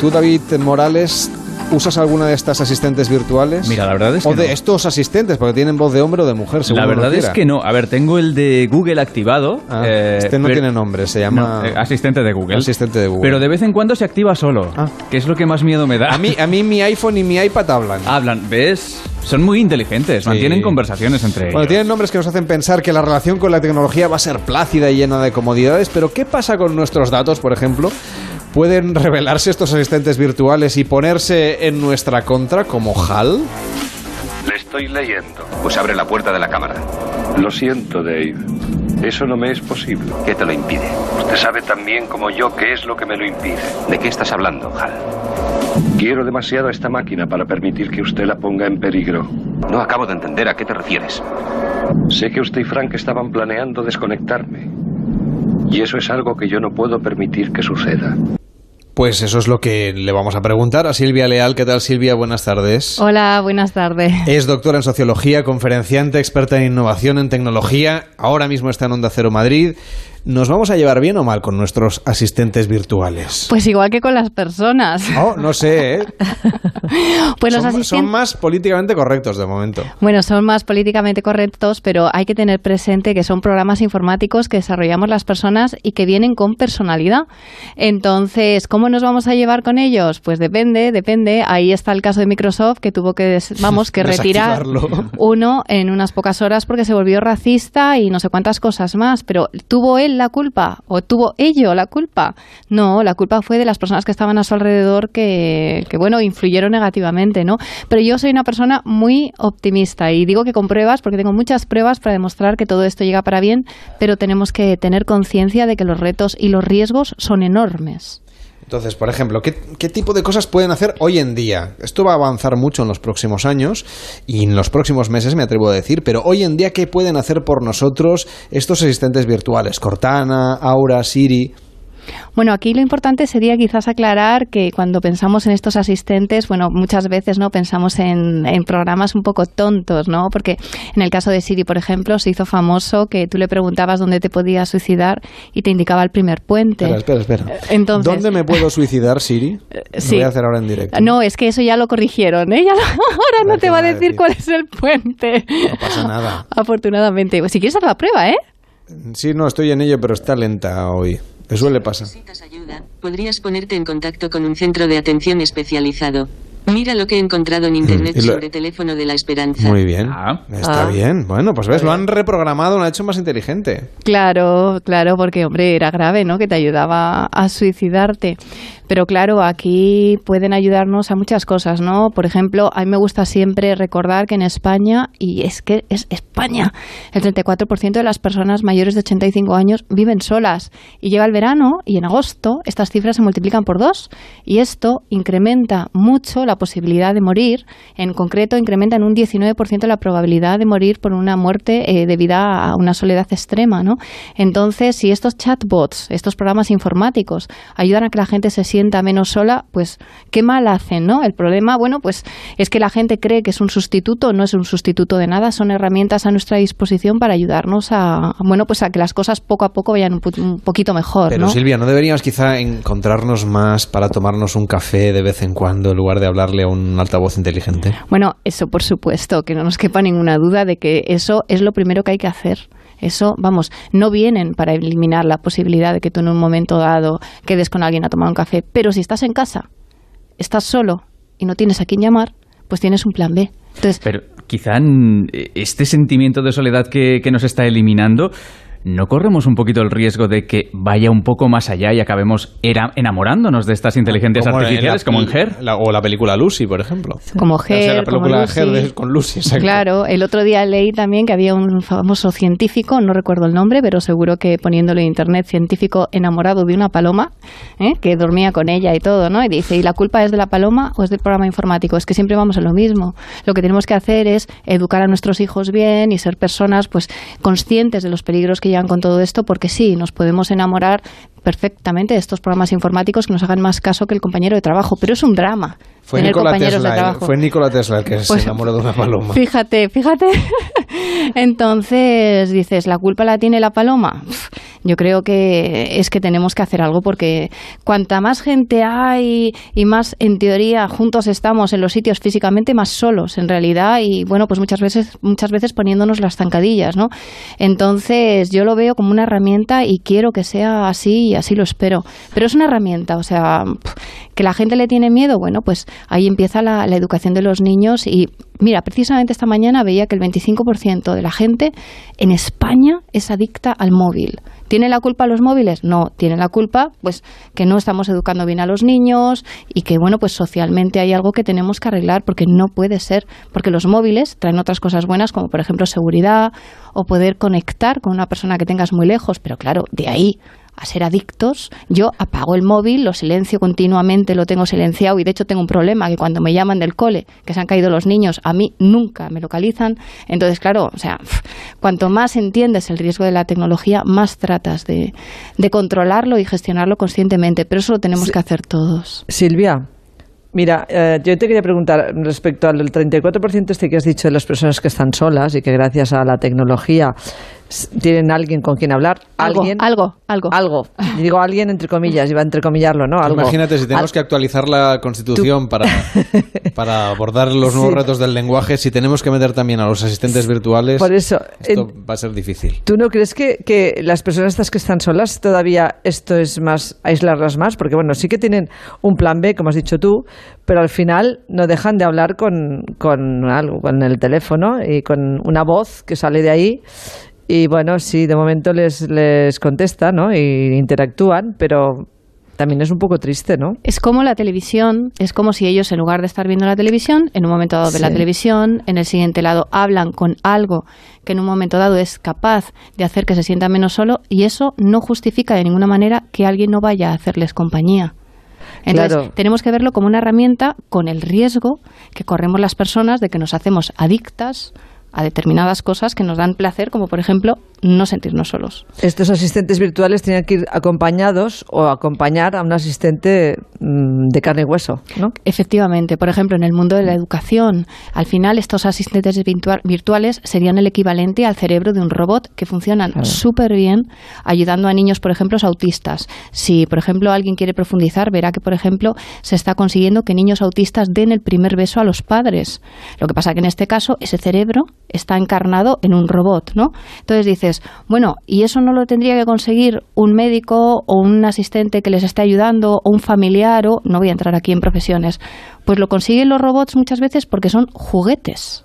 ¿Tú, David Morales, usas alguna de estas asistentes virtuales? Mira, la verdad es que O de no. estos asistentes, porque tienen voz de hombre o de mujer, según La verdad es que no. A ver, tengo el de Google activado. Ah, eh, este no pero- tiene nombre, se llama... No, eh, asistente de Google. Asistente de Google. Pero de vez en cuando se activa solo. Ah. Que es lo que más miedo me da. A mí, a mí mi iPhone y mi iPad hablan. Hablan, ¿ves? Son muy inteligentes, mantienen conversaciones entre Bueno, ellos. tienen nombres que nos hacen pensar que la relación con la tecnología va a ser plácida y llena de comodidades, pero ¿qué pasa con nuestros datos, por ejemplo? ¿Pueden revelarse estos asistentes virtuales y ponerse en nuestra contra como HAL? Le estoy leyendo. Pues abre la puerta de la cámara. Lo siento, Dave. Eso no me es posible. ¿Qué te lo impide? Usted sabe tan bien como yo qué es lo que me lo impide. ¿De qué estás hablando, Hal? Quiero demasiado a esta máquina para permitir que usted la ponga en peligro. No acabo de entender a qué te refieres. Sé que usted y Frank estaban planeando desconectarme. Y eso es algo que yo no puedo permitir que suceda. Pues eso es lo que le vamos a preguntar a Silvia Leal. ¿Qué tal, Silvia? Buenas tardes. Hola, buenas tardes. Es doctora en sociología, conferenciante, experta en innovación en tecnología. Ahora mismo está en Onda Cero Madrid. ¿Nos vamos a llevar bien o mal con nuestros asistentes virtuales? Pues igual que con las personas. Oh, no sé, ¿eh? Pues los son, asisten- son más políticamente correctos de momento. Bueno, son más políticamente correctos, pero hay que tener presente que son programas informáticos que desarrollamos las personas y que vienen con personalidad. Entonces, ¿cómo nos vamos a llevar con ellos? Pues depende, depende. Ahí está el caso de Microsoft que tuvo que, vamos, que retirar uno en unas pocas horas porque se volvió racista y no sé cuántas cosas más. Pero ¿tuvo él la culpa o tuvo ello la culpa? No, la culpa fue de las personas que estaban a su alrededor que, que bueno, influyeron negativamente, ¿no? Pero yo soy una persona muy optimista y digo que con pruebas, porque tengo muchas pruebas para demostrar que todo esto llega para bien, pero tenemos que tener conciencia de que los retos y los riesgos son enormes. Entonces, por ejemplo, ¿qué, qué tipo de cosas pueden hacer hoy en día? Esto va a avanzar mucho en los próximos años y en los próximos meses, me atrevo a decir, pero hoy en día, ¿qué pueden hacer por nosotros estos asistentes virtuales? Cortana, Aura, Siri. Bueno, aquí lo importante sería quizás aclarar que cuando pensamos en estos asistentes, bueno, muchas veces no pensamos en, en programas un poco tontos, ¿no? Porque en el caso de Siri, por ejemplo, se hizo famoso que tú le preguntabas dónde te podías suicidar y te indicaba el primer puente. Espera, espera, espera. Entonces, ¿Dónde me puedo suicidar, Siri? Lo sí. voy a hacer ahora en directo. No, es que eso ya lo corrigieron. ¿eh? Ya lo- ahora no te va a decir cuál es el puente. No pasa nada. Afortunadamente. Pues si quieres hacer la prueba, ¿eh? Sí, no, estoy en ello, pero está lenta hoy. Me suele pasar. Podrías ponerte en contacto con un centro de atención especializado. Mira lo que he encontrado en internet Mm, y lo- sobre teléfono de la esperanza. Muy bien. Está Ah. bien. Bueno, pues ves, lo han reprogramado, lo han hecho más inteligente. Claro, claro, porque hombre, era grave, ¿no? Que te ayudaba a suicidarte. Pero claro, aquí pueden ayudarnos a muchas cosas, ¿no? Por ejemplo, a mí me gusta siempre recordar que en España, y es que es España, el 34% de las personas mayores de 85 años viven solas. Y llega el verano y en agosto estas cifras se multiplican por dos. Y esto incrementa mucho la posibilidad de morir. En concreto, incrementa en un 19% la probabilidad de morir por una muerte eh, debida a una soledad extrema, ¿no? Entonces, si estos chatbots, estos programas informáticos, ayudan a que la gente se sienta menos sola, pues qué mal hacen, ¿no? El problema, bueno, pues es que la gente cree que es un sustituto, no es un sustituto de nada, son herramientas a nuestra disposición para ayudarnos a, bueno, pues a que las cosas poco a poco vayan un, un poquito mejor, Pero ¿no? Silvia, ¿no deberíamos quizá encontrarnos más para tomarnos un café de vez en cuando en lugar de hablarle a un altavoz inteligente? Bueno, eso por supuesto, que no nos quepa ninguna duda de que eso es lo primero que hay que hacer. Eso, vamos, no vienen para eliminar la posibilidad de que tú en un momento dado quedes con alguien a tomar un café, pero si estás en casa, estás solo y no tienes a quién llamar, pues tienes un plan B. Entonces, Pero quizá este sentimiento de soledad que, que nos está eliminando, ¿no corremos un poquito el riesgo de que vaya un poco más allá y acabemos era- enamorándonos de estas inteligencias Como en artificiales la- como en Her? la- o la película Lucy, por ejemplo. Como O sea, Her, la como película Lucy. Her de- con Lucy, exacto. Claro, el otro día leí también que había un famoso científico, no recuerdo el nombre, pero seguro que poniéndolo en internet, científico enamorado de una paloma, ¿eh? que dormía con ella y todo, ¿no? Y dice, ¿y la culpa es de la paloma o es del programa informático? Es que siempre vamos a lo mismo. Lo que tenemos que hacer es educar a nuestros hijos bien y ser personas, pues, conscientes de los peligros que con todo esto, porque sí, nos podemos enamorar perfectamente de estos programas informáticos que nos hagan más caso que el compañero de trabajo, pero es un drama Fue tener Nikola, compañeros Tesla, de el- trabajo. fue Nikola Tesla el que Pues- se enamoró de una paloma. Fíjate, fíjate. Entonces dices, ¿la culpa la tiene la paloma? Yo creo que es que tenemos que hacer algo porque cuanta más gente hay y más en teoría juntos estamos en los sitios físicamente, más solos en realidad y bueno, pues muchas veces, muchas veces poniéndonos las zancadillas, ¿no? Entonces yo lo veo como una herramienta y quiero que sea así y así lo espero. Pero es una herramienta, o sea, que la gente le tiene miedo, bueno, pues ahí empieza la, la educación de los niños y mira, precisamente esta mañana veía que el 25% de la gente en España es adicta al móvil. ¿Tiene la culpa los móviles? No, tiene la culpa pues que no estamos educando bien a los niños y que bueno, pues socialmente hay algo que tenemos que arreglar porque no puede ser, porque los móviles traen otras cosas buenas como por ejemplo seguridad o poder conectar con una persona que tengas muy lejos, pero claro, de ahí a ser adictos, yo apago el móvil, lo silencio continuamente, lo tengo silenciado y de hecho tengo un problema que cuando me llaman del cole, que se han caído los niños, a mí nunca me localizan. Entonces, claro, o sea, cuanto más entiendes el riesgo de la tecnología, más tratas de, de controlarlo y gestionarlo conscientemente, pero eso lo tenemos que hacer todos. Silvia, mira, eh, yo te quería preguntar respecto al 34% este que has dicho de las personas que están solas y que gracias a la tecnología tienen alguien con quien hablar. Algo, alguien, algo, algo. Algo. Y digo alguien entre comillas, iba a entrecomillarlo, ¿no? Algo. Imagínate si tenemos Al- que actualizar la Constitución para, para abordar los nuevos Sí. retos del lenguaje, si tenemos que meter también a los asistentes virtuales, Por eso, esto va a ser difícil. ¿Tú no crees que, que las personas estas que están solas todavía esto es más aislarlas más? Porque bueno, sí que tienen un plan B, como has dicho tú, pero al final no dejan de hablar con, con algo, con el teléfono y con una voz que sale de ahí. Y bueno, sí, de momento les, les contesta, ¿no? Y interactúan, pero también es un poco triste, ¿no? Es como la televisión, es como si ellos en lugar de estar viendo la televisión, en un momento dado ven la Sí. televisión, en el siguiente lado hablan con algo que en un momento dado es capaz de hacer que se sienta menos solo y eso no justifica de ninguna manera que alguien no vaya a hacerles compañía. Entonces, Claro. tenemos que verlo como una herramienta con el riesgo que corremos las personas de que nos hacemos adictas a determinadas cosas que nos dan placer, como por ejemplo no sentirnos solos. Estos asistentes virtuales tienen que ir acompañados o acompañar a un asistente mm, de carne y hueso, ¿no? Efectivamente, por ejemplo, en el mundo de la educación, al final estos asistentes virtua- virtuales serían el equivalente al cerebro de un robot que funcionan súper bien ayudando a niños, por ejemplo, autistas. Si, por ejemplo, alguien quiere profundizar, verá que, por ejemplo, se está consiguiendo que niños autistas den el primer beso a los padres. Lo que pasa que en este caso ese cerebro está encarnado en un robot, ¿no? Entonces dices, bueno, ¿y eso no lo tendría que conseguir un médico o un asistente que les esté ayudando o un familiar o no voy a entrar aquí en profesiones? Pues lo consiguen los robots muchas veces porque son juguetes.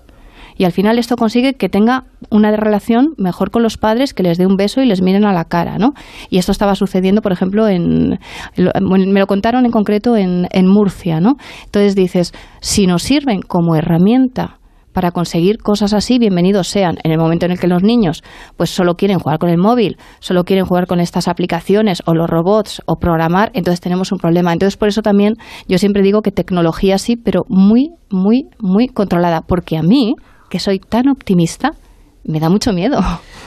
Y al final esto consigue que tenga una relación mejor con los padres, que les dé un beso y les miren a la cara, ¿no? Y esto estaba sucediendo, por ejemplo, en me lo contaron en concreto en, en Murcia, ¿no? Entonces dices, si nos sirven como herramienta para conseguir cosas así, bienvenidos sean. En el momento en el que los niños pues solo quieren jugar con el móvil, solo quieren jugar con estas aplicaciones o los robots o programar, entonces tenemos un problema. Entonces por eso también yo siempre digo que tecnología sí, pero muy, muy, muy controlada, porque a mí, que soy tan optimista, me da mucho miedo.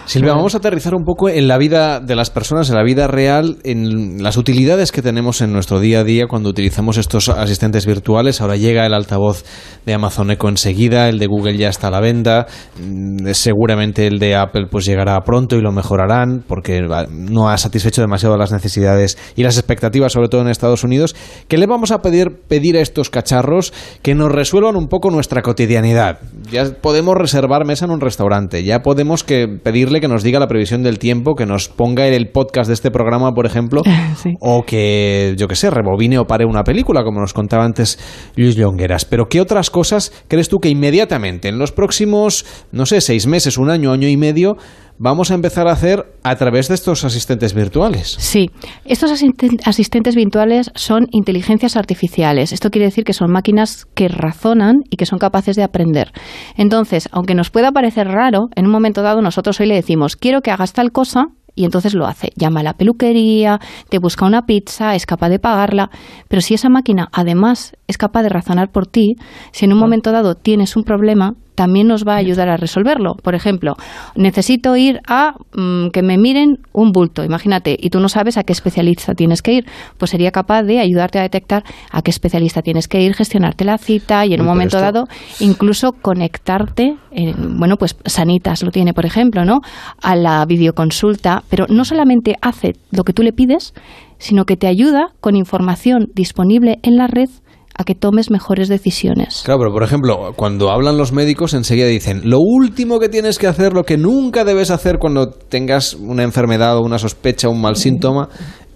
Silvia, vamos a aterrizar un poco en la vida de las personas, en la vida real, en las utilidades que tenemos en nuestro día a día cuando utilizamos estos asistentes virtuales. Ahora llega el altavoz de Amazon Echo enseguida, el de Google ya está a la venta, mm, seguramente el de Apple pues llegará pronto y lo mejorarán porque va, no ha satisfecho demasiado las necesidades y las expectativas, sobre todo en Estados Unidos. ¿Qué le vamos a pedir, pedir a estos cacharros que nos resuelvan un poco nuestra cotidianidad? Ya podemos reservar mesa en un restaurante, ya podemos que pedirle que nos diga la previsión del tiempo, que nos ponga el podcast de este programa, por ejemplo, o que, yo que sé, rebobine o pare una película, como nos contaba antes Luis Longueras. Pero ¿qué otras cosas crees tú que inmediatamente, en los próximos, no sé, seis meses, un año, año y medio, vamos a empezar a hacer a través de estos asistentes virtuales? Sí, estos asisten- asistentes virtuales son inteligencias artificiales. Esto quiere decir que son máquinas que razonan y que son capaces de aprender. Entonces, aunque nos pueda parecer raro, en un momento dado nosotros hoy le decimos, quiero que hagas tal cosa, y entonces lo hace. Llama a la peluquería, te busca una pizza, es capaz de pagarla. Pero si esa máquina además es capaz de razonar por ti, si en un momento dado tienes un problema, también nos va a ayudar a resolverlo. Por ejemplo, necesito ir a mm, que me miren un bulto, imagínate, y tú no sabes a qué especialista tienes que ir, pues sería capaz de ayudarte a detectar a qué especialista tienes que ir, gestionarte la cita y en un pero momento esto- dado incluso conectarte, eh, bueno, pues Sanitas lo tiene, por ejemplo, ¿no? A la videoconsulta, pero no solamente hace lo que tú le pides, sino que te ayuda con información disponible en la red a que tomes mejores decisiones. Claro, pero por ejemplo, cuando hablan los médicos enseguida dicen, lo último que tienes que hacer, lo que nunca debes hacer cuando tengas una enfermedad o una sospecha o un mal síntoma,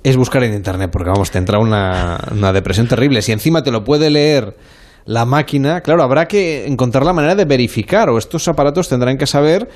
es buscar en Internet, porque vamos, te entra una, una depresión terrible. Si encima te lo puede leer la máquina, claro, habrá que encontrar la manera de verificar, o estos aparatos tendrán que saber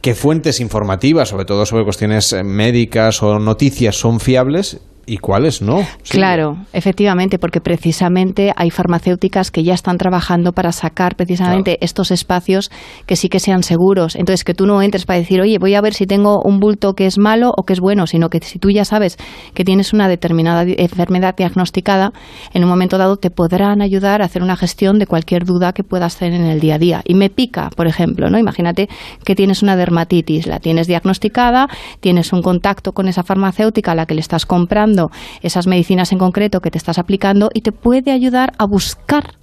qué fuentes informativas, sobre todo sobre cuestiones eh, médicas o noticias, son fiables y cuáles no. Sí. Claro, efectivamente, porque precisamente hay farmacéuticas que ya están trabajando para sacar precisamente estos espacios que sí que sean seguros. Entonces, que tú no entres para decir, oye, voy a ver si tengo un bulto que es malo o que es bueno, sino que si tú ya sabes que tienes una determinada enfermedad diagnosticada, en un momento dado te podrán ayudar a hacer una gestión de cualquier duda que puedas tener en el día a día. Y me pica, por ejemplo, ¿no? Imagínate que tienes una dermatitis, la tienes diagnosticada, tienes un contacto con esa farmacéutica a la que le estás comprando esas medicinas en concreto que te estás aplicando y te puede ayudar a buscar,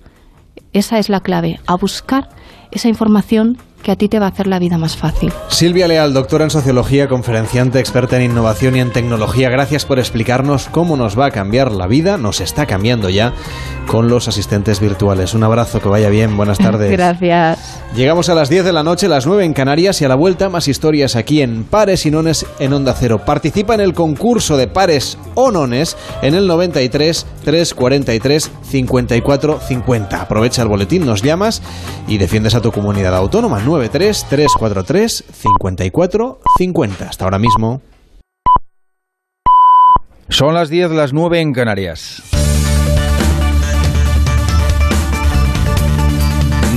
esa es la clave, a buscar esa información que a ti te va a hacer la vida más fácil. Silvia Leal, doctora en sociología, conferenciante, experta en innovación y en tecnología, gracias por explicarnos cómo nos va a cambiar la vida, nos está cambiando ya con los asistentes virtuales. Un abrazo, que vaya bien, buenas tardes. Gracias. Llegamos a las 10 de la noche, las 9 en Canarias y a la vuelta más historias aquí en Pares y Nones en Onda Cero. Participa en el concurso de Pares o Nones en el 93 343 54 50. Aprovecha el boletín, nos llamas y defiendes a tu comunidad autónoma. 93 343 54 50. Hasta ahora mismo. Son las 10, las 9 en Canarias.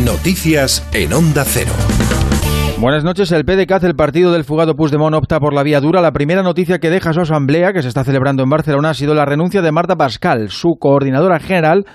Noticias en Onda Cero. Buenas noches. El PDCAT, el partido del fugado Puigdemont, opta por la vía dura. La primera noticia que deja su asamblea, que se está celebrando en Barcelona, ha sido la renuncia de Marta Pascal. Su coordinadora general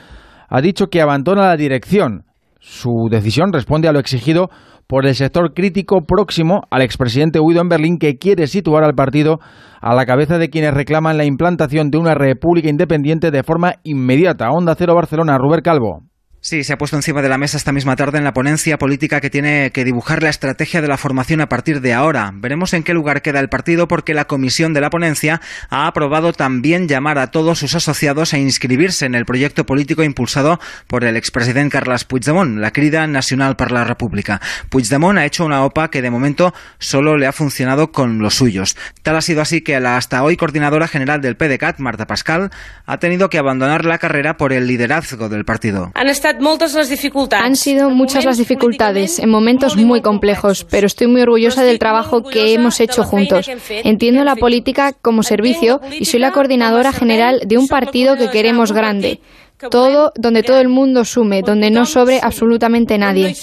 ha dicho que abandona la dirección. Su decisión responde a lo exigido por el sector crítico próximo al expresidente huido en Berlín que quiere situar al partido a la cabeza de quienes reclaman la implantación de una república independiente de forma inmediata. Onda Cero Barcelona, Ruber Calvo. Sí, se ha puesto encima de la mesa esta misma tarde en la ponencia política que tiene que dibujar la estrategia de la formación a partir de ahora. Veremos en qué lugar queda el partido porque la comisión de la ponencia ha aprobado también llamar a todos sus asociados a inscribirse en el proyecto político impulsado por el expresidente Carles Puigdemont, la Crida Nacional para la República. Puigdemont ha hecho una OPA que de momento solo le ha funcionado con los suyos. Tal ha sido así que la hasta hoy coordinadora general del PDCAT, Marta Pascal, ha tenido que abandonar la carrera por el liderazgo del partido. Sido muchas las dificultades en momentos muy complejos, pero estoy muy orgullosa del trabajo que hemos hecho juntos. Entiendo la política como servicio y soy la coordinadora general de un partido que queremos grande. Todo donde todo el mundo sume, donde no sobre absolutamente nadie.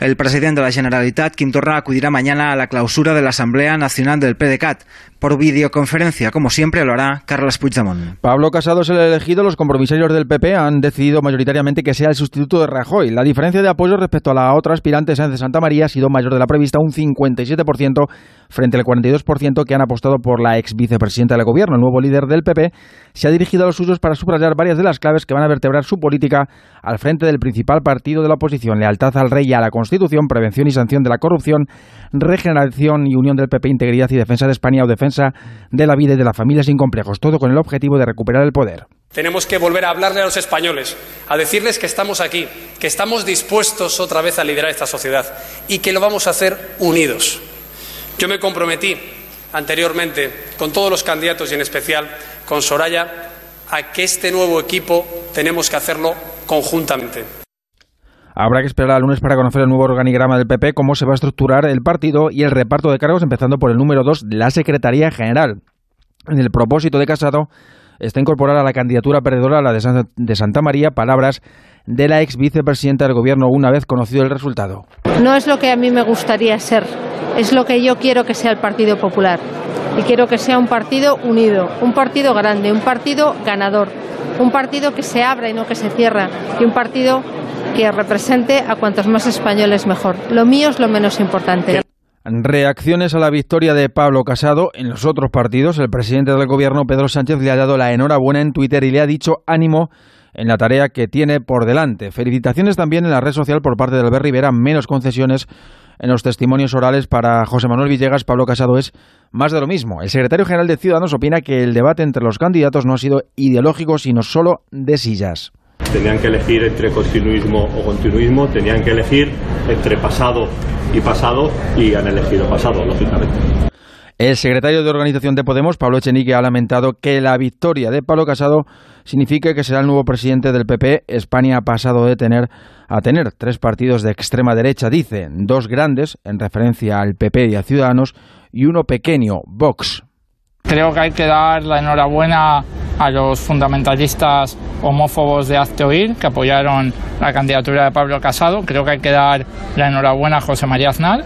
El presidente de la Generalitat, Quim Torra, acudirá mañana a la clausura de la Asamblea Nacional del PDCAT. Por videoconferencia, como siempre lo hará Carles Puigdemont. Pablo Casado es el elegido. Los compromisarios del PP han decidido mayoritariamente que sea el sustituto de Rajoy. La diferencia de apoyo respecto a la otra aspirante, Sánchez de Santa María, ha sido mayor de la prevista, un 57% frente al 42% que han apostado por la ex vicepresidenta del gobierno. El nuevo líder del PP se ha dirigido a los suyos para subrayar varias de las claves que van a vertebrar su política al frente del principal partido de la oposición. Lealtad al rey y a la Constitución, prevención y sanción de la corrupción, regeneración y unión del PP, integridad y defensa de España o defensa de la vida y de la familia sin complejos, todo con el objetivo de recuperar el poder. Tenemos que volver a hablarle a los españoles, a decirles que estamos aquí, que estamos dispuestos otra vez a liderar esta sociedad y que lo vamos a hacer unidos. Yo me comprometí anteriormente con todos los candidatos y en especial con Soraya a que este nuevo equipo tenemos que hacerlo conjuntamente. Habrá que esperar al lunes para conocer el nuevo organigrama del PP, cómo se va a estructurar el partido y el reparto de cargos, empezando por el número 2, la Secretaría General. En el propósito de Casado está incorporar a la candidatura perdedora, la de, de Santa María, palabras de la ex vicepresidenta del Gobierno una vez conocido el resultado. No es lo que a mí me gustaría ser, es lo que yo quiero que sea el Partido Popular. Y quiero que sea un partido unido, un partido grande, un partido ganador, un partido que se abra y no que se cierra, y un partido que represente a cuantos más españoles mejor. Lo mío es lo menos importante. Reacciones a la victoria de Pablo Casado en los otros partidos. El presidente del gobierno, Pedro Sánchez, le ha dado la enhorabuena en Twitter y le ha dicho ánimo en la tarea que tiene por delante. Felicitaciones también en la red social por parte de Albert Rivera, menos concesiones en los testimonios orales para José Manuel Villegas, Pablo Casado es más de lo mismo. El secretario general de Ciudadanos opina que el debate entre los candidatos no ha sido ideológico, sino solo de sillas. Tenían que elegir entre continuismo o continuismo, tenían que elegir entre pasado y pasado y han elegido pasado, lógicamente. El secretario de organización de Podemos, Pablo Echenique, ha lamentado que la victoria de Pablo Casado signifique que será el nuevo presidente del PP. España ha pasado de tener a tener tres partidos de extrema derecha, dice, dos grandes, en referencia al PP y a Ciudadanos, y uno pequeño, Vox. Creo que hay que dar la enhorabuena a los fundamentalistas homófobos de Hazte Oír que apoyaron la candidatura de Pablo Casado. Creo que hay que dar la enhorabuena a José María Aznar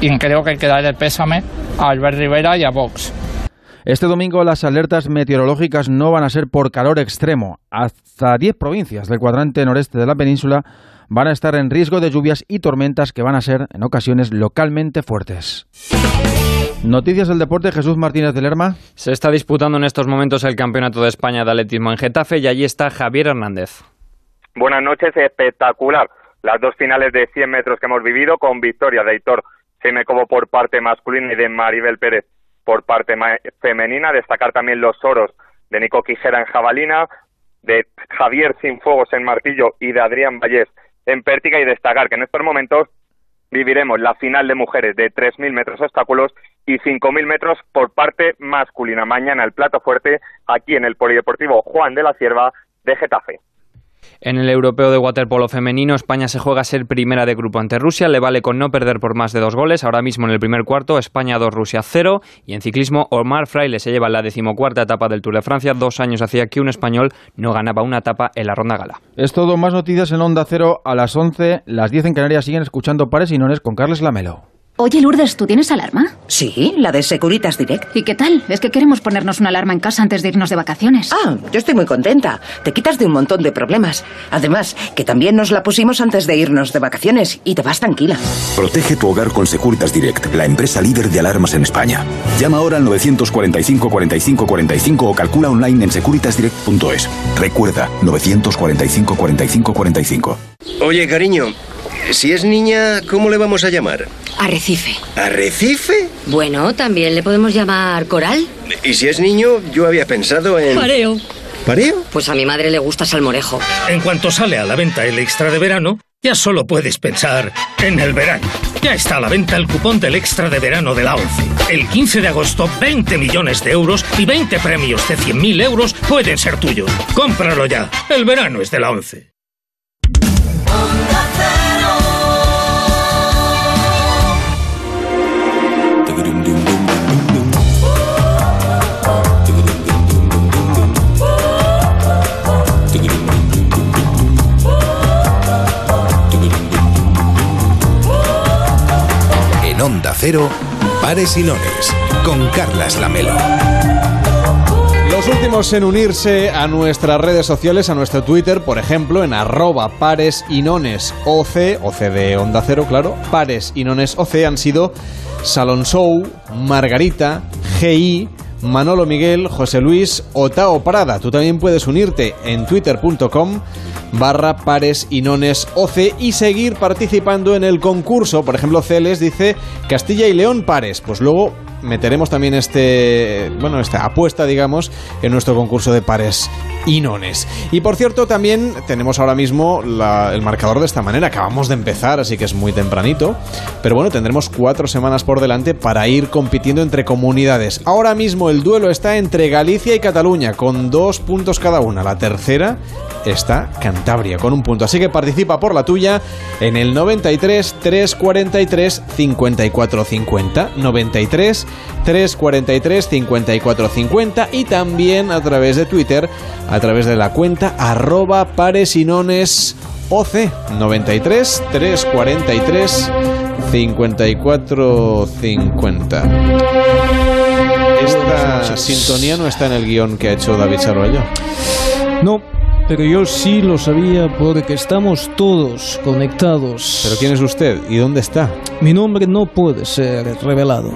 y creo que hay que dar el pésame a Albert Rivera y a Vox. Este domingo las alertas meteorológicas no van a ser por calor extremo. Hasta 10 provincias del cuadrante noreste de la península van a estar en riesgo de lluvias y tormentas que van a ser en ocasiones localmente fuertes. Noticias del deporte, Jesús Martínez de Lerma. Se está disputando en estos momentos el Campeonato de España de Atletismo en Getafe y allí está Javier Hernández. Buenas noches, espectacular. las dos finales de 100 metros que hemos vivido, con victoria de Hitor Semecobo por parte masculina y de Maribel Pérez por parte femenina. Destacar también los oros de Nico Quijera en jabalina, de Javier Sinfuegos en martillo y de Adrián Vallés en pértiga y destacar que en estos momentos viviremos la final de mujeres de 3.000 metros obstáculos y 5.000 metros por parte masculina. Mañana el plato fuerte aquí en el Polideportivo Juan de la Cierva de Getafe. En el europeo de waterpolo femenino, España se juega a ser primera de grupo ante Rusia. Le vale con no perder por más de dos goles. Ahora mismo en el primer cuarto, España 2, Rusia 0. Y en ciclismo, Omar Fraile se lleva la decimocuarta etapa del Tour de Francia. Dos años hacía que un español no ganaba una etapa en la ronda gala. Es todo. Más noticias en Onda Cero a las 11. Las 10 en Canarias siguen escuchando Pares y Nones con Carles Lamelo. Oye, Lourdes, ¿tú tienes alarma? Sí, la de Securitas Direct. ¿Y qué tal? Es que queremos ponernos una alarma en casa antes de irnos de vacaciones. Ah, yo estoy muy contenta. Te quitas de un montón de problemas. Además, que también nos la pusimos antes de irnos de vacaciones y te vas tranquila. Protege tu hogar con Securitas Direct, la empresa líder de alarmas en España. Llama ahora al 945 45 45 o calcula online en securitasdirect.es. Recuerda, 945 45 45. Oye, cariño, si es niña, ¿cómo le vamos a llamar? Arrecife. ¿Arrecife? Bueno, también le podemos llamar Coral. Y si es niño, yo había pensado en... Pareo. ¿Pareo? Pues a mi madre le gusta salmorejo. En cuanto sale a la venta el extra de verano, ya solo puedes pensar en el verano. Ya está a la venta el cupón del extra de verano de la ONCE. El 15 de agosto, 20 millones de euros y 20 premios de 100.000 euros pueden ser tuyos. Cómpralo ya. El verano es de la ONCE. Onda Cero, Pares y Nones, con Carlas Lamelo. Los últimos en unirse a nuestras redes sociales, a nuestro Twitter, por ejemplo, en arroba pares y nones OC, OC de Onda Cero, claro, pares y nones OC han sido Salon Margarita, GI, Manolo Miguel, José Luis, Otao Prada. Tú también puedes unirte en twitter.com barra pares y nones OC y seguir participando en el concurso. Por ejemplo, Celes dice Castilla y León pares. Pues luego meteremos también este, bueno, esta apuesta, digamos, en nuestro concurso de pares y nones. Y por cierto, también tenemos ahora mismo el marcador de esta manera. Acabamos de empezar, así que es muy tempranito. Pero bueno, tendremos cuatro semanas por delante para ir compitiendo entre comunidades. Ahora mismo el duelo está entre Galicia y Cataluña, con dos puntos cada una. La tercera está Cantabria, con un punto. Así que participa por la tuya en el 93 343 54 50. 93 343 54 50 y también a través de Twitter, a través de la cuenta arroba paresinones OC 93 343 54 50. Esta sintonía no está en el guion que ha hecho David Sarroyo. No, pero yo sí lo sabía porque estamos todos conectados. ¿Pero quién es usted y dónde está? Mi nombre no puede ser revelado.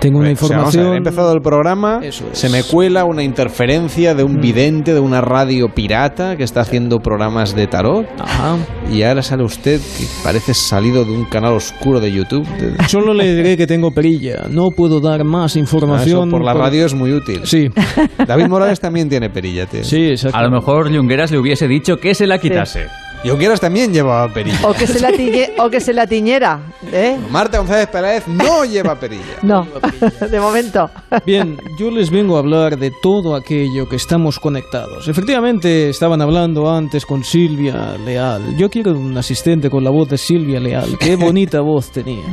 Tengo una O sea, vamos a ver, información. he empezado el programa, se me cuela una interferencia de Mm. un vidente de una radio pirata que está haciendo programas de tarot. Y ahora sale usted que parece salido de un canal oscuro de YouTube. Solo le diré que tengo perilla. No puedo dar más Ah, información. eso por la radio es muy útil. Sí. David Morales también tiene perilla, tío. Sí, exacto. A lo mejor Jungueras le hubiese dicho que se la quitase. Junqueras también llevaba perilla. O que se la, tiñe- o que se la tiñera. ¿eh? Marta González Peláez no lleva perilla. No, de momento. Bien, yo les vengo a hablar de todo aquello que estamos conectados. Efectivamente, estaban hablando antes con Silvia Leal. Yo quiero un asistente con la voz de Silvia Leal. Qué bonita voz tenía.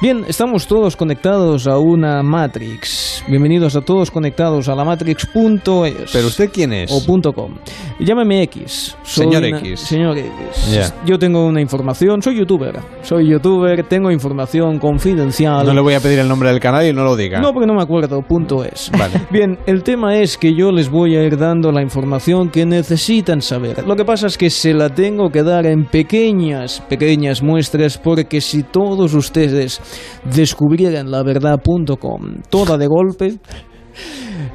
Bien, estamos todos conectados a una Matrix. Bienvenidos a todos conectados a la Matrix.es. ¿Pero usted quién es? O punto .com. Llámeme X. Soy Señor una- X. Señor X. Ya. Yo tengo una información. Soy youtuber. Soy youtuber. Tengo información confidencial. No le voy a pedir el nombre del canal y no lo diga. No, porque no me acuerdo, punto es. Vale. Bien, el tema es que yo les voy a ir dando la información que necesitan saber. Lo que pasa es que se la tengo que dar en pequeñas, pequeñas muestras, porque si todos ustedes descubrieran la verdad.com toda de golpe,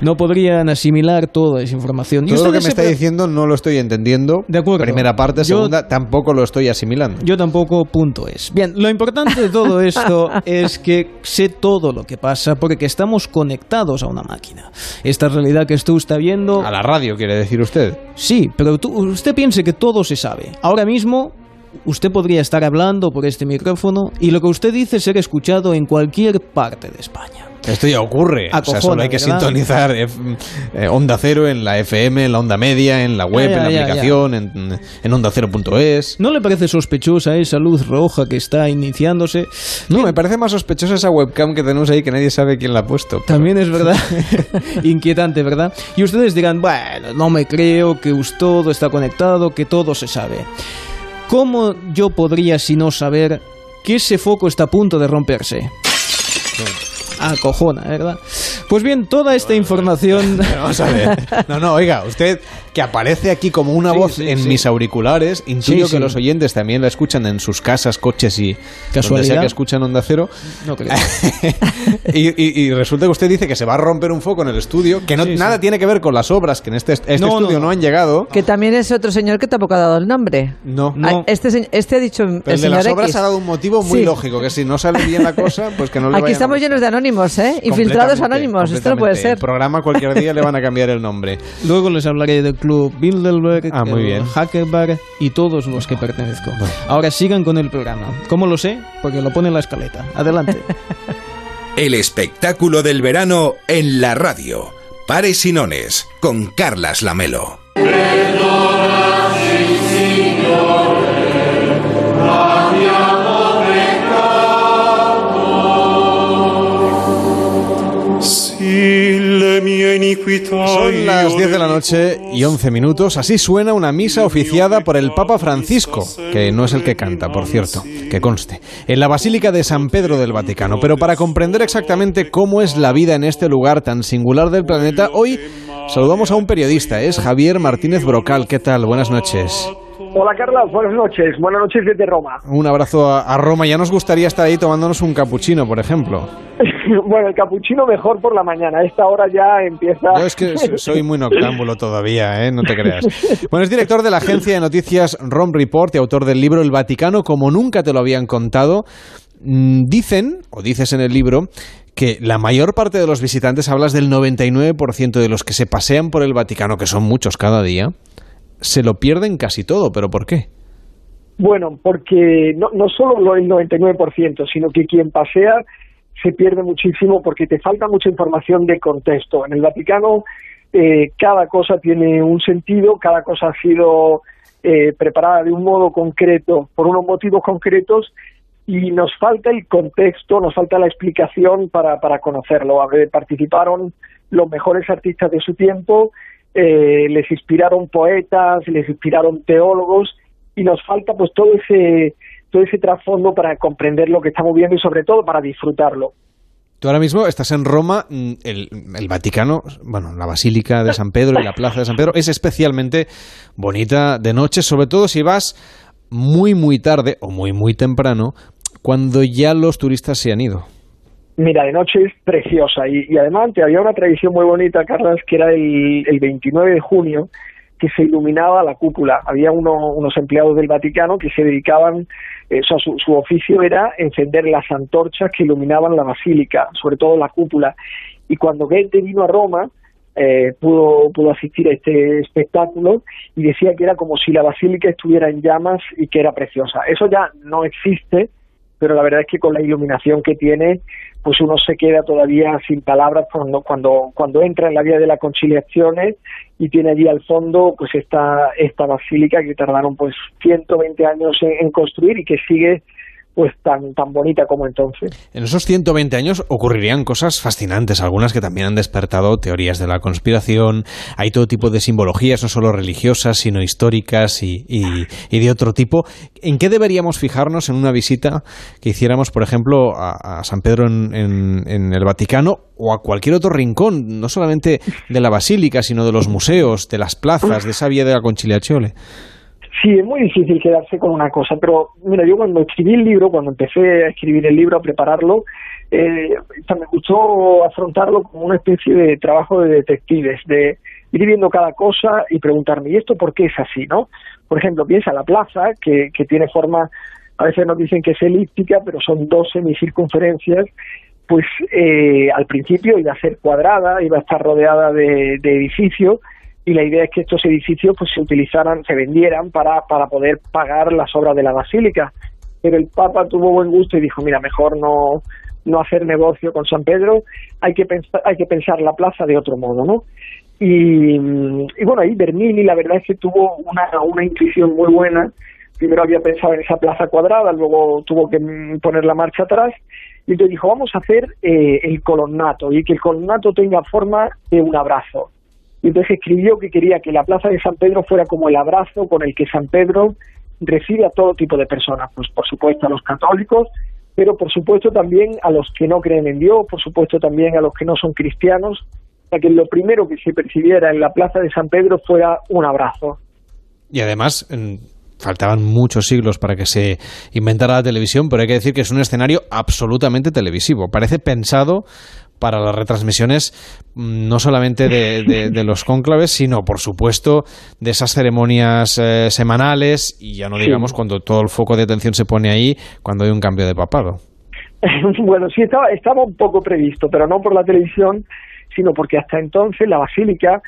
no podrían asimilar toda esa información. Todo lo que me está diciendo no lo estoy entendiendo. De acuerdo. Primera parte, segunda, tampoco lo estoy asimilando. Yo tampoco, punto es. Bien, lo importante de todo esto es que sé todo lo que pasa porque estamos conectados a una máquina. Esta realidad que tú está viendo... A la radio, quiere decir usted. Sí, pero usted piense que todo se sabe. Ahora mismo usted podría estar hablando por este micrófono y lo que usted dice ser escuchado en cualquier parte de España. Esto ya ocurre. o sea, solo hay que sintonizar eh, Onda Cero en la FM, en la Onda Media, en la web, en la aplicación, en, en Onda Cero.es. ¿No le parece sospechosa esa luz roja que está iniciándose? No, me parece más sospechosa esa webcam que tenemos ahí que nadie sabe quién la ha puesto. También es verdad. Inquietante, ¿verdad? Y ustedes dirán, bueno, no me creo que todo está conectado, que todo se sabe. ¿Cómo yo podría, si no saber, que ese foco está a punto de romperse? Acojona, ¿verdad? Pues bien, toda esta información... Vamos a ver. No, no, oiga, usted que aparece aquí como una voz en mis auriculares, intuyo que los oyentes también la escuchan en sus casas, coches y donde sea que escuchan Onda Cero. No creo. y, resulta que usted dice que se va a romper un foco en el estudio, que no, nada tiene que ver con las obras, que en este, este estudio no, han llegado. Que también es otro señor que tampoco ha dado el nombre. No. no. Este, este ha dicho Pero el, de las obras ha dado un motivo muy lógico, que si no sale bien la cosa, pues que no le Aquí estamos llenos de anónimos, ¿eh? Infiltrados anónimos, esto no puede ser. El programa cualquier día le van a cambiar el nombre. Luego les hablaré del club Bilderberg, ah, muy bien. Hackerberg y todos los que pertenezco. Ahora sigan con el programa. ¿Cómo lo sé? Porque lo pone en la escaleta. Adelante. el espectáculo del verano en la radio. Pares Sinones con Carlas Lamelo. Son las 10 de la noche y 11 minutos. Así suena una misa oficiada por el Papa Francisco, que no es el que canta, por cierto, que conste, en la Basílica de San Pedro del Vaticano. Pero para comprender exactamente cómo es la vida en este lugar tan singular del planeta, hoy saludamos a un periodista, es Javier Martínez Brocal. ¿Qué tal? Buenas noches. Hola Carla, buenas noches. Buenas noches desde Roma. Un abrazo a, Roma. Ya nos gustaría estar ahí tomándonos un capuchino, por ejemplo. bueno, el capuchino mejor por la mañana. A esta hora ya empieza. Yo es que soy muy noctámbulo todavía, ¿eh? no te creas. Bueno, es director de la agencia de noticias Rom Report y autor del libro El Vaticano como nunca te lo habían contado. Mm, dicen, o dices en el libro, que la mayor parte de los visitantes, hablas del 99% de los que se pasean por el Vaticano, que son muchos cada día, se lo pierden casi todo, pero ¿por qué? Bueno, porque no, no solo el 99%, sino que quien pasea se pierde muchísimo porque te falta mucha información de contexto. En el Vaticano eh, cada cosa tiene un sentido, cada cosa ha sido eh, preparada de un modo concreto, por unos motivos concretos, y nos falta el contexto, nos falta la explicación para, para conocerlo. participaron los mejores artistas de su tiempo, eh, les inspiraron poetas, les inspiraron teólogos y nos falta pues todo ese todo ese trasfondo para comprender lo que estamos viendo y sobre todo para disfrutarlo. Tú ahora mismo estás en Roma, mm, el, el, Vaticano, bueno, la Basílica de San Pedro y la Plaza de San Pedro es especialmente bonita de noche, sobre todo si vas muy muy tarde o muy muy temprano, cuando ya los turistas se han ido. Mira, de noche es preciosa y, además había una tradición muy bonita, Carlos, que era el, el 29 de junio, que se iluminaba la cúpula. Había unos empleados del Vaticano que se dedicaban, eh, o sea, su, su, oficio era encender las antorchas que iluminaban la basílica, sobre todo la cúpula. Y cuando Goethe vino a Roma, eh, pudo, pudo asistir a este espectáculo y decía que era como si la basílica estuviera en llamas y que era preciosa. Eso ya no existe, pero la verdad es que con la iluminación que tiene pues uno se queda todavía sin palabras cuando, cuando, cuando entra en la vía de las conciliaciones y tiene allí al fondo pues esta, esta basílica que tardaron pues 120 años en construir y que sigue pues tan, tan bonita como entonces. En esos 120 años ocurrirían cosas fascinantes, algunas que también han despertado teorías de la conspiración, hay todo tipo de simbologías, no solo religiosas, sino históricas y, y, de otro tipo. ¿En qué deberíamos fijarnos en una visita que hiciéramos, por ejemplo, a, San Pedro en, en, el Vaticano o a cualquier otro rincón, no solamente de la basílica, sino de los museos, de las plazas, de esa vía de la Conciliazione? Sí, es muy difícil quedarse con una cosa, pero mira, yo cuando escribí el libro, cuando empecé a escribir el libro, a prepararlo, eh, me gustó afrontarlo como una especie de trabajo de detectives, de ir viendo cada cosa y preguntarme, ¿y esto por qué es así, no? Por ejemplo, piensa la plaza, que, que tiene forma, a veces nos dicen que es elíptica, pero son dos semicircunferencias, pues eh, al principio iba a ser cuadrada, iba a estar rodeada de, de edificios, y la idea es que estos edificios pues se utilizaran, se vendieran para, para poder pagar las obras de la basílica. Pero el Papa tuvo buen gusto y dijo, mira, mejor no, no hacer negocio con San Pedro, hay que pensar, hay que pensar la plaza de otro modo, ¿no? Y, y bueno, ahí Bernini la verdad es que tuvo una, una intuición muy buena. Primero había pensado en esa plaza cuadrada, luego tuvo que poner la marcha atrás y entonces dijo, vamos a hacer eh, el colonnato y que el colonnato tenga forma de un abrazo. Y entonces escribió que quería que la plaza de San Pedro fuera como el abrazo con el que San Pedro recibe a todo tipo de personas, pues por supuesto a los católicos, pero por supuesto también a los que no creen en Dios, por supuesto también a los que no son cristianos, para que lo primero que se percibiera en la plaza de San Pedro fuera un abrazo. Y además, faltaban muchos siglos para que se inventara la televisión, pero hay que decir que es un escenario absolutamente televisivo. Parece pensado para las retransmisiones mm, no solamente de, los cónclaves, sino por supuesto de esas ceremonias eh, semanales y ya no digamos cuando todo el foco de atención se pone ahí cuando hay un cambio de papado. bueno, sí estaba, estaba un poco previsto, pero no por la televisión, sino porque hasta entonces la basílica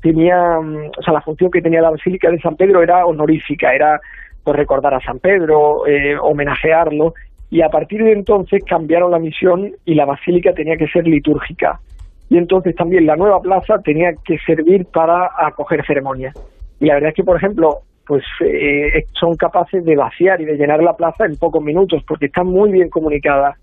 tenía, mm, o sea, la función que tenía la basílica de San Pedro era honorífica, era pues recordar a San Pedro, eh, homenajearlo, y a partir de entonces cambiaron la misión y la basílica tenía que ser litúrgica. Y entonces también la nueva plaza tenía que servir para acoger ceremonias. Y la verdad es que, por ejemplo, pues eh, son capaces de vaciar y de llenar la plaza en pocos minutos porque están muy bien comunicadas.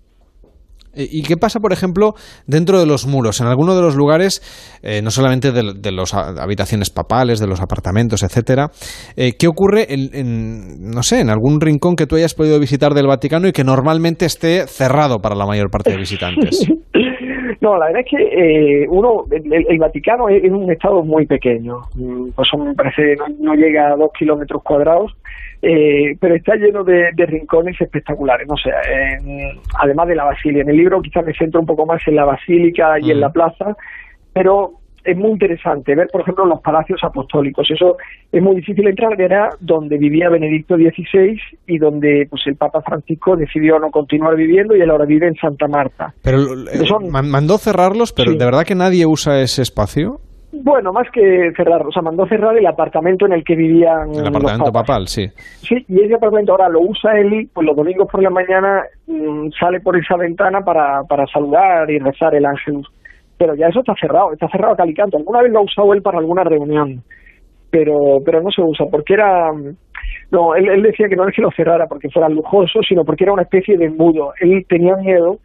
¿Y qué pasa, por ejemplo, dentro de los muros? En algunos de los lugares, eh, no solamente de, las habitaciones papales, de los apartamentos, etcétera, eh, ¿qué ocurre en, no sé, en algún rincón que tú hayas podido visitar del Vaticano y que normalmente esté cerrado para la mayor parte de visitantes? No, la verdad es que eh, uno, el, Vaticano es, un estado muy pequeño, mm, pues me parece no, no llega a dos kilómetros cuadrados. Eh, pero está lleno de, rincones espectaculares, no sé, además de la basílica. En el libro quizás me centro un poco más en la basílica y en la plaza, pero es muy interesante ver, por ejemplo, los palacios apostólicos. Eso es muy difícil entrar, era donde vivía Benedicto XVI y donde pues el Papa Francisco decidió no continuar viviendo y él ahora vive en Santa Marta. Pero eh, mandó cerrarlos, pero ¿de verdad que nadie usa ese espacio? Bueno, más que cerrar, o sea, mandó cerrar el apartamento en el que vivían. El apartamento papal, sí. Sí, y ese apartamento ahora lo usa él y pues los domingos por la mañana mm, sale por esa ventana para, para saludar y rezar el ángel. Pero ya eso está cerrado, está cerrado a calicanto. Alguna vez lo ha usado él para alguna reunión, pero, pero no se usa, porque era. No, él, él decía que no es que lo cerrara porque fuera lujoso, sino porque era una especie de embudo. Él tenía miedo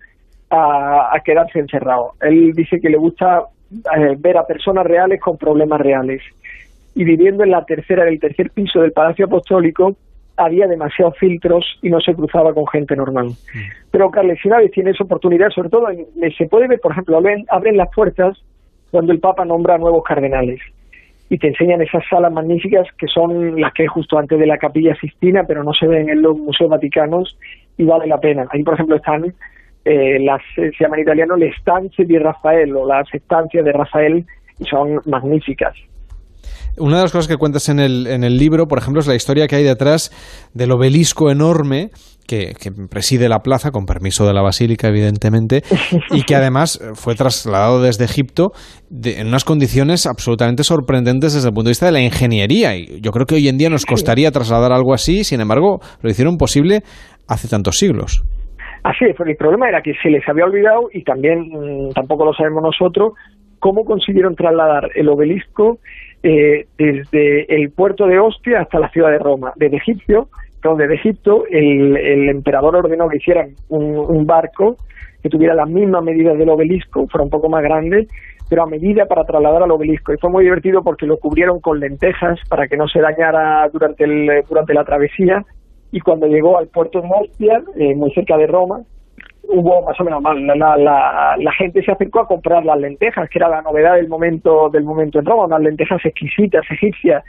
a, a quedarse encerrado. Él dice que le gusta eh, ver a personas reales con problemas reales. Y viviendo en la tercera, en el tercer piso del Palacio Apostólico, había demasiados filtros y no se cruzaba con gente normal. Mm. Pero Carles, si una vez tienes oportunidad, sobre todo, se puede ver, por ejemplo, abren, abren las puertas cuando el Papa nombra nuevos cardenales y te enseñan esas salas magníficas que son las que hay justo antes de la Capilla Sistina, pero no se ven en los museos vaticanos y vale la pena. Ahí, por ejemplo, están eh, las, se llama en italiano le stanze di Rafael o las estancias de Rafael y son magníficas. Una de las cosas que cuentas en el, en el libro, por ejemplo, es la historia que hay detrás del obelisco enorme que, preside la plaza, con permiso de la basílica, evidentemente, y que además fue trasladado desde Egipto en unas condiciones absolutamente sorprendentes desde el punto de vista de la ingeniería. Y yo creo que hoy en día nos costaría trasladar algo así, sin embargo, lo hicieron posible hace tantos siglos. Así es, el problema era que se les había olvidado y también mm, tampoco lo sabemos nosotros cómo consiguieron trasladar el obelisco eh, desde el puerto de Ostia hasta la ciudad de Roma, desde Egipcio, donde de Egipto el, el, emperador ordenó que hicieran un, barco que tuviera las mismas medidas del obelisco, fuera un poco más grande, pero a medida para trasladar al obelisco. Y fue muy divertido porque lo cubrieron con lentejas para que no se dañara durante, el, durante la travesía y cuando llegó al puerto de Ostia, eh, muy cerca de Roma, hubo más o menos la, la, la, gente se acercó a comprar las lentejas, que era la novedad del momento del momento en Roma, unas lentejas exquisitas, egipcias.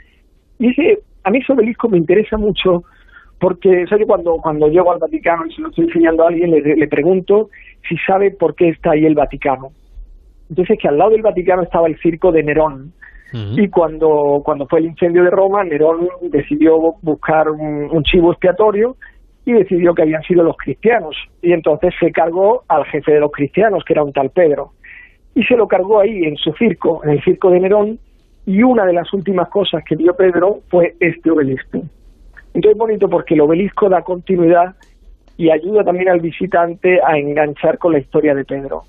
Y ese, a mí ese obelisco me interesa mucho porque yo cuando, cuando llego al Vaticano y se lo estoy enseñando a alguien, le, le pregunto si sabe por qué está ahí el Vaticano. Entonces que al lado del Vaticano estaba el circo de Nerón. Y cuando, cuando fue el incendio de Roma, Nerón decidió buscar un, un chivo expiatorio y decidió que habían sido los cristianos. Y entonces se cargó al jefe de los cristianos, que era un tal Pedro. Y se lo cargó ahí, en su circo, en el circo de Nerón. Y una de las últimas cosas que vio Pedro fue este obelisco. Entonces es bonito porque el obelisco da continuidad y ayuda también al visitante a enganchar con la historia de Pedro.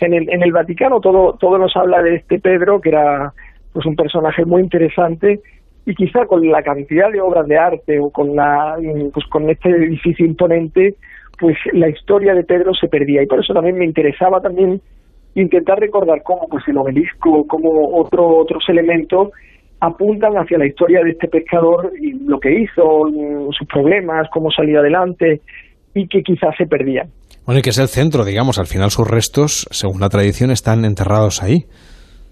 En el, en el Vaticano todo, todo nos habla de este Pedro, que era pues un personaje muy interesante y quizá con la cantidad de obras de arte o con la pues con este edificio imponente pues la historia de Pedro se perdía. Y por eso también me interesaba también intentar recordar cómo pues el obelisco como otro otros elementos apuntan hacia la historia de este pescador y lo que hizo sus problemas cómo salió adelante y que quizás se perdían bueno y que es el centro digamos al final sus restos según la tradición están enterrados ahí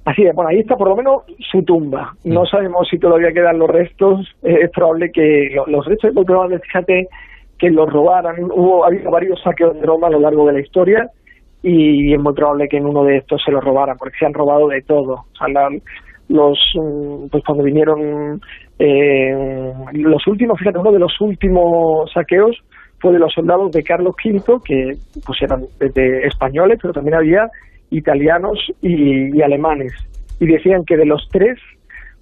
Así es, bueno, ahí está por lo menos su tumba. No sabemos si todavía quedan los restos. Eh, es probable que los, restos es muy probable, fíjate, que los robaran. Hubo, ha habido varios saqueos de Roma a lo largo de la historia y es muy probable que en uno de estos se los robaran, porque se han robado de todo. O sea, los, mm, pues cuando vinieron eh, los últimos, fíjate, uno de los últimos saqueos fue de los soldados de Carlos V, que pues eran de españoles, pero también había italianos y, alemanes. Y decían que de los tres,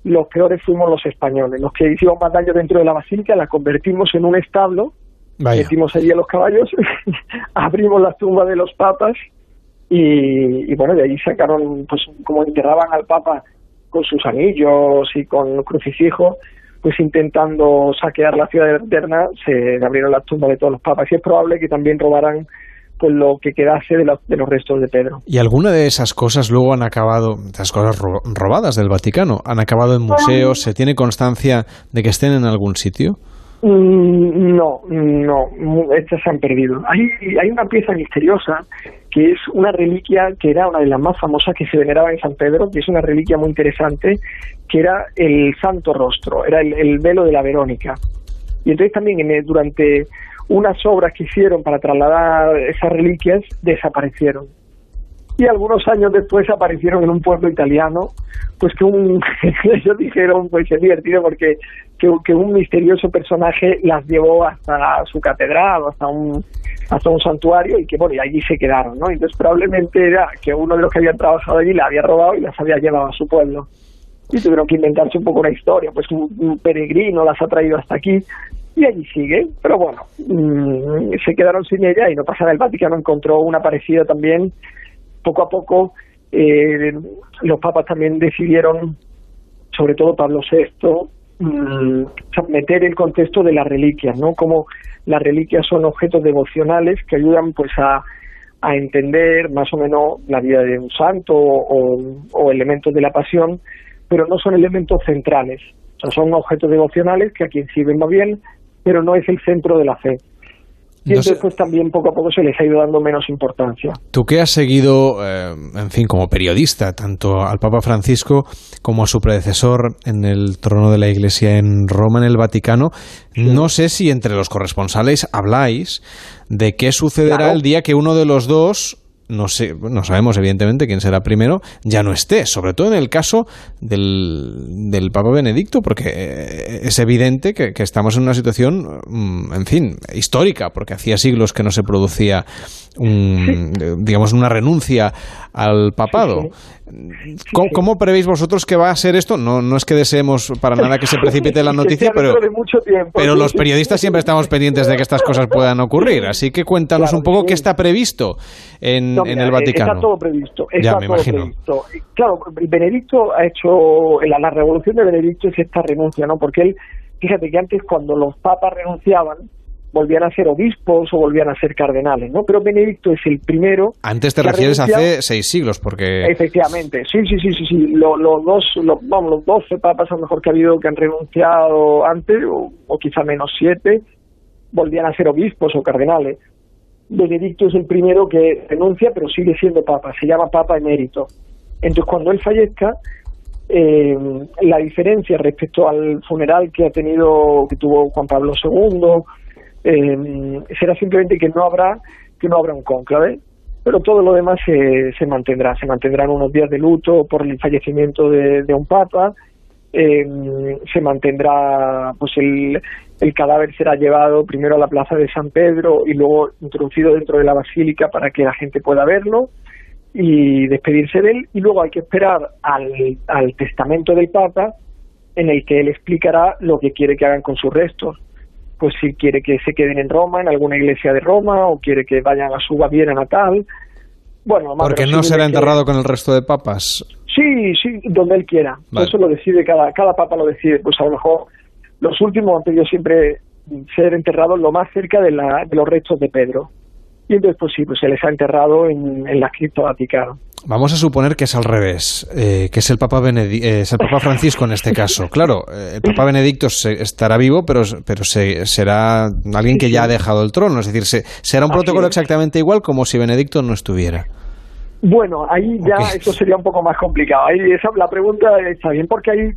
los peores fuimos los españoles. Los que hicimos más daño dentro de la basílica la convertimos en un establo, metimos allí a los caballos, abrimos las tumbas de los papas y, bueno, de ahí sacaron, pues como enterraban al papa con sus anillos y con crucifijo, pues intentando saquear la ciudad eterna, se abrieron las tumbas de todos los papas. Y es probable que también robaran pues lo que quedase de, de, los restos de Pedro. ¿Y alguna de esas cosas luego han acabado, esas cosas robadas del Vaticano, han acabado en museos? ¿Se tiene constancia de que estén en algún sitio? Mm, no, no, estas se han perdido. Hay, hay una pieza misteriosa que es una reliquia que era una de las más famosas que se veneraba en San Pedro, que es una reliquia muy interesante, que era el Santo Rostro, era el, velo de la Verónica. Y entonces también en, durante unas obras que hicieron para trasladar esas reliquias desaparecieron. Y algunos años después aparecieron en un pueblo italiano, pues que un, ellos dijeron, pues es divertido porque que, un misterioso personaje las llevó hasta su catedral, hasta un, hasta un santuario y que bueno, y allí se quedaron, ¿no? Entonces probablemente era que uno de los que habían trabajado allí la había robado y las había llevado a su pueblo. Y tuvieron que inventarse un poco una historia, pues un peregrino las ha traído hasta aquí y allí sigue. Pero bueno, mm, se quedaron sin ella y no pasa nada. El Vaticano encontró una parecida también. Poco a poco eh, los papas también decidieron, sobre todo Pablo VI, mm, meter el contexto de las reliquias, ¿no? Como las reliquias son objetos devocionales que ayudan pues a, a entender más o menos la vida de un santo o, elementos de la pasión, pero no son elementos centrales. Son objetos devocionales que a quien sirven más bien pero no es el centro de la fe. Y entonces pues también poco a poco se les ha ido dando menos importancia. Tú que has seguido, eh, en fin, como periodista, tanto al Papa Francisco como a su predecesor en el trono de la Iglesia en Roma, en el Vaticano, no sé si entre los corresponsales habláis de qué sucederá el día que uno de los dos no, sé, no sabemos evidentemente quién será primero, ya no esté, sobre todo en el caso del, del Papa Benedicto, porque eh, es evidente que, estamos en una situación, mm, en fin, histórica, porque hacía siglos que no se producía un, digamos, una renuncia al papado. ¿Cómo, prevéis vosotros que va a ser esto? No, no es que deseemos para nada que se precipite la noticia, pero, pero los periodistas siempre estamos pendientes de que estas cosas puedan ocurrir. Así que cuéntanos un poco qué está previsto en, el Vaticano. Está todo previsto. ya, me imagino. Claro, Benedicto ha hecho, la, la revolución de Benedicto es esta renuncia, ¿no? Porque él, fíjate que antes cuando los papas renunciaban, volvían a ser obispos o volvían a ser cardenales, ¿no? Pero Benedicto es el primero. Antes te refieres hace seis siglos, porque. Efectivamente, sí, sí, sí, sí, sí. Los, dos, vamos, los doce papas a lo mejor que ha habido que han renunciado antes, o, quizá menos siete, volvían a ser obispos o cardenales. Benedicto es el primero que renuncia, pero sigue siendo papa. Se llama papa emérito. Entonces, cuando él fallezca, eh, la diferencia respecto al funeral que ha tenido, que tuvo Juan Pablo II, eh, será simplemente que no habrá, que no habrá un cónclave, pero todo lo demás se, se mantendrá, se mantendrán unos días de luto por el fallecimiento de, un papa, eh, se mantendrá, pues el, el cadáver será llevado primero a la plaza de San Pedro y luego introducido dentro de la basílica para que la gente pueda verlo y despedirse de él y luego hay que esperar al, al testamento del Papa en el que él explicará lo que quiere que hagan con sus restos. Pues si quiere que se queden en Roma, en alguna iglesia de Roma, o quiere que vayan a su Baviera natal. Bueno, Porque no será enterrado con el resto de papas. Sí, sí, donde él quiera. Eso lo decide cada, cada papa lo decide. Pues a lo mejor los últimos han pedido siempre ser enterrados lo más cerca de, la, de los restos de Pedro. Y entonces, pues sí, pues se les ha enterrado en, en la cripta vaticana. Vamos a suponer que es al revés, eh, que es el Papa, eh, es el Papa Francisco en este caso. Claro, eh, el Papa Benedicto estará vivo, pero, pero será alguien que ya ha dejado el trono. Es decir, será un protocolo exactamente igual como si Benedicto no estuviera. Bueno, ahí ya eso sería un poco más complicado. Ahí esa, la pregunta está bien porque ahí,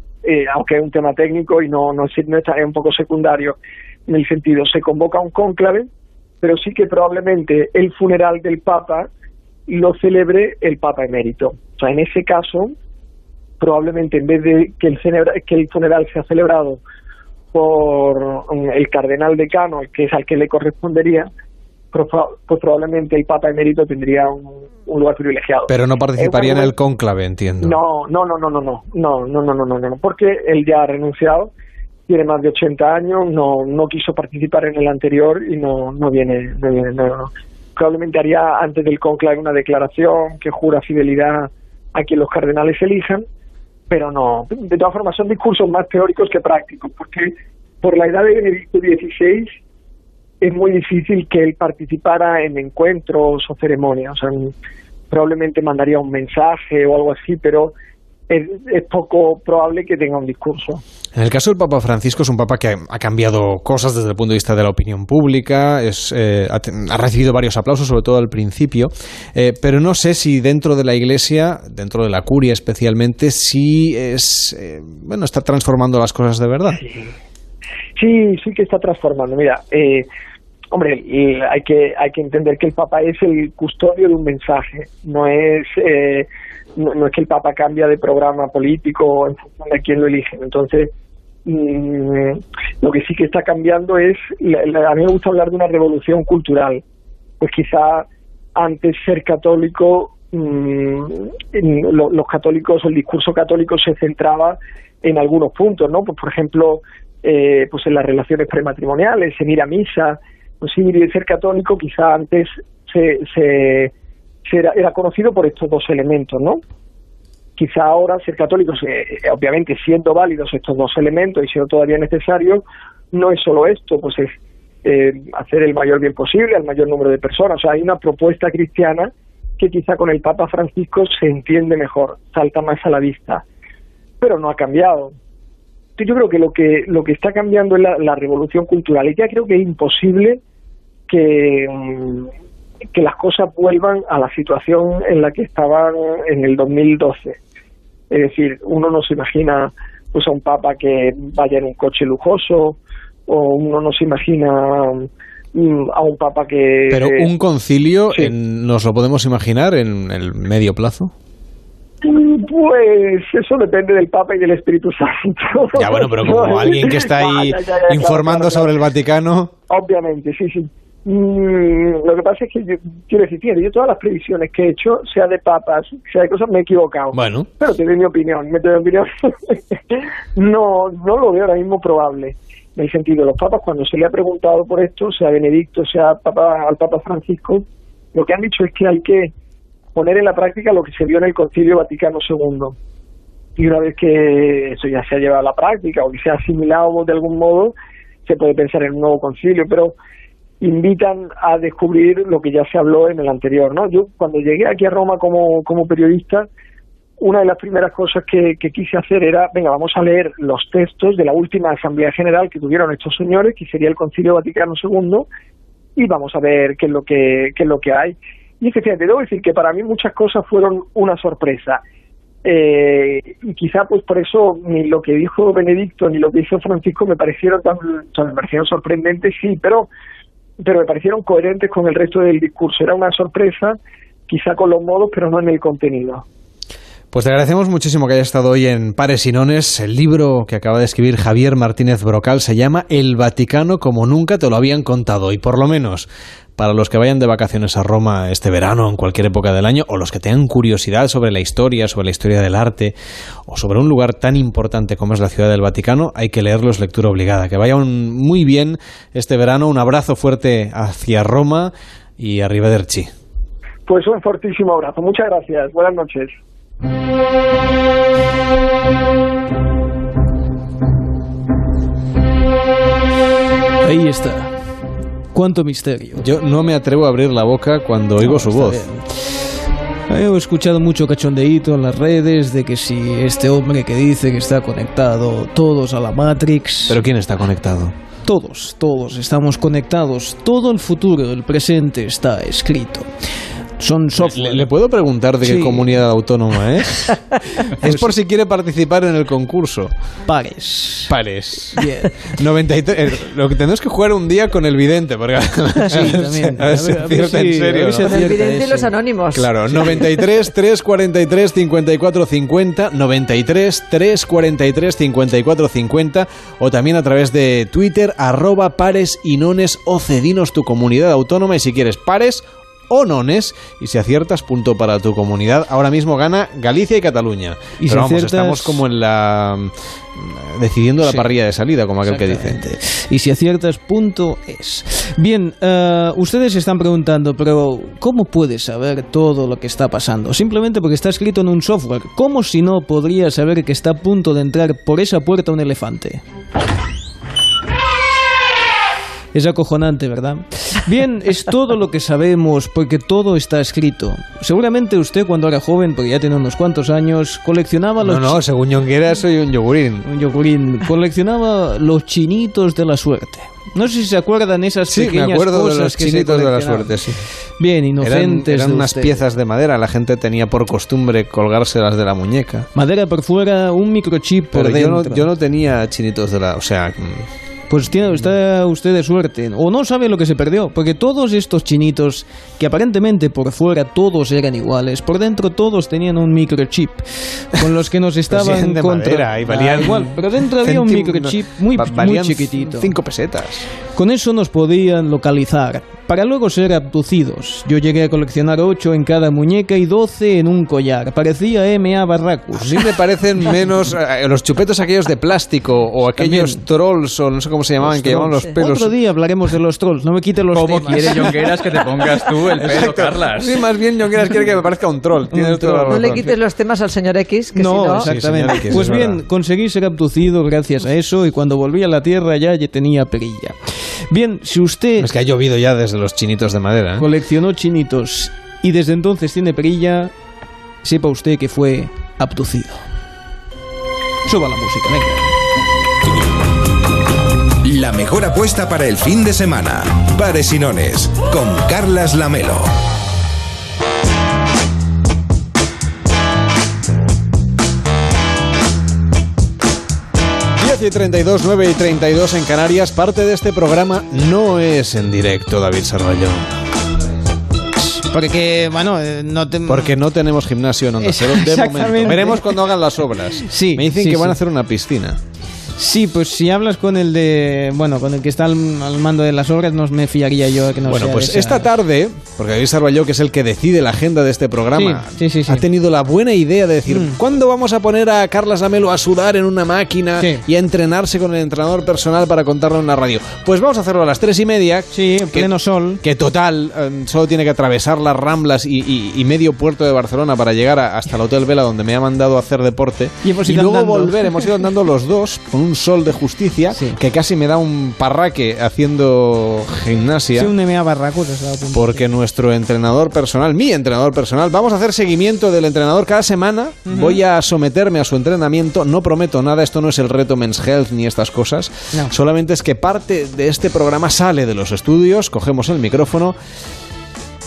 aunque es un tema técnico y no, no, no está, es un poco secundario en el sentido, se convoca un cónclave pero sí que probablemente el funeral del Papa lo celebre el Papa emérito. O sea, en ese caso, probablemente en vez de que el, que el funeral sea celebrado por el cardenal decano, que es al que le correspondería, pues probablemente el Papa emérito tendría un, lugar privilegiado. Pero no participaría en el cónclave, entiendo. No, no, no, no, no, no, no, no, no, no, no, no, porque él ya ha renunciado tiene más de 80 años, no, no quiso participar en el anterior y no, no viene, no viene, Probablemente haría antes del conclave una declaración que jura fidelidad a quien los cardenales elijan, pero no. De todas formas, son discursos más teóricos que prácticos, porque por la edad de Benedicto XVI es muy difícil que él participara en encuentros o ceremonias. O sea, probablemente mandaría un mensaje o algo así, pero es, poco probable que tenga un discurso. En el caso del Papa Francisco es un Papa que ha cambiado cosas desde el punto de vista de la opinión pública, es, eh, ha, recibido varios aplausos, sobre todo al principio, eh, pero no sé si dentro de la Iglesia, dentro de la curia especialmente, si es, eh, bueno, está transformando las cosas de verdad. Sí, sí, que está transformando. Mira, hombre, hay que hay que entender que el Papa es el custodio de un mensaje, no es no, es que el Papa cambia de programa político en función de quién lo elige. Entonces, mm, lo que sí que está cambiando es, a mí me gusta hablar de una revolución cultural. Pues quizá antes ser católico, mm, los católicos, el discurso católico se centraba en algunos puntos, ¿no? Pues por ejemplo, eh, pues en las relaciones prematrimoniales, en ir a misa, pues sí, ser católico quizá antes se, se era, conocido por estos dos elementos, ¿no? Quizá ahora ser católico, eh, obviamente siendo válidos estos dos elementos y siendo todavía necesarios, no es solo esto, pues es eh, hacer el mayor bien posible al mayor número de personas. O sea, hay una propuesta cristiana que quizá con el Papa Francisco se entiende mejor, salta más a la vista, pero no ha cambiado. Yo creo que lo que lo que está cambiando es la, la revolución cultural y ya creo que es imposible que, mm, que las cosas vuelvan a la situación en la que estaban en el 2012. Es decir, uno no se imagina pues a un papa que vaya en un coche lujoso o uno no se imagina mm, a un papa que... Pero un concilio, ¿nos lo podemos imaginar en el medio plazo? Pues eso depende del Papa y del Espíritu Santo. Ya bueno, pero como alguien que está ahí informando sobre el Vaticano. Obviamente, sí, sí. Mm, lo que pasa es que yo quiero decir, yo todas las previsiones que he hecho, sea de papas, sea de cosas, me he equivocado. Bueno. Pero te doy mi opinión, me doy mi opinión. no, no lo veo ahora mismo probable. En el sentido, los papas, cuando se le ha preguntado por esto, sea Benedicto, sea papa, al Papa Francisco, lo que han dicho es que hay que poner en la práctica lo que se vio en el Concilio Vaticano II. Y una vez que eso ya se ha llevado a la práctica o que se ha asimilado de algún modo, se puede pensar en un nuevo concilio, pero invitan a descubrir lo que ya se habló en el anterior, ¿no? Yo cuando llegué aquí a Roma como, como periodista, una de las primeras cosas que, quise hacer era, venga, vamos a leer los textos de la última Asamblea General que tuvieron estos señores, que sería el Concilio Vaticano II, y vamos a ver qué es lo que, qué es lo que hay. Y efectivamente, debo decir que para mí muchas cosas fueron una sorpresa. Eh, y quizá pues por eso ni lo que dijo Benedicto ni lo que hizo Francisco me parecieron tan, me parecieron sorprendentes, sí, pero, pero me parecieron coherentes con el resto del discurso. Era una sorpresa, quizá con los modos, pero no en el contenido. Pues te agradecemos muchísimo que hayas estado hoy en Pares y Nones. El libro que acaba de escribir Javier Martínez Brocal se llama El Vaticano como nunca te lo habían contado. Y por lo menos para los que vayan de vacaciones a Roma este verano, en cualquier época del año, o los que tengan curiosidad sobre la historia, sobre la historia del arte, o sobre un lugar tan importante como es la Ciudad del Vaticano, hay que leerlos lectura obligada. Que vayan muy bien este verano. Un abrazo fuerte hacia Roma y arrivederci. Pues un fortísimo abrazo. Muchas gracias. Buenas noches. Ahí está. Cuánto misterio. Yo no me atrevo a abrir la boca cuando oigo su voz. He escuchado mucho cachondeíto en las redes de que si este hombre que dice que está conectado todos a la Matrix. ¿Pero quién está conectado? Todos, todos estamos conectados. Todo el futuro, el presente está escrito son software. ¿Le, puedo preguntar de qué comunidad autónoma es? es por si quiere participar en el concurso. Pares. Pares. Bien. 93, eh, lo que tenemos que jugar un día con el vidente, porque sí, también. A ver, si en serio. Con el vidente y los anónimos. Claro, 93 343 54 50, 93 343 54 50 o también a través de Twitter arroba pares y nones o cedinos tu comunidad autónoma y si quieres pares o nones y si aciertas punto para tu comunidad. Ahora mismo gana Galicia y Cataluña. Y Pero vamos, estamos como en la decidiendo la parrilla de salida, como aquel que dice. Y si aciertas, punto es. Bien, uh, ustedes se están preguntando, pero ¿cómo puedes saber todo lo que está pasando? Simplemente porque está escrito en un software. ¿Cómo si no podría saber que está a punto de entrar por esa puerta un elefante? Es acojonante, ¿verdad? Bien, es todo lo que sabemos porque todo está escrito. Seguramente usted cuando era joven, porque ya tiene unos cuantos años, coleccionaba los... No, no, según Yonguera soy un yogurín. Un yogurín. Coleccionaba los chinitos de la suerte. No sé si se acuerdan esas sí, pequeñas me acuerdo cosas de los que chinitos de la suerte, sí. Bien, inocentes. Eran, eran unas usted. piezas de madera, la gente tenía por costumbre colgárselas de la muñeca. Madera por fuera, un microchip por Pero yo dentro. no, yo no tenía chinitos de la... O sea... Pues tiene, está usted de suerte. O no sabe lo que se perdió. Porque todos estos chinitos, que aparentemente por fuera todos eran iguales, por dentro todos tenían un microchip. Con los que nos estaban de contra- madera y valían Ah, igual, pero dentro había un microchip muy, muy chiquitito. Cinco pesetas. Con eso nos podían localizar, para luego ser abducidos. Yo llegué a coleccionar 8 en cada muñeca y 12 en un collar. Parecía M.A. Barracus. A mí me parecen menos eh, los chupetos aquellos de plástico o aquellos trolls o no sé cómo se llamaban que llevaban los pelos. Otro día hablaremos de los trolls, no me quite los ¿Cómo temas. quiere Jongueras que te pongas tú el pelo, Exacto. Carlas? Sí, más bien Jongueras quiere que me parezca un troll. Tienes toda la No le quites los temas al señor X, que No, si no... exactamente. Sí, X, pues es bien, verdad. conseguí ser abducido gracias a eso y cuando volví a la Tierra ya, ya tenía perilla. Bien, si usted Es que ha llovido ya desde los chinitos de madera. ¿eh? coleccionó chinitos y desde entonces tiene perilla, sepa usted que fue abducido. Suba la música, venga. La mejor apuesta para el fin de semana. Pares y nones con Carlas Lamelo. Y 32, 9 y 32 en Canarias. Parte de este programa no es en directo, David Sarvallón. Porque, bueno, eh, no te... Porque no tenemos gimnasio en Onda Cero de momento. Veremos cuando hagan las obras. Sí, Me dicen sí, que van sí. a hacer una piscina. Sí, pues si hablas con el de, bueno, con el que está al, al mando de las obras, no me fiaría yo a que no bueno, sea pues esa- esta tarde, porque David Sarvalló, que es el que decide la agenda de este programa, Sí, sí, sí, ha tenido la buena idea de decir, Mm. ¿cuándo vamos a poner a Carlas Lamelo a sudar en una máquina y a entrenarse con el entrenador personal para contarlo en la radio? Pues vamos a hacerlo a las tres y media. Sí, en pleno sol. Que total, eh, solo tiene que atravesar las Ramblas y, y- y medio puerto de Barcelona para llegar a- hasta el Hotel Vela, donde me ha mandado a hacer deporte. Y hemos ido luego andando. volver, hemos ido andando los dos con un sol de justicia Sí. que casi me da un parraque haciendo gimnasia. Sí, un MA. Porque nuestro entrenador personal, mi entrenador personal, vamos a hacer seguimiento del entrenador cada semana. Voy a someterme a su entrenamiento. No prometo nada, esto no es el reto Men's Health ni estas cosas. No. Solamente es que parte de este programa sale de los estudios, cogemos el micrófono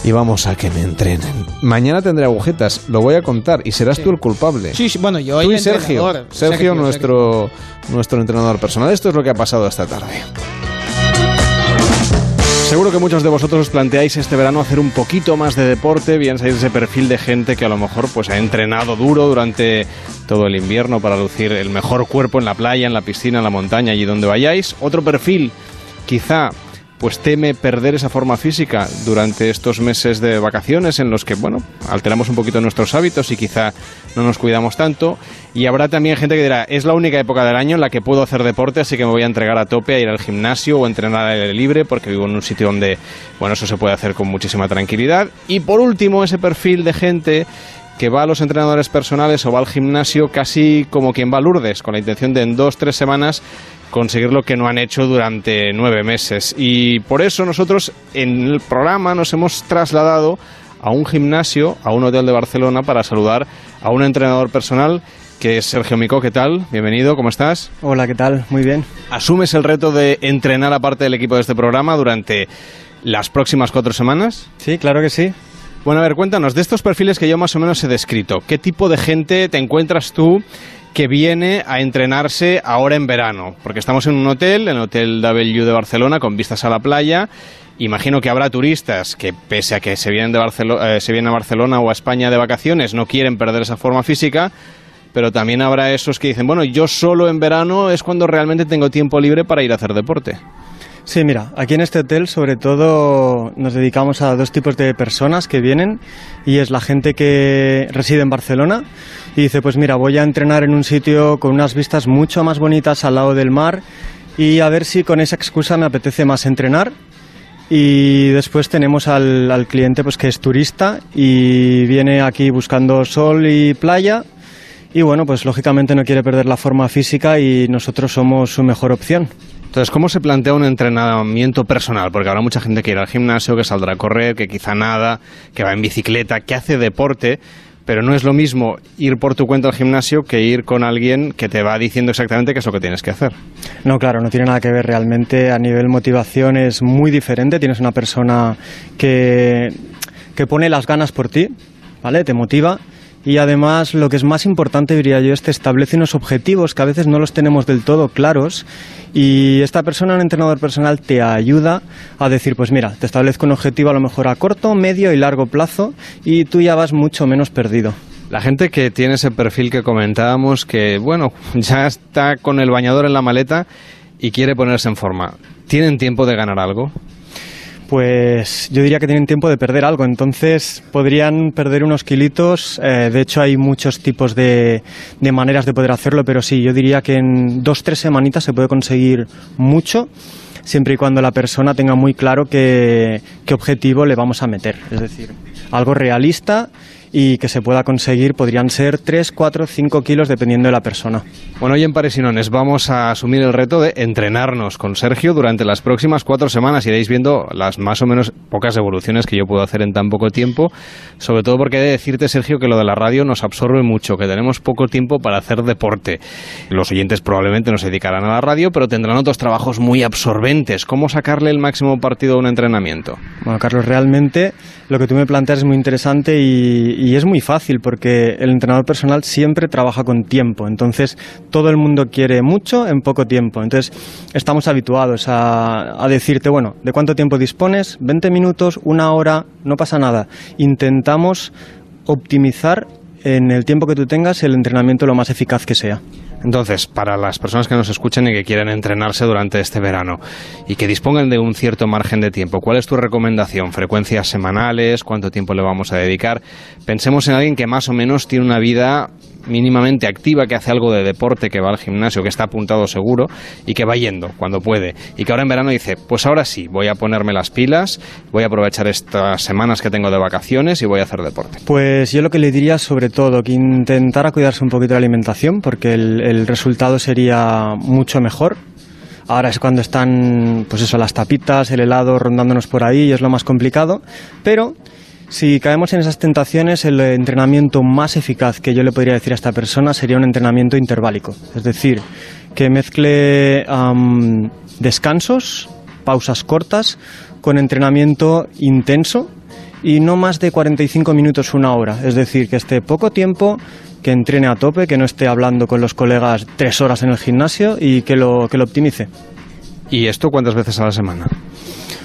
y vamos a que me entrenen. Mañana tendré agujetas, lo voy a contar y serás tú el culpable. Sí, sí, bueno, yo Tú y Sergio. Sergio, Sergio, nuestro, nuestro entrenador personal. Esto es lo que ha pasado esta tarde. Seguro que muchos de vosotros os planteáis este verano hacer un poquito más de deporte, bien sabéis ese perfil de gente que a lo mejor pues ha entrenado duro durante todo el invierno para lucir el mejor cuerpo en la playa, en la piscina, en la montaña, allí donde vayáis. Otro perfil, quizá pues teme perder esa forma física durante estos meses de vacaciones en los que, bueno, alteramos un poquito nuestros hábitos y quizá no nos cuidamos tanto. Y habrá también gente que dirá, es la única época del año en la que puedo hacer deporte, así que me voy a entregar a tope a ir al gimnasio o entrenar al aire libre porque vivo en un sitio donde, bueno, eso se puede hacer con muchísima tranquilidad. Y por último, ese perfil de gente que va a los entrenadores personales o va al gimnasio casi como quien va a Lourdes, con la intención de en dos, tres semanas conseguir lo que no han hecho durante nueve meses. Y por eso nosotros en el programa nos hemos trasladado a un gimnasio, a un hotel de Barcelona, para saludar a un entrenador personal que es Sergio Mico. ¿Qué tal? Bienvenido, ¿cómo estás? Hola, ¿qué tal? Muy bien. ¿Asumes el reto de entrenar a parte del equipo de este programa durante las próximas cuatro semanas? Sí, claro que sí. Bueno, a ver, cuéntanos, de estos perfiles que yo más o menos he descrito, ¿qué tipo de gente te encuentras tú que viene a entrenarse ahora en verano? Porque estamos en un hotel, en el Hotel W de Barcelona, con vistas a la playa. Imagino que habrá turistas que, pese a que se vienen, de Barcelo- eh, se vienen a Barcelona o a España de vacaciones, no quieren perder esa forma física. Pero también habrá esos que dicen, bueno, yo solo en verano es cuando realmente tengo tiempo libre para ir a hacer deporte. Sí, mira, aquí en este hotel sobre todo nos dedicamos a dos tipos de personas que vienen y es la gente que reside en Barcelona y dice, pues mira, voy a entrenar en un sitio con unas vistas mucho más bonitas al lado del mar y a ver si con esa excusa me apetece más entrenar. Y después tenemos al, al cliente pues que es turista y viene aquí buscando sol y playa y bueno, pues lógicamente no quiere perder la forma física y nosotros somos su mejor opción. Entonces, ¿cómo se plantea un entrenamiento personal? Porque habrá mucha gente que irá al gimnasio, que saldrá a correr, que quizá nada, que va en bicicleta, que hace deporte, pero no es lo mismo ir por tu cuenta al gimnasio que ir con alguien que te va diciendo exactamente qué es lo que tienes que hacer. No, claro, no tiene nada que ver realmente. A nivel motivación es muy diferente. Tienes una persona que, que pone las ganas por ti, ¿vale? Te motiva. Y además, lo que es más importante, diría yo, es te establece unos objetivos que a veces no los tenemos del todo claros. Y esta persona, un entrenador personal, te ayuda a decir, pues mira, te establezco un objetivo a lo mejor a corto, medio y largo plazo y tú ya vas mucho menos perdido. La gente que tiene ese perfil que comentábamos, que bueno, ya está con el bañador en la maleta y quiere ponerse en forma, ¿tienen tiempo de ganar algo? Pues yo diría que tienen tiempo de perder algo, entonces podrían perder unos kilitos. eh, de hecho, hay muchos tipos de, de maneras de poder hacerlo, pero sí, yo diría que en dos, tres semanitas se puede conseguir mucho, siempre y cuando la persona tenga muy claro qué, qué objetivo le vamos a meter. Es decir, algo realista y que se pueda conseguir podrían ser 3, 4, 5 kilos dependiendo de la persona. Bueno, hoy en Paresinones vamos a asumir el reto de entrenarnos con Sergio durante las próximas cuatro semanas. Iréis viendo las más o menos pocas evoluciones que yo puedo hacer en tan poco tiempo. Sobre todo porque he de decirte, Sergio, que lo de la radio nos absorbe mucho, que tenemos poco tiempo para hacer deporte. Los oyentes probablemente no se dedicarán a la radio, pero tendrán otros trabajos muy absorbentes. ¿Cómo sacarle el máximo partido a un entrenamiento? Bueno, Carlos, realmente lo que tú me planteas es muy interesante y, y es muy fácil porque el entrenador personal siempre trabaja con tiempo. Entonces, todo el mundo quiere mucho en poco tiempo. Entonces, estamos habituados a, a decirte, bueno, ¿de cuánto tiempo dispones? ¿20 minutos? ¿Una hora? No pasa nada. Intentamos optimizar en el tiempo que tú tengas el entrenamiento lo más eficaz que sea. Entonces, para las personas que nos escuchen y que quieran entrenarse durante este verano y que dispongan de un cierto margen de tiempo, ¿cuál es tu recomendación? ¿Frecuencias semanales? ¿Cuánto tiempo le vamos a dedicar? Pensemos en alguien que más o menos tiene una vida mínimamente activa, que hace algo de deporte, que va al gimnasio, que está apuntado seguro y que va yendo cuando puede. Y que ahora en verano dice, pues ahora sí, voy a ponerme las pilas, voy a aprovechar estas semanas que tengo de vacaciones y voy a hacer deporte. Pues yo lo que le diría sobre todo que intentara cuidarse un poquito la alimentación porque el, el resultado sería mucho mejor. Ahora es cuando están, pues eso, las tapitas, el helado rondándonos por ahí y es lo más complicado. Pero si caemos en esas tentaciones, el entrenamiento más eficaz que yo le podría decir a esta persona sería un entrenamiento interválico. Es decir, que mezcle am, descansos, pausas cortas, con entrenamiento intenso y no más de 45 minutos, una hora. Es decir, que esté poco tiempo, que entrene a tope, que no esté hablando con los colegas tres horas en el gimnasio y que lo, que lo optimice. ¿Y esto cuántas veces a la semana?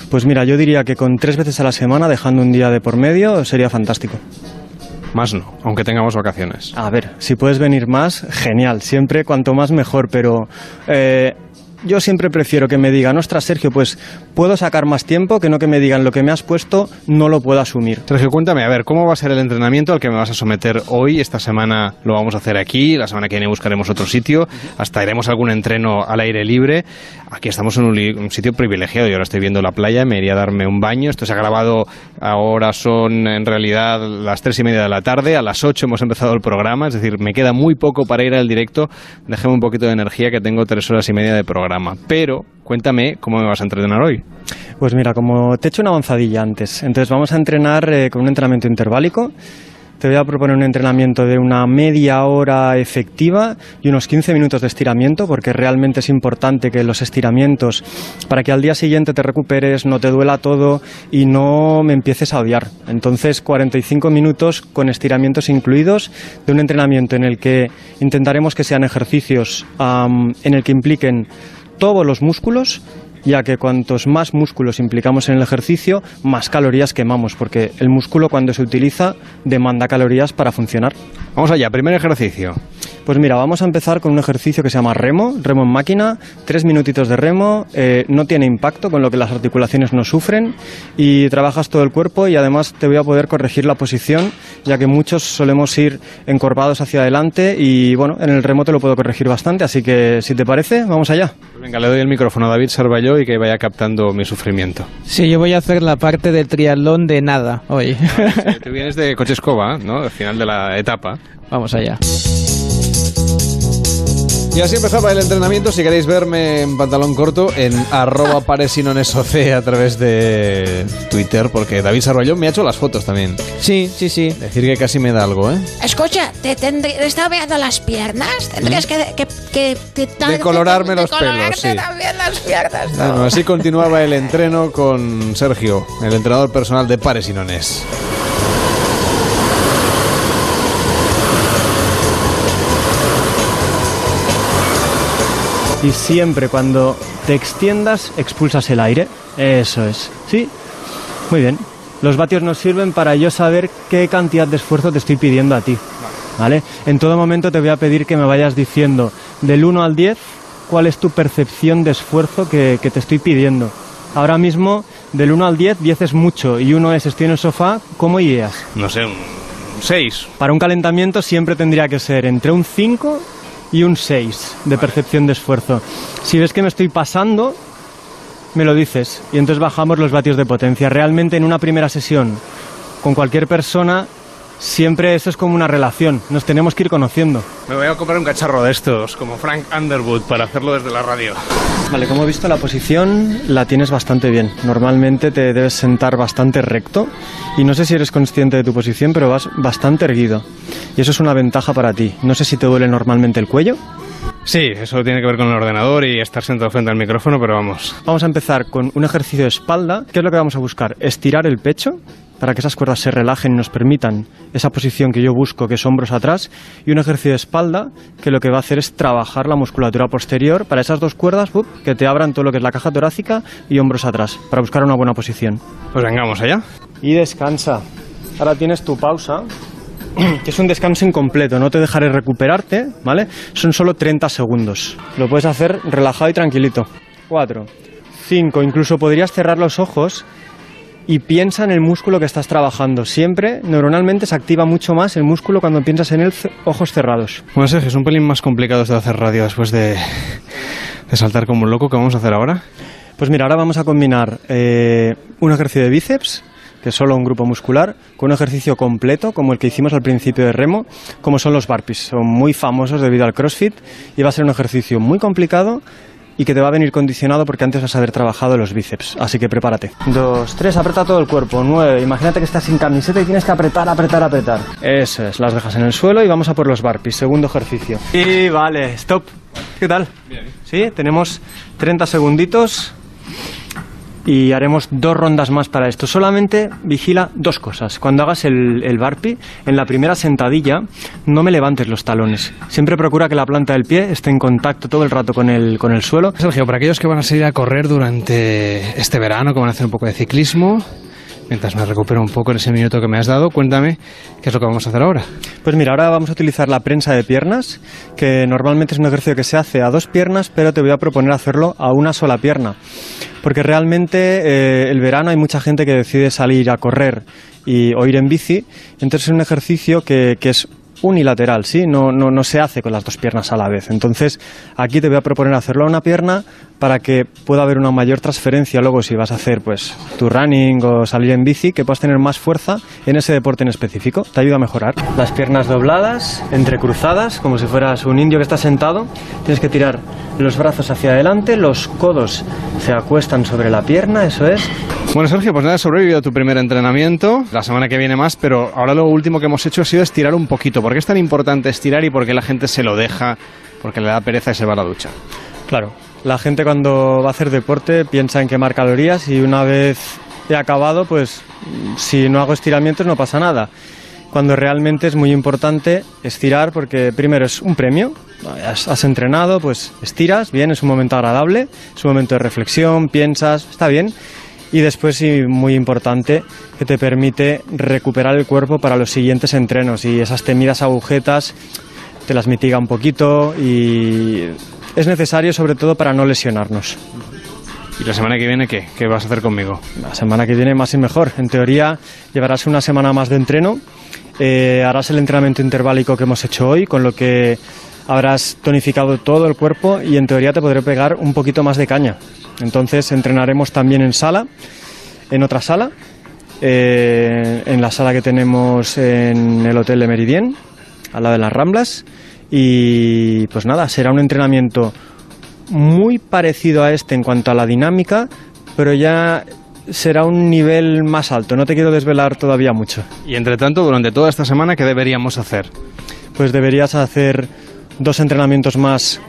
Pues mira, yo diría que con tres veces a la semana, dejando un día de por medio, sería fantástico. Más no, aunque tengamos vacaciones. A ver, si puedes venir más, genial. Siempre cuanto más mejor, pero eh, yo siempre prefiero que me digan, ostras, Sergio, pues puedo sacar más tiempo que no que me digan lo que me has puesto, no lo puedo asumir. Sergio, cuéntame, a ver, ¿cómo va a ser el entrenamiento al que me vas a someter hoy? Esta semana lo vamos a hacer aquí, la semana que viene buscaremos otro sitio, hasta iremos algún entreno al aire libre. Aquí estamos en un, sitio privilegiado, yo ahora estoy viendo la playa, me iría a darme un baño. Esto se ha grabado, ahora son en realidad las tres y media de la tarde, a las ocho hemos empezado el programa, es decir, me queda muy poco para ir al directo. Déjeme un poquito de energía que tengo tres horas y media de programa. Pero cuéntame cómo me vas a entrenar hoy. Pues mira, como te he hecho una avanzadilla antes, entonces vamos a entrenar eh, con un entrenamiento interválico. Te voy a proponer un entrenamiento de una media hora efectiva y unos 15 minutos de estiramiento, porque realmente es importante que los estiramientos, para que al día siguiente te recuperes, no te duela todo y no me empieces a odiar. Entonces, 45 minutos con estiramientos incluidos de un entrenamiento en el que intentaremos que sean ejercicios en el que impliquen todos los músculos ya que cuantos más músculos implicamos en el ejercicio, más calorías quemamos, porque el músculo cuando se utiliza demanda calorías para funcionar. Vamos allá, primer ejercicio. Pues mira, vamos a empezar con un ejercicio que se llama remo, remo en máquina, tres minutitos de remo, eh, no tiene impacto, con lo que las articulaciones no sufren y trabajas todo el cuerpo y además te voy a poder corregir la posición, ya que muchos solemos ir encorvados hacia adelante y bueno, en el remo te lo puedo corregir bastante, así que si te parece, vamos allá. Pues venga, le doy el micrófono a David Sarballo y que vaya captando mi sufrimiento. Sí, yo voy a hacer la parte del triatlón de nada hoy. Ah, tú vienes de Coche Escoba, ¿no? Al final de la etapa. Vamos allá. Y así empezaba el entrenamiento. Si queréis verme en pantalón corto, en arroba paresinonesoc a través de Twitter, porque David Sarrollón me ha hecho las fotos también. Sí, sí, sí. Decir que casi me da algo, ¿eh? Escucha, te, tendré, estaba viendo las piernas. Tendrías ¿Mm? que, que, que, Decolorarme los pelos, sí. también las piernas. Bueno, así continuaba el entreno con Sergio, el entrenador personal de Paresinones. Y siempre cuando te extiendas, expulsas el aire. Eso es. ¿Sí? Muy bien. Los vatios nos sirven para yo saber qué cantidad de esfuerzo te estoy pidiendo a ti. ¿Vale? En todo momento te voy a pedir que me vayas diciendo del 1 al 10 cuál es tu percepción de esfuerzo que, te estoy pidiendo. Ahora mismo, del 1 al 10, 10 es mucho y 1 es estoy en el sofá, ¿cómo irías? No sé, un 6. Para un calentamiento siempre tendría que ser entre un 5 y un 6 de percepción de esfuerzo. Si ves que me estoy pasando, me lo dices y entonces bajamos los vatios de potencia. Realmente en una primera sesión con cualquier persona siempre eso es como una relación, nos tenemos que ir conociendo. Me voy a comprar un cacharro de estos, como Frank Underwood, para hacerlo desde la radio. Vale, como he visto la posición la tienes bastante bien. Normalmente te debes sentar bastante recto y no sé si eres consciente de tu posición, pero vas bastante erguido. Y eso es una ventaja para ti. No sé si te duele normalmente el cuello. Sí, eso tiene que ver con el ordenador y estar sentado frente al micrófono, pero vamos. Vamos a empezar con un ejercicio de espalda. ¿Qué es lo que vamos a buscar? Estirar el pecho para que esas cuerdas se relajen y nos permitan esa posición que yo busco, que es hombros atrás, y un ejercicio de espalda que lo que va a hacer es trabajar la musculatura posterior para esas dos cuerdas que te abran todo lo que es la caja torácica y hombros atrás, para buscar una buena posición. Pues vengamos allá. Y descansa. Ahora tienes tu pausa, que es un descanso incompleto, no te dejaré recuperarte, ¿vale? Son solo 30 segundos. Lo puedes hacer relajado y tranquilito. 4, 5, incluso podrías cerrar los ojos y piensa en el músculo que estás trabajando. Siempre, neuronalmente, se activa mucho más el músculo cuando piensas en él ojos cerrados. Bueno, Sergio, es un pelín más complicado de hacer radio después de, saltar como un loco. ¿Qué vamos a hacer ahora? Pues mira, ahora vamos a combinar eh, un ejercicio de bíceps, que es solo un grupo muscular, con un ejercicio completo, como el que hicimos al principio de remo, como son los burpees. Son muy famosos debido al CrossFit y va a ser un ejercicio muy complicado y que te va a venir condicionado porque antes vas a haber trabajado los bíceps. Así que prepárate. Dos, tres, aprieta todo el cuerpo. Nueve, imagínate que estás sin camiseta y tienes que apretar, apretar, apretar. Eso es, las dejas en el suelo y vamos a por los burpees. Segundo ejercicio. Y vale, stop. ¿Qué tal? Bien. Sí, tenemos 30 segunditos y haremos dos rondas más para esto. Solamente vigila dos cosas. Cuando hagas el, el barpi, en la primera sentadilla, no me levantes los talones. Siempre procura que la planta del pie esté en contacto todo el rato con el, con el suelo. Sergio, para aquellos que van a salir a correr durante este verano, que van a hacer un poco de ciclismo, mientras me recupero un poco en ese minuto que me has dado, cuéntame qué es lo que vamos a hacer ahora. Pues mira, ahora vamos a utilizar la prensa de piernas, que normalmente es un ejercicio que se hace a dos piernas, pero te voy a proponer hacerlo a una sola pierna. Porque realmente eh, el verano hay mucha gente que decide salir a correr y, o ir en bici, entonces es un ejercicio que, que es unilateral, ¿sí? No, no, no se hace con las dos piernas a la vez. Entonces, aquí te voy a proponer hacerlo a una pierna para que pueda haber una mayor transferencia luego si vas a hacer pues tu running o salir en bici, que puedas tener más fuerza en ese deporte en específico. Te ayuda a mejorar. Las piernas dobladas, entrecruzadas, como si fueras un indio que está sentado. Tienes que tirar los brazos hacia adelante, los codos se acuestan sobre la pierna, eso es. Bueno, Sergio, pues nada, has sobrevivido a tu primer entrenamiento. La semana que viene más, pero ahora lo último que hemos hecho ha sido estirar un poquito. ¿Por qué es tan importante estirar y por qué la gente se lo deja? Porque le da pereza y se va a la ducha. Claro, la gente cuando va a hacer deporte piensa en quemar calorías y una vez he acabado, pues si no hago estiramientos no pasa nada. Cuando realmente es muy importante estirar porque primero es un premio, has, entrenado, pues estiras, bien, es un momento agradable, es un momento de reflexión, piensas, está bien. Y después, sí, muy importante, que te permite recuperar el cuerpo para los siguientes entrenos y esas temidas agujetas te las mitiga un poquito y es necesario sobre todo para no lesionarnos. ¿Y la semana que viene qué? ¿Qué vas a hacer conmigo? La semana que viene más y mejor. En teoría llevarás una semana más de entreno, eh, harás el entrenamiento interválico que hemos hecho hoy, con lo que habrás tonificado todo el cuerpo y en teoría te podré pegar un poquito más de caña. Entonces entrenaremos también en sala, en otra sala, eh, en la sala que tenemos en el Hotel de Meridien, al lado de las Ramblas. Y pues nada, será un entrenamiento muy parecido a este en cuanto a la dinámica, pero ya será un nivel más alto. No te quiero desvelar todavía mucho. Y entre tanto, durante toda esta semana, ¿qué deberíamos hacer? Pues deberías hacer dos entrenamientos más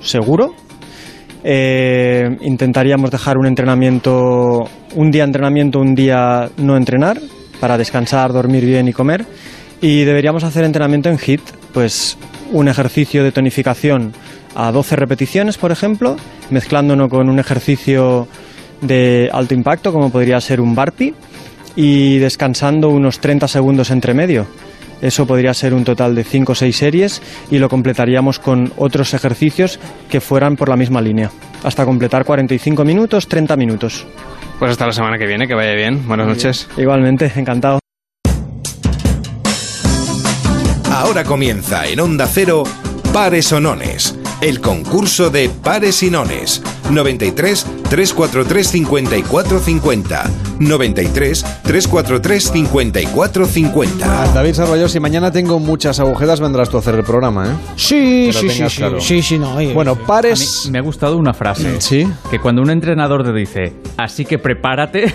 seguro. Eh, intentaríamos dejar un entrenamiento, un día entrenamiento, un día no entrenar, para descansar, dormir bien y comer. Y deberíamos hacer entrenamiento en HIT, pues un ejercicio de tonificación a 12 repeticiones, por ejemplo, mezclándonos con un ejercicio de alto impacto, como podría ser un burpee, y descansando unos 30 segundos entre medio. Eso podría ser un total de 5 o 6 series y lo completaríamos con otros ejercicios que fueran por la misma línea, hasta completar 45 minutos, 30 minutos. Pues hasta la semana que viene, que vaya bien. Buenas noches. Igualmente, encantado. Ahora comienza en Onda Cero Pares o Nones, el concurso de pares y nones. 93 343 54 50. 93 343 54 50. David Sarvallo, si mañana tengo muchas agujetas, vendrás tú a hacer el programa, ¿eh? Sí, sí, sí, sí, claro. sí, sí, no. oye, Bueno, pares. A mí me ha gustado una frase. Sí. Que cuando un entrenador te dice, así que prepárate,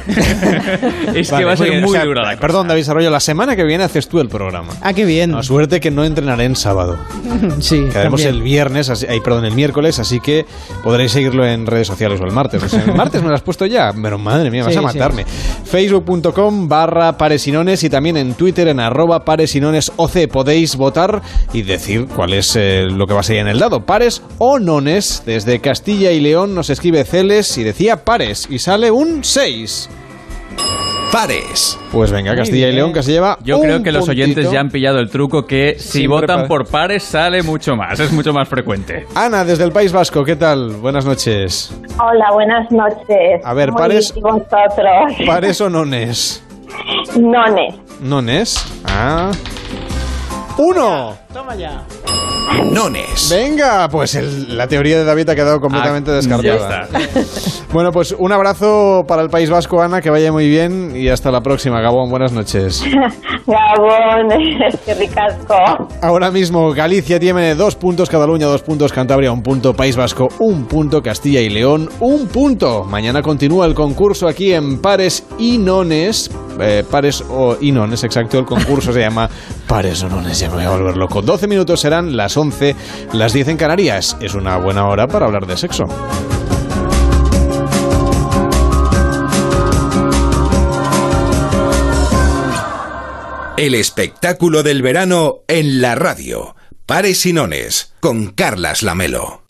es que va a ser muy- muy o sea, dura la cosa. Perdón, David Sarvallo, la semana que viene haces tú el programa. Ah, qué bien. A suerte que no entrenaré en sábado. Sí, Que haremos también. el viernes, así- perdón, el miércoles, así que podréis seguirlo en redes sociales o el martes. O sea, el martes me lo has puesto ya, pero madre mía, vas Sí, a sí. matarme. Facebook.com barra paresinones y también en Twitter en arroba paresinones OC podéis votar y decir cuál es eh, lo que va a ser en el dado, pares o nones. Desde Castilla y León nos escribe Celes y decía pares y sale un 6. Pares. Pues venga, Castilla y. León que se lleva Yo un creo que los oyentes ya han pillado el truco que si Siempre votan por pares sale mucho más, es mucho más frecuente. Ana, desde el País Vasco, ¿qué tal? Buenas noches. Hola, buenas noches. A ver, Muy pares-. ¿Pares o nones? Nones. ¿Nones? Ah. ¡Uno! Toma ya. Nones. Venga, pues el- la teoría de David ha quedado completamente Ah, descartada. ya Bueno, pues un abrazo para el País Vasco, Ana, que vaya muy bien y hasta la próxima, Gabón. Buenas noches. Gabón, qué ricasco. Ahora mismo Galicia tiene dos puntos, Cataluña dos puntos, Cantabria un punto, País Vasco un punto, Castilla y León un punto. Mañana continúa el concurso aquí en Pares y Nones. Eh, pares o y Nones, exacto. El concurso se llama Pares o Nones, ya me voy a volver loco. 12 minutos serán las 11, las 10 en Canarias. Es una buena hora para hablar de sexo. El espectáculo del verano en la radio. Pares Sinones con Carlas Lamelo.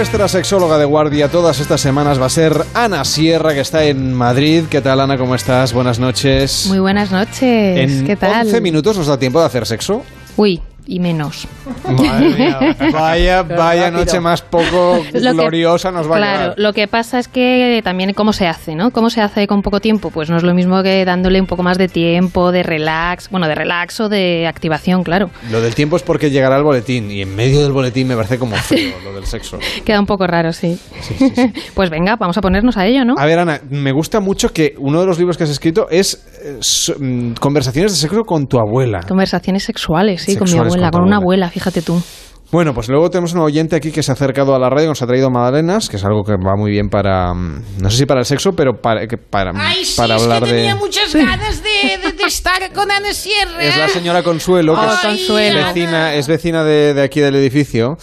Nuestra sexóloga de guardia todas estas semanas va a ser Ana Sierra, que está en Madrid. ¿Qué tal, Ana? ¿Cómo estás? Buenas noches. Muy buenas noches. En ¿Qué tal? 11 minutos nos da tiempo de hacer sexo. Uy, y menos. Madre mía, vaya, vaya noche más poco Lo que- gloriosa nos va a Claro, quedar. lo que pasa es que también cómo se hace, ¿no? ¿Cómo se hace con poco tiempo? Pues no es lo mismo que dándole un poco más de tiempo, de relax, bueno, de relax o de activación, claro. Lo del tiempo es porque llegará el boletín y en medio del boletín me parece como feo lo del sexo. Queda un poco raro, sí. pues venga, vamos a ponernos a ello, ¿no? A ver, Ana, me gusta mucho que uno de los libros que has escrito es eh, mm, Conversaciones de sexo con tu abuela. Conversaciones sexuales, sí, con mi Sexuales abuela, con una abuela. fíjate tú. Bueno, pues luego tenemos un oyente aquí que se ha acercado a la radio, nos ha traído magdalenas, que es algo que va muy bien para, mm, no sé si para el sexo, pero para, que para, Ay, sí, para es hablar que tenía de... muchas ganas de, de- de estar con Ana Sierra. Es la señora Consuelo, que Oh, es, Consuelo. vecina, es vecina de, de aquí del edificio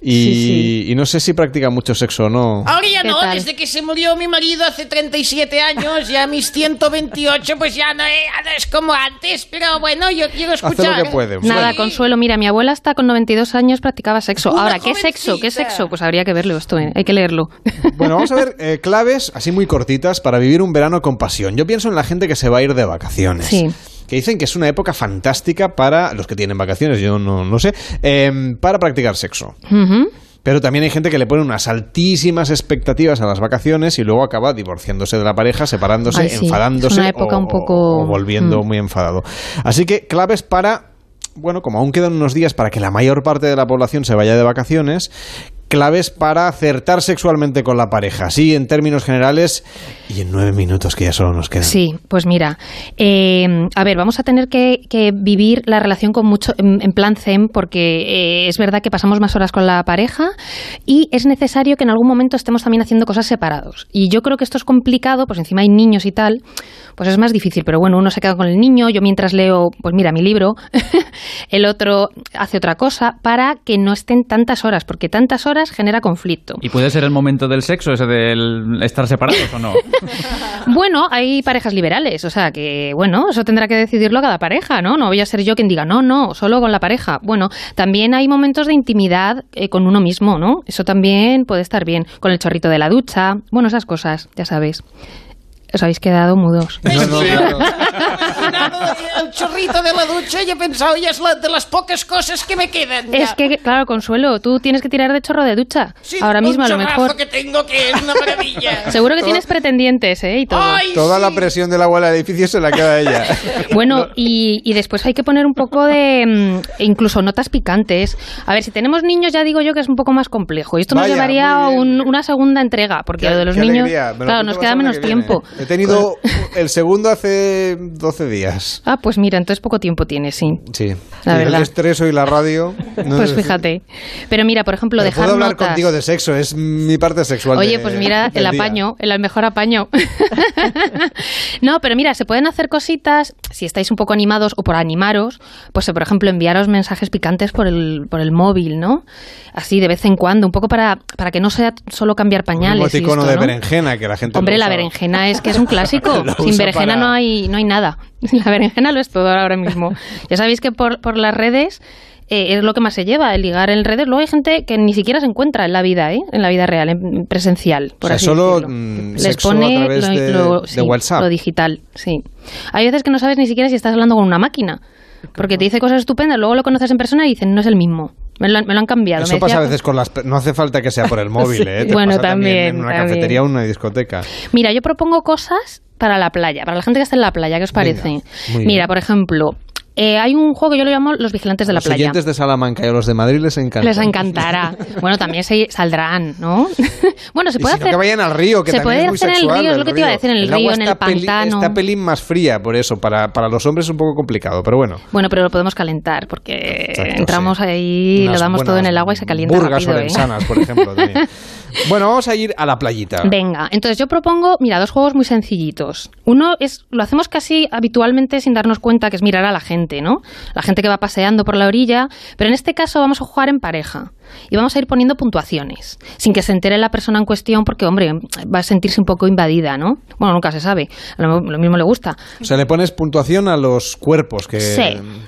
y, y no sé si practica mucho sexo o no. Ahora ya ¿Qué no, tal? desde que se murió mi marido hace 37 años, ya a mis 128, pues ya no, eh, ya no es como antes, pero bueno, yo quiero escuchar. Nada, Consuelo, mira, mi abuela hasta con 92 años practicaba sexo. Una Ahora, ¿qué sexo? ¿Qué sexo? Pues habría que verlo esto, ¿eh? hay que leerlo. Bueno, vamos a ver eh, claves así muy cortitas para vivir un verano con pasión. Yo pienso en la gente que se va a ir de vacaciones. Sí. Que dicen que es una época fantástica para los que tienen vacaciones, yo no, no sé, em, para practicar sexo. Pero también hay gente que le pone unas altísimas expectativas a las vacaciones y luego acaba divorciándose de la pareja, separándose, Ay, sí, enfadándose es una época o, un poco- o volviendo Mm. muy enfadado. Así que claves para, bueno, como aún quedan unos días para que la mayor parte de la población se vaya de vacaciones, claves para acertar sexualmente con la pareja. Así en términos generales y en nueve minutos que ya solo nos quedan. Sí, pues mira, eh, a ver, vamos a tener que, vivir la relación con mucho en, en plan zen porque eh, es verdad que pasamos más horas con la pareja y es necesario que en algún momento estemos también haciendo cosas separados. Y yo creo que esto es complicado, pues encima hay niños y tal, pues es más difícil. Pero bueno, uno se queda con el niño, yo mientras leo, pues mira, mi libro, el otro hace otra cosa para que no estén tantas horas, porque tantas horas genera conflicto. ¿Y puede ser el momento del sexo, ese del estar separados o no? Bueno, hay parejas liberales, o sea que, bueno, eso tendrá que decidirlo cada pareja, ¿no? No voy a ser yo quien diga, no, no, solo con la pareja. Bueno, también hay momentos de intimidad eh, con uno mismo, ¿no? Eso también puede estar bien, con el chorrito de la ducha, bueno, esas cosas, ya sabéis. Os habéis quedado mudos. El chorrito de la ducha y he pensado, ya es la- de las pocas cosas que me quedan. ya. Es que, claro, Consuelo, tú tienes que tirar de chorro de ducha. Sí, Ahora mismo, a lo mejor. que tengo que es una maravilla. Seguro que tienes pretendientes, ¿eh? Y todo. Toda la presión de la abuela del edificio se la queda a ella. Bueno, y, y después hay que poner un poco de. mm, incluso notas picantes. A ver, si tenemos niños, ya digo yo que es un poco más complejo. Y esto nos llevaría a un- una segunda entrega, porque lo de los niños. Claro, nos queda menos que viene. He tenido el segundo hace 12 días. Ah, pues mira, entonces poco tiempo tienes, sí. Sí. La Y el verdad. estrés y la radio. no Pues fíjate. Pero mira, por ejemplo, Pero dejar puedo hablar notas. contigo de sexo, es mi parte sexual. Oye, de- pues mira, el día. apaño, el mejor apaño. no, pero mira, se pueden hacer cositas, si estáis un poco animados o por animaros, pues por ejemplo enviaros mensajes picantes por el, por el móvil, ¿no? Así de vez en cuando, un poco para, para que no sea solo cambiar Un pañales. y emoticono esto, de ¿no? berenjena que la gente. Hombre, la berenjena es que es un clásico. Sin berenjena para- no hay, no hay nada. La berenjena lo es todo ahora mismo. Ya sabéis que por, por las redes eh, es lo que más se lleva, el ligar en redes. Luego hay gente que ni siquiera se encuentra en la vida, ¿eh? en la vida real, en presencial. Por O sea, así solo decirlo. mm, Les sexo pone a través lo, de, lo- de sí, WhatsApp. lo digital, sí. Hay veces que no sabes ni siquiera si estás hablando con una máquina. Porque te dice cosas estupendas, luego lo conoces en persona y dicen, no es el mismo. Me lo, han- me lo han cambiado. Eso Me pasa a veces con las. No hace falta que sea por el móvil, ¿eh? Te Bueno, pasa también, también, en una también. cafetería o una discoteca. Mira, yo propongo cosas para la playa, para la gente que está en la playa, ¿qué os parece? bien. Mira, por ejemplo, eh, hay un juego que yo lo llamo Los Vigilantes de la los Playa. oyentes de Salamanca y a los de Madrid les encanta. Les encantará. Bueno, también se saldrán, ¿no? bueno, se puede hacer. que vayan al río, que se también puede es muy hacer en el sexual, río, es lo que te iba a decir, en el, agua río, en el pantano. Está pelín más fría, por eso. Para, para los hombres es un poco complicado, pero bueno. Bueno, pero lo podemos calentar porque Exacto, entramos ahí, Unas lo damos todo en el agua y se calienta Burgas rápido. ¿eh? orensanas, por ejemplo. también. bueno, vamos a ir a la playita. Venga, entonces yo propongo, mira, dos juegos muy sencillitos. Uno es, lo hacemos casi habitualmente sin darnos cuenta, que es mirar a la gente. Gente, ¿no? La gente que va paseando por la orilla, pero en este caso vamos a jugar en pareja y vamos a ir poniendo puntuaciones, sin que se entere la persona en cuestión, porque, hombre, va a sentirse un poco invadida, ¿no? Bueno, nunca se sabe, a lo, lo mismo le gusta. O sea, le pones puntuación a los cuerpos que, Sí.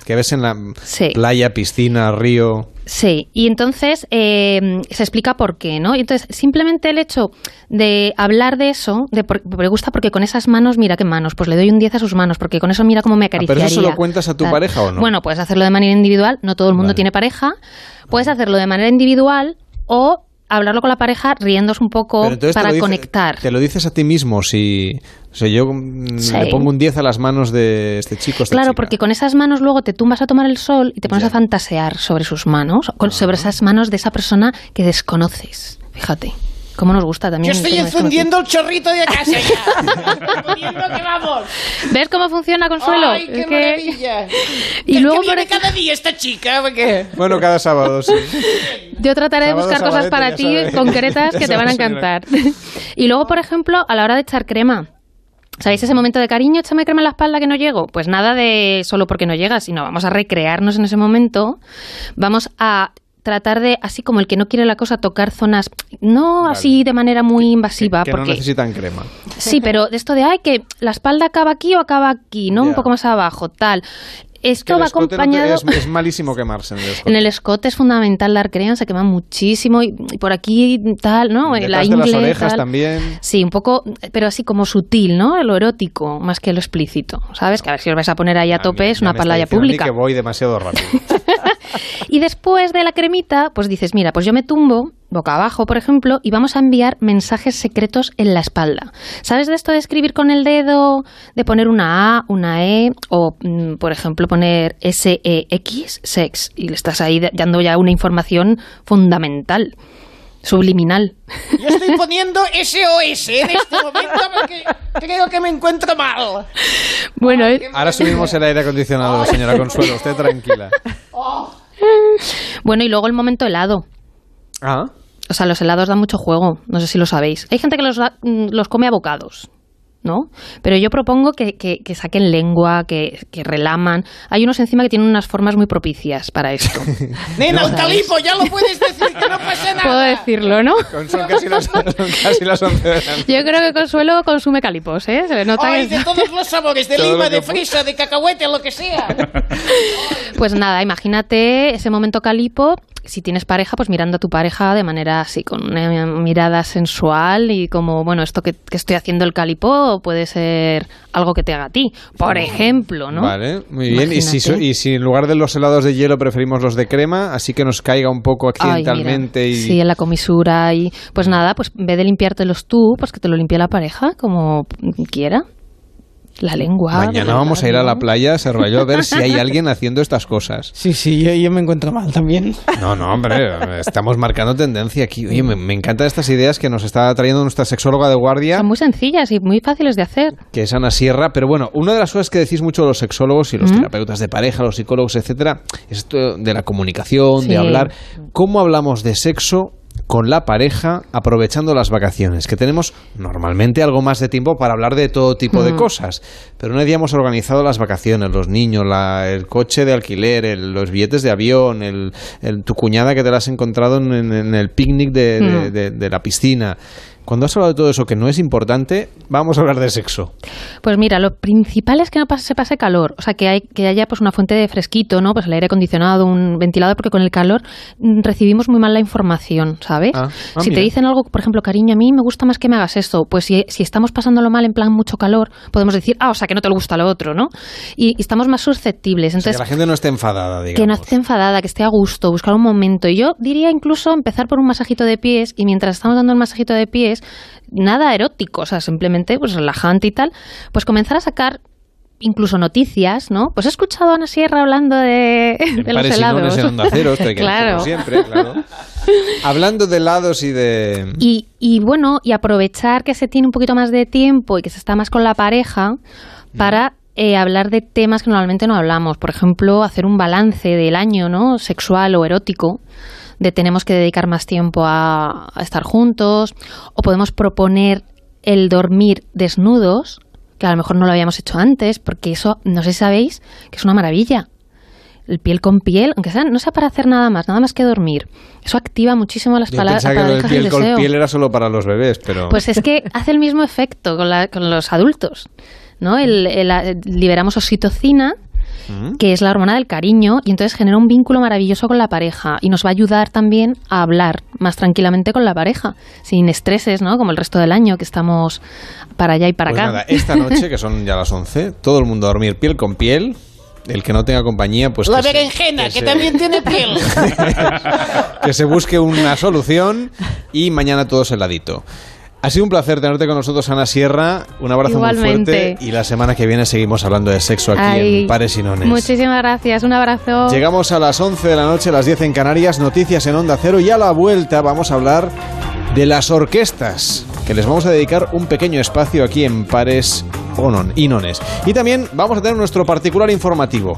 que ves en la Sí. playa, piscina, río. Sí, y entonces eh, se explica por qué, ¿no? Y entonces, simplemente el hecho de hablar de eso, de por, me gusta porque con esas manos, mira qué manos, pues le doy un 10 a sus manos, porque con eso mira cómo me Ah, ¿Pero acariciaría. eso lo cuentas a tu pareja o no? Bueno, puedes hacerlo de manera individual, no todo el mundo tiene pareja, puedes hacerlo de manera individual o hablarlo con la pareja riéndose un poco te para dice- conectar. Te lo dices a ti mismo si... O sea, yo mm, Sí. le pongo un 10 a las manos de este chico, esta Claro, chica. porque con esas manos luego te tumbas a tomar el sol y te pones a fantasear sobre sus manos, con- sobre esas manos de esa persona que desconoces. Fíjate, cómo nos gusta Yo también. estoy el tema encendiendo el chorrito de casa ya. Estoy poniendo que vamos. ¿Ves cómo funciona Consuelo? Ay, qué que- maravilla. Y luego viene cada día esta chica, porque... Bueno, cada sábado, sí. Yo trataré de Sábado, buscar cosas para ti concretas que te van a señora. encantar. y luego, por ejemplo, a la hora de echar crema. ¿Sabéis ese momento de cariño, échame crema en la espalda que no llego? Pues nada de solo porque no llegas, sino vamos a recrearnos en ese momento. Vamos a tratar de, así como el que no quiere la cosa, tocar zonas, no así de manera muy invasiva, Que no porque necesitan crema. Sí, pero de esto de, ay, que la espalda acaba aquí o acaba aquí, ¿no? Un poco más abajo, tal. Esto va no te- acompañado... es, es malísimo quemarse en el escote. En el escote es fundamental dar crema, se quema muchísimo y, y por aquí tal, ¿no? Detrás la de ingle, las orejas tal. también. Sí, un poco, pero así como sutil, ¿no? Lo erótico, más que lo explícito, ¿sabes? Que a ver si os vais a poner ahí a tope, es una pantalla pública. que voy demasiado rápido. Y después de la cremita, pues dices, mira, pues yo me tumbo boca abajo, por ejemplo, y vamos a enviar mensajes secretos en la espalda. ¿Sabes de esto de escribir con el dedo, de poner una A, una E, o, mm, por ejemplo, poner S-E-X, sex, y le estás ahí dando ya una información fundamental, subliminal. Yo estoy poniendo SOS en este momento porque creo que me encuentro mal. Bueno, eh, Ahora subimos el aire acondicionado, señora Consuelo. Usted tranquila. bueno, y luego el momento helado. Ah. O sea, los helados dan mucho juego, no sé si lo sabéis. Hay gente que los, da- mm, los come a bocados, ¿no? Pero yo propongo que, que- que saquen lengua, que, que relaman. Hay unos encima que tienen unas formas muy propicias para esto. Nena, un calipo, ya lo puedes decir, que no pasa nada. Puedo decirlo, ¿no? Son casi las, son casi las 11 de la noche. Yo creo que Consuelo consume calipos, ¿eh? Se le nota Ay, que- de todos los sabores, de Todo lima, de fresa, de cacahuete, lo que sea. Pues nada, imagínate ese momento calipo. Si tienes pareja, pues mirando a tu pareja de manera así, con una mirada sensual y como, bueno, esto que, que estoy haciendo el puede ser algo que te haga a ti. Por ejemplo, ¿no? Vale, muy bien. Y si, y en lugar de los helados de hielo preferimos los de crema, así que nos caiga un poco Ay, accidentalmente y... Sí, en la comisura y pues nada, pues en vez de limpiártelos tú, pues que te lo limpie la pareja como quiera. La lengua. Mañana vamos a ir a la playa, Serrallo, a ver si hay alguien haciendo estas cosas. Sí, sí, yo, yo me encuentro mal también. No, no, hombre, estamos marcando tendencia aquí. Oye, me, me encantan estas ideas que nos está trayendo nuestra sexóloga de guardia, Son muy sencillas y muy fáciles de hacer. que es Ana Sierra. Pero bueno, una de las cosas que decís mucho los sexólogos y los ¿Mm? terapeutas de pareja, los psicólogos, etcétera, es esto de la comunicación, Sí. de hablar. ¿Cómo hablamos de sexo? Con la pareja aprovechando las vacaciones, que tenemos normalmente algo más de tiempo para hablar de todo tipo de Mm. cosas, pero no hemos organizado las vacaciones, los niños, la- el coche de alquiler, el- los billetes de avión, el, el- tu cuñada que te la has encontrado en, el picnic de, de- Mm. de- de la piscina. Cuando has hablado de todo eso que no es importante, vamos a hablar de sexo. Pues mira, lo principal es que no pase- se pase calor, o sea, que, hay, que haya pues una fuente de fresquito, ¿no? Pues el aire acondicionado, un ventilador, porque con el calor mm, recibimos muy mal la información, ¿sabes? Ah, ah, si te dicen algo, por ejemplo, cariño, a mí me gusta más que me hagas esto, pues si, si estamos pasándolo mal en plan mucho calor, podemos decir, ah, o sea, que no te gusta lo otro, ¿no? Y, y estamos más susceptibles. O sea, Entonces, que la gente no esté enfadada, digamos. que no esté enfadada, que esté a gusto, buscar un momento. Y yo diría incluso empezar por un masajito de pies y mientras estamos dando el masajito de pies, nada erótico, o sea, simplemente pues relajante y tal, pues comenzar a sacar incluso noticias, ¿no? Pues he escuchado a Ana Sierra hablando de, de los helados. en Cero, que claro. siempre, claro. Hablando de helados y de... Y, y bueno, y aprovechar que se tiene un poquito más de tiempo y que se está más con la pareja para eh, hablar de temas que normalmente no hablamos. Por ejemplo, hacer un balance del año, ¿no? Sexual o erótico, de tenemos que dedicar más tiempo a, a estar juntos, o podemos proponer el dormir desnudos, que a lo mejor no lo habíamos hecho antes, porque eso, no sé si sabéis, que es una maravilla. el piel con piel, aunque sea, no sea para hacer nada más, nada más que dormir. Eso activa muchísimo las palabras. pensaba que del piel con piel era solo para los bebés, pero... Pues es que hace el mismo efecto con, la- con los adultos. ¿no? El- el- liberamos oxitocina, Mm. que es la hormona del cariño, y entonces genera un vínculo maravilloso con la pareja. Y nos va a ayudar también a hablar más tranquilamente con la pareja, sin estreses, ¿no? Como el resto del año, que estamos para allá y para Pues acá. nada, esta noche, que son ya las 11, todo el mundo a dormir piel con piel. El que no tenga compañía, pues la que se- berenjena, que, se- también tiene piel. que se busque una solución y mañana todos heladito. Ha sido un placer tenerte con nosotros, Ana Sierra. Un abrazo muy Igualmente. fuerte. Y la semana que viene seguimos hablando de sexo aquí Ay, en Pares y Nones. Muchísimas gracias, un abrazo. Llegamos a las 11 de la noche, las 10 en Canarias, noticias en Onda Cero y a la vuelta vamos a hablar de las orquestas, que les vamos a dedicar un pequeño espacio aquí en Pares y Nones. Y también vamos a tener nuestro particular informativo.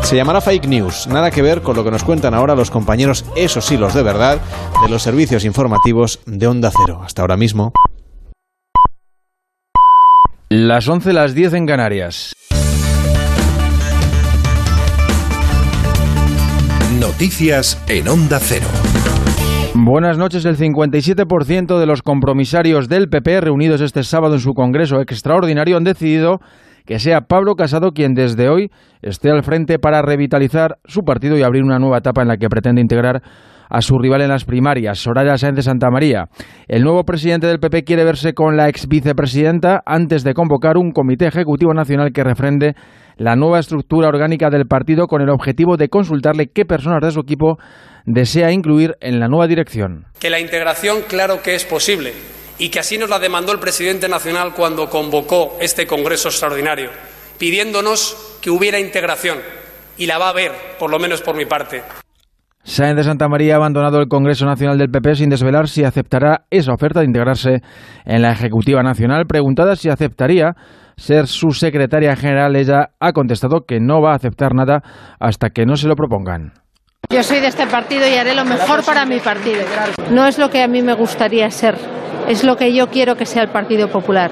Se llamará Fake News, nada que ver con lo que nos cuentan ahora los compañeros, esos sí los de verdad, de los servicios informativos de Onda Cero. Hasta ahora mismo. Las 11, las 10 en Canarias. Noticias en Onda Cero. Buenas noches. El 57% de los compromisarios del PP reunidos este sábado en su congreso extraordinario han decidido que sea Pablo Casado quien desde hoy esté al frente para revitalizar su partido y abrir una nueva etapa en la que pretende integrar a su rival en las primarias, Soraya Sáenz de Santa María. El nuevo presidente del PP quiere verse con la ex vicepresidenta antes de convocar un comité ejecutivo nacional que refrende la nueva estructura orgánica del partido con el objetivo de consultarle qué personas de su equipo desea incluir en la nueva dirección. que la integración claro que es posible y que así nos la demandó el presidente nacional cuando convocó este Congreso extraordinario, pidiéndonos que hubiera integración y la va a haber, por lo menos por mi parte. Sáenz de Santa María ha abandonado el Congreso Nacional del PP sin desvelar si aceptará esa oferta de integrarse en la Ejecutiva Nacional. Preguntada si aceptaría ser su secretaria general, ella ha contestado que no va a aceptar nada hasta que no se lo propongan. Yo soy de este partido y haré lo mejor para mi partido. No es lo que a mí me gustaría ser, es lo que yo quiero que sea el Partido Popular.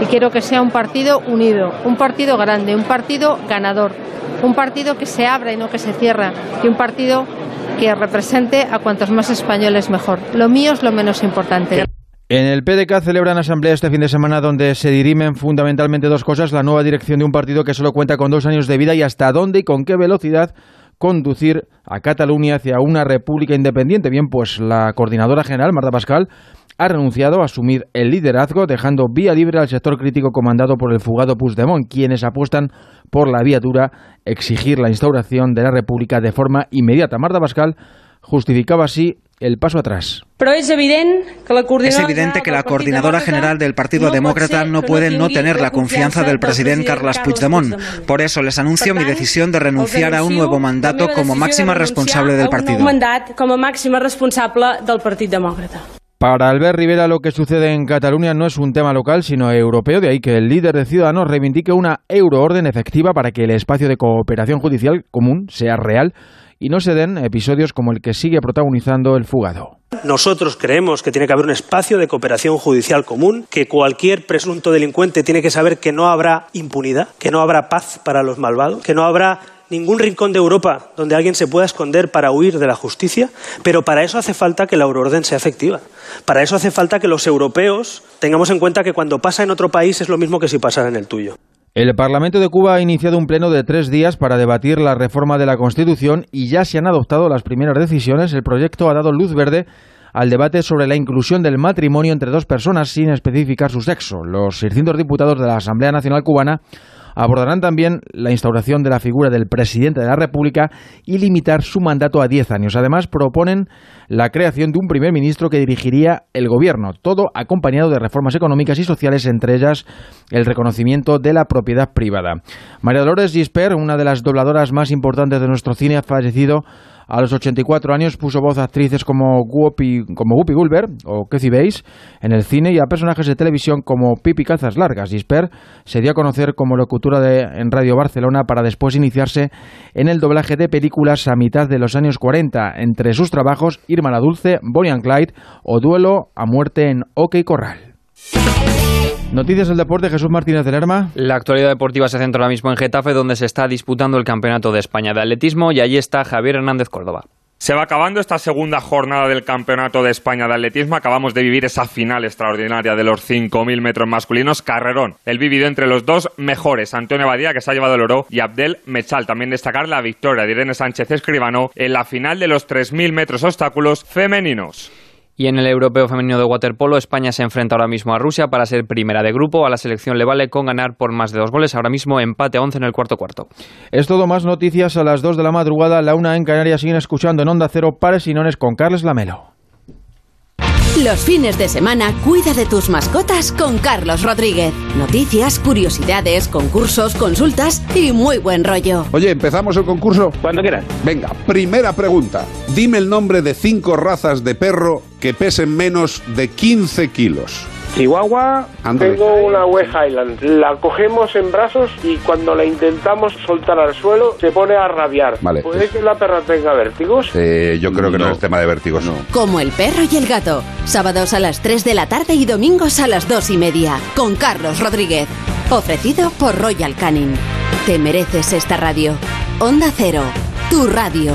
Y quiero que sea un partido unido, un partido grande, un partido ganador, un partido que se abra y no que se cierra, y un partido que represente a cuantos más españoles mejor. Lo mío es lo menos importante. En el PDK celebran asamblea este fin de semana donde se dirimen fundamentalmente dos cosas, la nueva dirección de un partido que solo cuenta con dos años de vida y hasta dónde y con qué velocidad conducir a Cataluña hacia una república independiente. Bien, pues la coordinadora general, Marta Pascal, ha renunciado a asumir el liderazgo, dejando vía libre al sector crítico comandado por el fugado Puigdemont, quienes apuestan por la vía dura, exigir la instauración de la república de forma inmediata. Marta Pascal justificaba así el paso atrás. La Es evidente que la coordinadora general del Partido Demócrata no puede no tener la confianza del presidente Carles Puigdemont. Por eso les anuncio mi decisión de renunciar a un nuevo mandato como máxima responsable del partido. Para Albert Rivera lo que sucede en Cataluña no es un tema local, sino europeo, de ahí que el líder de Ciudadanos reivindique una euroorden efectiva para que el espacio de cooperación judicial común sea real y no se den episodios como el que sigue protagonizando el fugado. Nosotros creemos que tiene que haber un espacio de cooperación judicial común, que cualquier presunto delincuente tiene que saber que no habrá impunidad, que no habrá paz para los malvados, que no habrá ningún rincón de Europa donde alguien se pueda esconder para huir de la justicia, pero para eso hace falta que la euroorden sea efectiva. Para eso hace falta que los europeos tengamos en cuenta que cuando pasa en otro país es lo mismo que si pasara en el tuyo. El Parlamento de Cuba ha iniciado un pleno de tres días para debatir la reforma de la Constitución y ya se han adoptado las primeras decisiones. El proyecto ha dado luz verde al debate sobre la inclusión del matrimonio entre dos personas sin especificar su sexo. Los 600 diputados de la Asamblea Nacional Cubana abordarán también la instauración de la figura del presidente de la República y limitar su mandato a 10 años. Además, proponen la creación de un primer ministro que dirigiría el gobierno, todo acompañado de reformas económicas y sociales, entre ellas el reconocimiento de la propiedad privada. María Dolores Gisper, una de las dobladoras más importantes de nuestro cine, ha fallecido a los 84 años puso voz a actrices como Whoopi, como Whoopi o Kathy Bates en el cine y a personajes de televisión como Pipi Calzas Largas. Gisper se dio a conocer como locutora de, en Radio Barcelona para después iniciarse en el doblaje de películas a mitad de los años 40. Entre sus trabajos, Irma la Dulce, Bonnie and Clyde o Duelo a muerte en OK Corral. Noticias del deporte, Jesús Martínez del Lerma. La actualidad deportiva se centra ahora mismo en Getafe, donde se está disputando el Campeonato de España de Atletismo y allí está Javier Hernández Córdoba. Se va acabando esta segunda jornada del Campeonato de España de Atletismo. Acabamos de vivir esa final extraordinaria de los 5.000 metros masculinos. Carrerón. El vivido entre los dos mejores. Antonio Badía, que se ha llevado el oro, y Abdel Mechal. También destacar la victoria de Irene Sánchez Escribano en la final de los 3.000 metros obstáculos femeninos. Y en el Europeo Femenino de Waterpolo, España se enfrenta ahora mismo a Rusia para ser primera de grupo. A la selección le vale con ganar por más de dos goles. Ahora mismo empate a 11 en el cuarto cuarto. Es todo más noticias a las 2 de la madrugada. La una en Canarias siguen escuchando en Onda Cero Pares y Nones con Carles Lamelo. Los fines de semana cuida de tus mascotas con Carlos Rodríguez. Noticias, curiosidades, concursos, consultas y muy buen rollo. Oye, ¿empezamos el concurso? Cuando quieras. Venga, primera pregunta. Dime el nombre de cinco razas de perro que pesen menos de 15 kilos. Chihuahua, tengo una West Highland. La cogemos en brazos y cuando la intentamos soltar al suelo se pone a rabiar. Vale. ¿Puede que la perra tenga vértigos? Eh, yo creo que no. es tema de vértigos. No. Como el perro y el gato. Sábados a las 3 de la tarde y domingos a las 2 y media. Con Carlos Rodríguez. Ofrecido por Royal Canin. Te mereces esta radio. Onda Cero. Tu radio.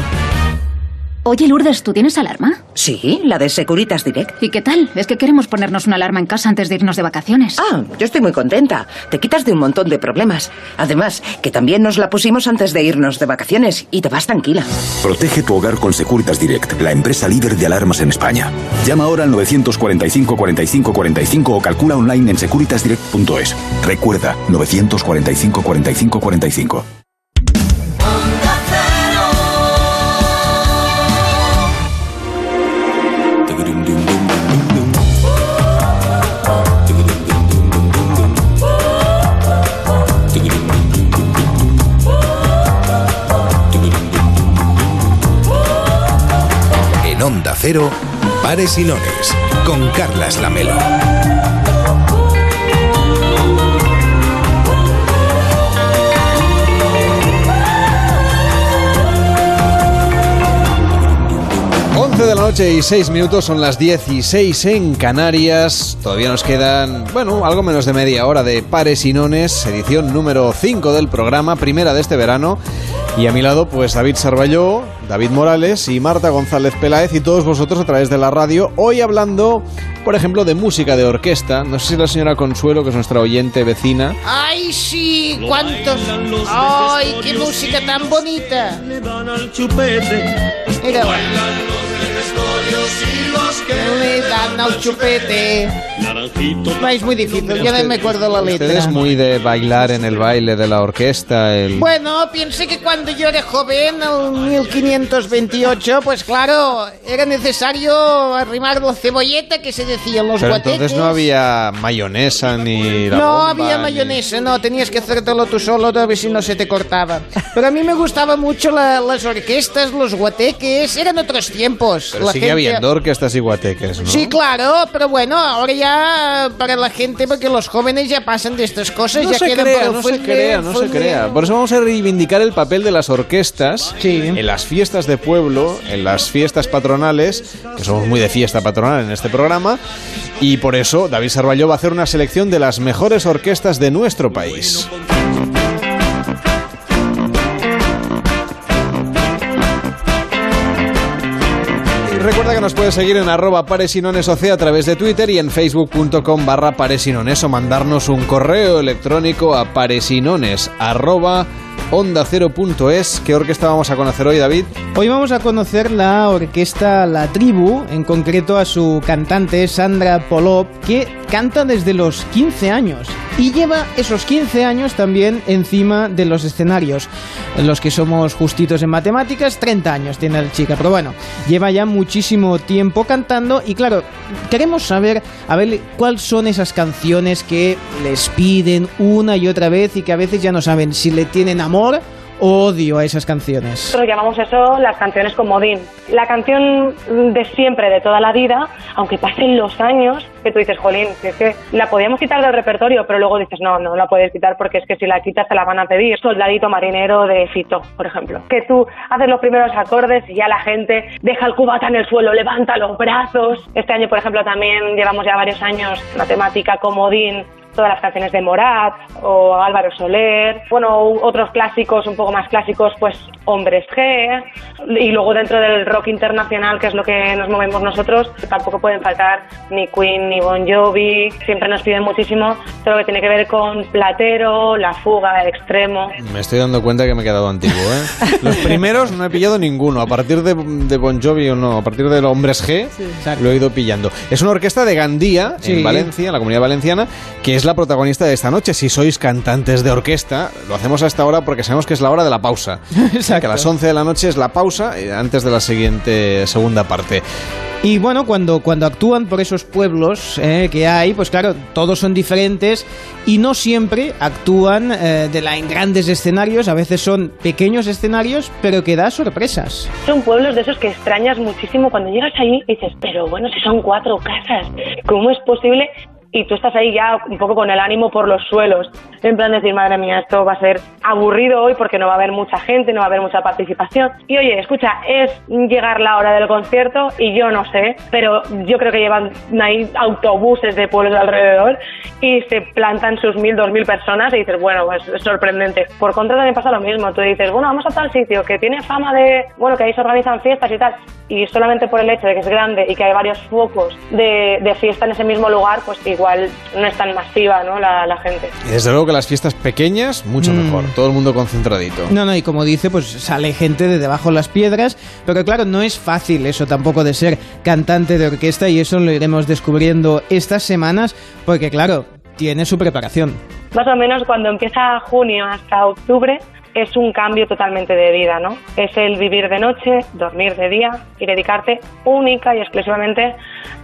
Oye, Lourdes, ¿tú tienes alarma? Sí, la de Securitas Direct. ¿Y qué tal? Es que queremos ponernos una alarma en casa antes de irnos de vacaciones. Ah, yo estoy muy contenta. Te quitas de un montón de problemas. Además, que también nos la pusimos antes de irnos de vacaciones y te vas tranquila. Protege tu hogar con Securitas Direct, la empresa líder de alarmas en España. Llama ahora al 945 45 45 o calcula online en securitasdirect.es. Recuerda, 945 45 45. Cero, Pares y Nones, con Carlas Lamelo. De la noche y 6 minutos, son las 16 en Canarias. Todavía nos quedan, bueno, algo menos de media hora de Pares y Nones, edición número 5 del programa, primera de este verano. Y a mi lado, pues David Sarballó, David Morales y Marta González Peláez y todos vosotros a través de la radio. Hoy hablando, por ejemplo, de música de orquesta. No sé si la señora Consuelo, que es nuestra oyente vecina, ¡Ay, sí! ¿Cuántos? ¡Ay, qué música tan bonita! Mira, me dan al chupete. No, es muy difícil, yo no me acuerdo la usted es letra. muy de bailar en el baile de la orquesta. El... Bueno, piense que cuando yo era joven, en 1528, pues claro, era necesario arrimar la cebolleta que se decían los Pero guateques. entonces no había mayonesa ni la No bomba, había ni- mayonesa, no, tenías que hacértelo tú solo a ver si no se te cortaba. Pero a mí me gustaban mucho la- las orquestas, los guateques, eran otros tiempos. Pero La sigue gente- habiendo orquestas y guateques, ¿no? Sí, claro, pero bueno, ahora ya para la gente, porque los jóvenes ya pasan de estas cosas, No ya se quedan crea, por el no se crea, no se fondo. crea. Por eso vamos a reivindicar el papel de las orquestas en las fiestas de pueblo, en las fiestas patronales, que somos muy de fiesta patronal en este programa, y por eso David Sarballó va a hacer una selección de las mejores orquestas de nuestro país. Que nos puedes seguir en arroba paresinonesoc a través de Twitter y en facebook.com barra paresinones o mandarnos un correo electrónico a paresinones arroba onda es. ¿Qué orquesta vamos a conocer hoy, David? Hoy vamos a conocer la orquesta La Tribu, en concreto a su cantante Sandra Polop, que canta desde los 15 años y lleva esos 15 años también encima de los escenarios. Los que somos justitos en matemáticas, 30 años tiene la chica, pero bueno, lleva ya muchísimo tiempo cantando y claro, queremos saber, a ver, cuáles son esas canciones que les piden una y otra vez y que a veces ya no saben si le tienen amor odio a esas canciones. Nosotros llamamos eso las canciones comodín. La canción de siempre, de toda la vida, aunque pasen los años, que tú dices, jolín, que es que la podíamos quitar del repertorio, pero luego dices, no, no la puedes quitar porque es que si la quitas te la van a pedir. Soldadito marinero de Fito, por ejemplo. Que tú haces los primeros acordes y ya la gente deja el cubata en el suelo, levanta los brazos. Este año, por ejemplo, también llevamos ya varios años la temática comodín todas las canciones de Morat o Álvaro Soler, bueno, otros clásicos, un poco más clásicos, pues Hombres G, y luego dentro del rock internacional, que es lo que nos movemos nosotros, tampoco pueden faltar ni Queen ni Bon Jovi, siempre nos piden muchísimo todo lo que tiene que ver con Platero, La Fuga, Extremo. Me estoy dando cuenta que me he quedado antiguo, ¿eh? Los primeros no he pillado ninguno, a partir de, de Bon Jovi o no, a partir de los Hombres G lo he ido pillando. Es una orquesta de Gandía, Sí. en Valencia, en la comunidad valenciana, que es la protagonista de esta noche. Si sois cantantes de orquesta, lo hacemos a esta hora porque sabemos que es la hora de la pausa. Que a las 11 de la noche es la pausa eh, antes de la siguiente segunda parte. Y bueno, cuando, cuando actúan por esos pueblos eh, que hay, pues claro, todos son diferentes y no siempre actúan eh, de la, en grandes escenarios, a veces son pequeños escenarios, pero que da sorpresas. Son pueblos de esos que extrañas muchísimo cuando llegas allí y dices, pero bueno, si son cuatro casas, ¿cómo es posible? Y tú estás ahí ya un poco con el ánimo por los suelos, en plan decir, madre mía, esto va a ser aburrido hoy porque no va a haber mucha gente, no va a haber mucha participación. Y oye, escucha, es llegar la hora del concierto y yo no sé, pero yo creo que llevan ahí autobuses de pueblos de alrededor y se plantan sus mil, dos mil personas y dices, bueno, pues es sorprendente. Por contra también pasa lo mismo, tú dices, bueno, vamos a tal sitio que tiene fama de, bueno, que ahí se organizan fiestas y tal, y solamente por el hecho de que es grande y que hay varios focos de, de fiesta en ese mismo lugar, pues igual no es tan masiva, ¿no? La, la gente. Y desde luego que las fiestas pequeñas, mucho Mm. mejor. Todo el mundo concentradito. No, no, y como dice, pues sale gente de debajo de las piedras, pero claro, no es fácil eso tampoco de ser cantante de orquesta y eso lo iremos descubriendo estas semanas, porque claro, tiene su preparación. Más o menos cuando empieza junio hasta octubre es un cambio totalmente de vida, ¿no? Es el vivir de noche, dormir de día y dedicarte única y exclusivamente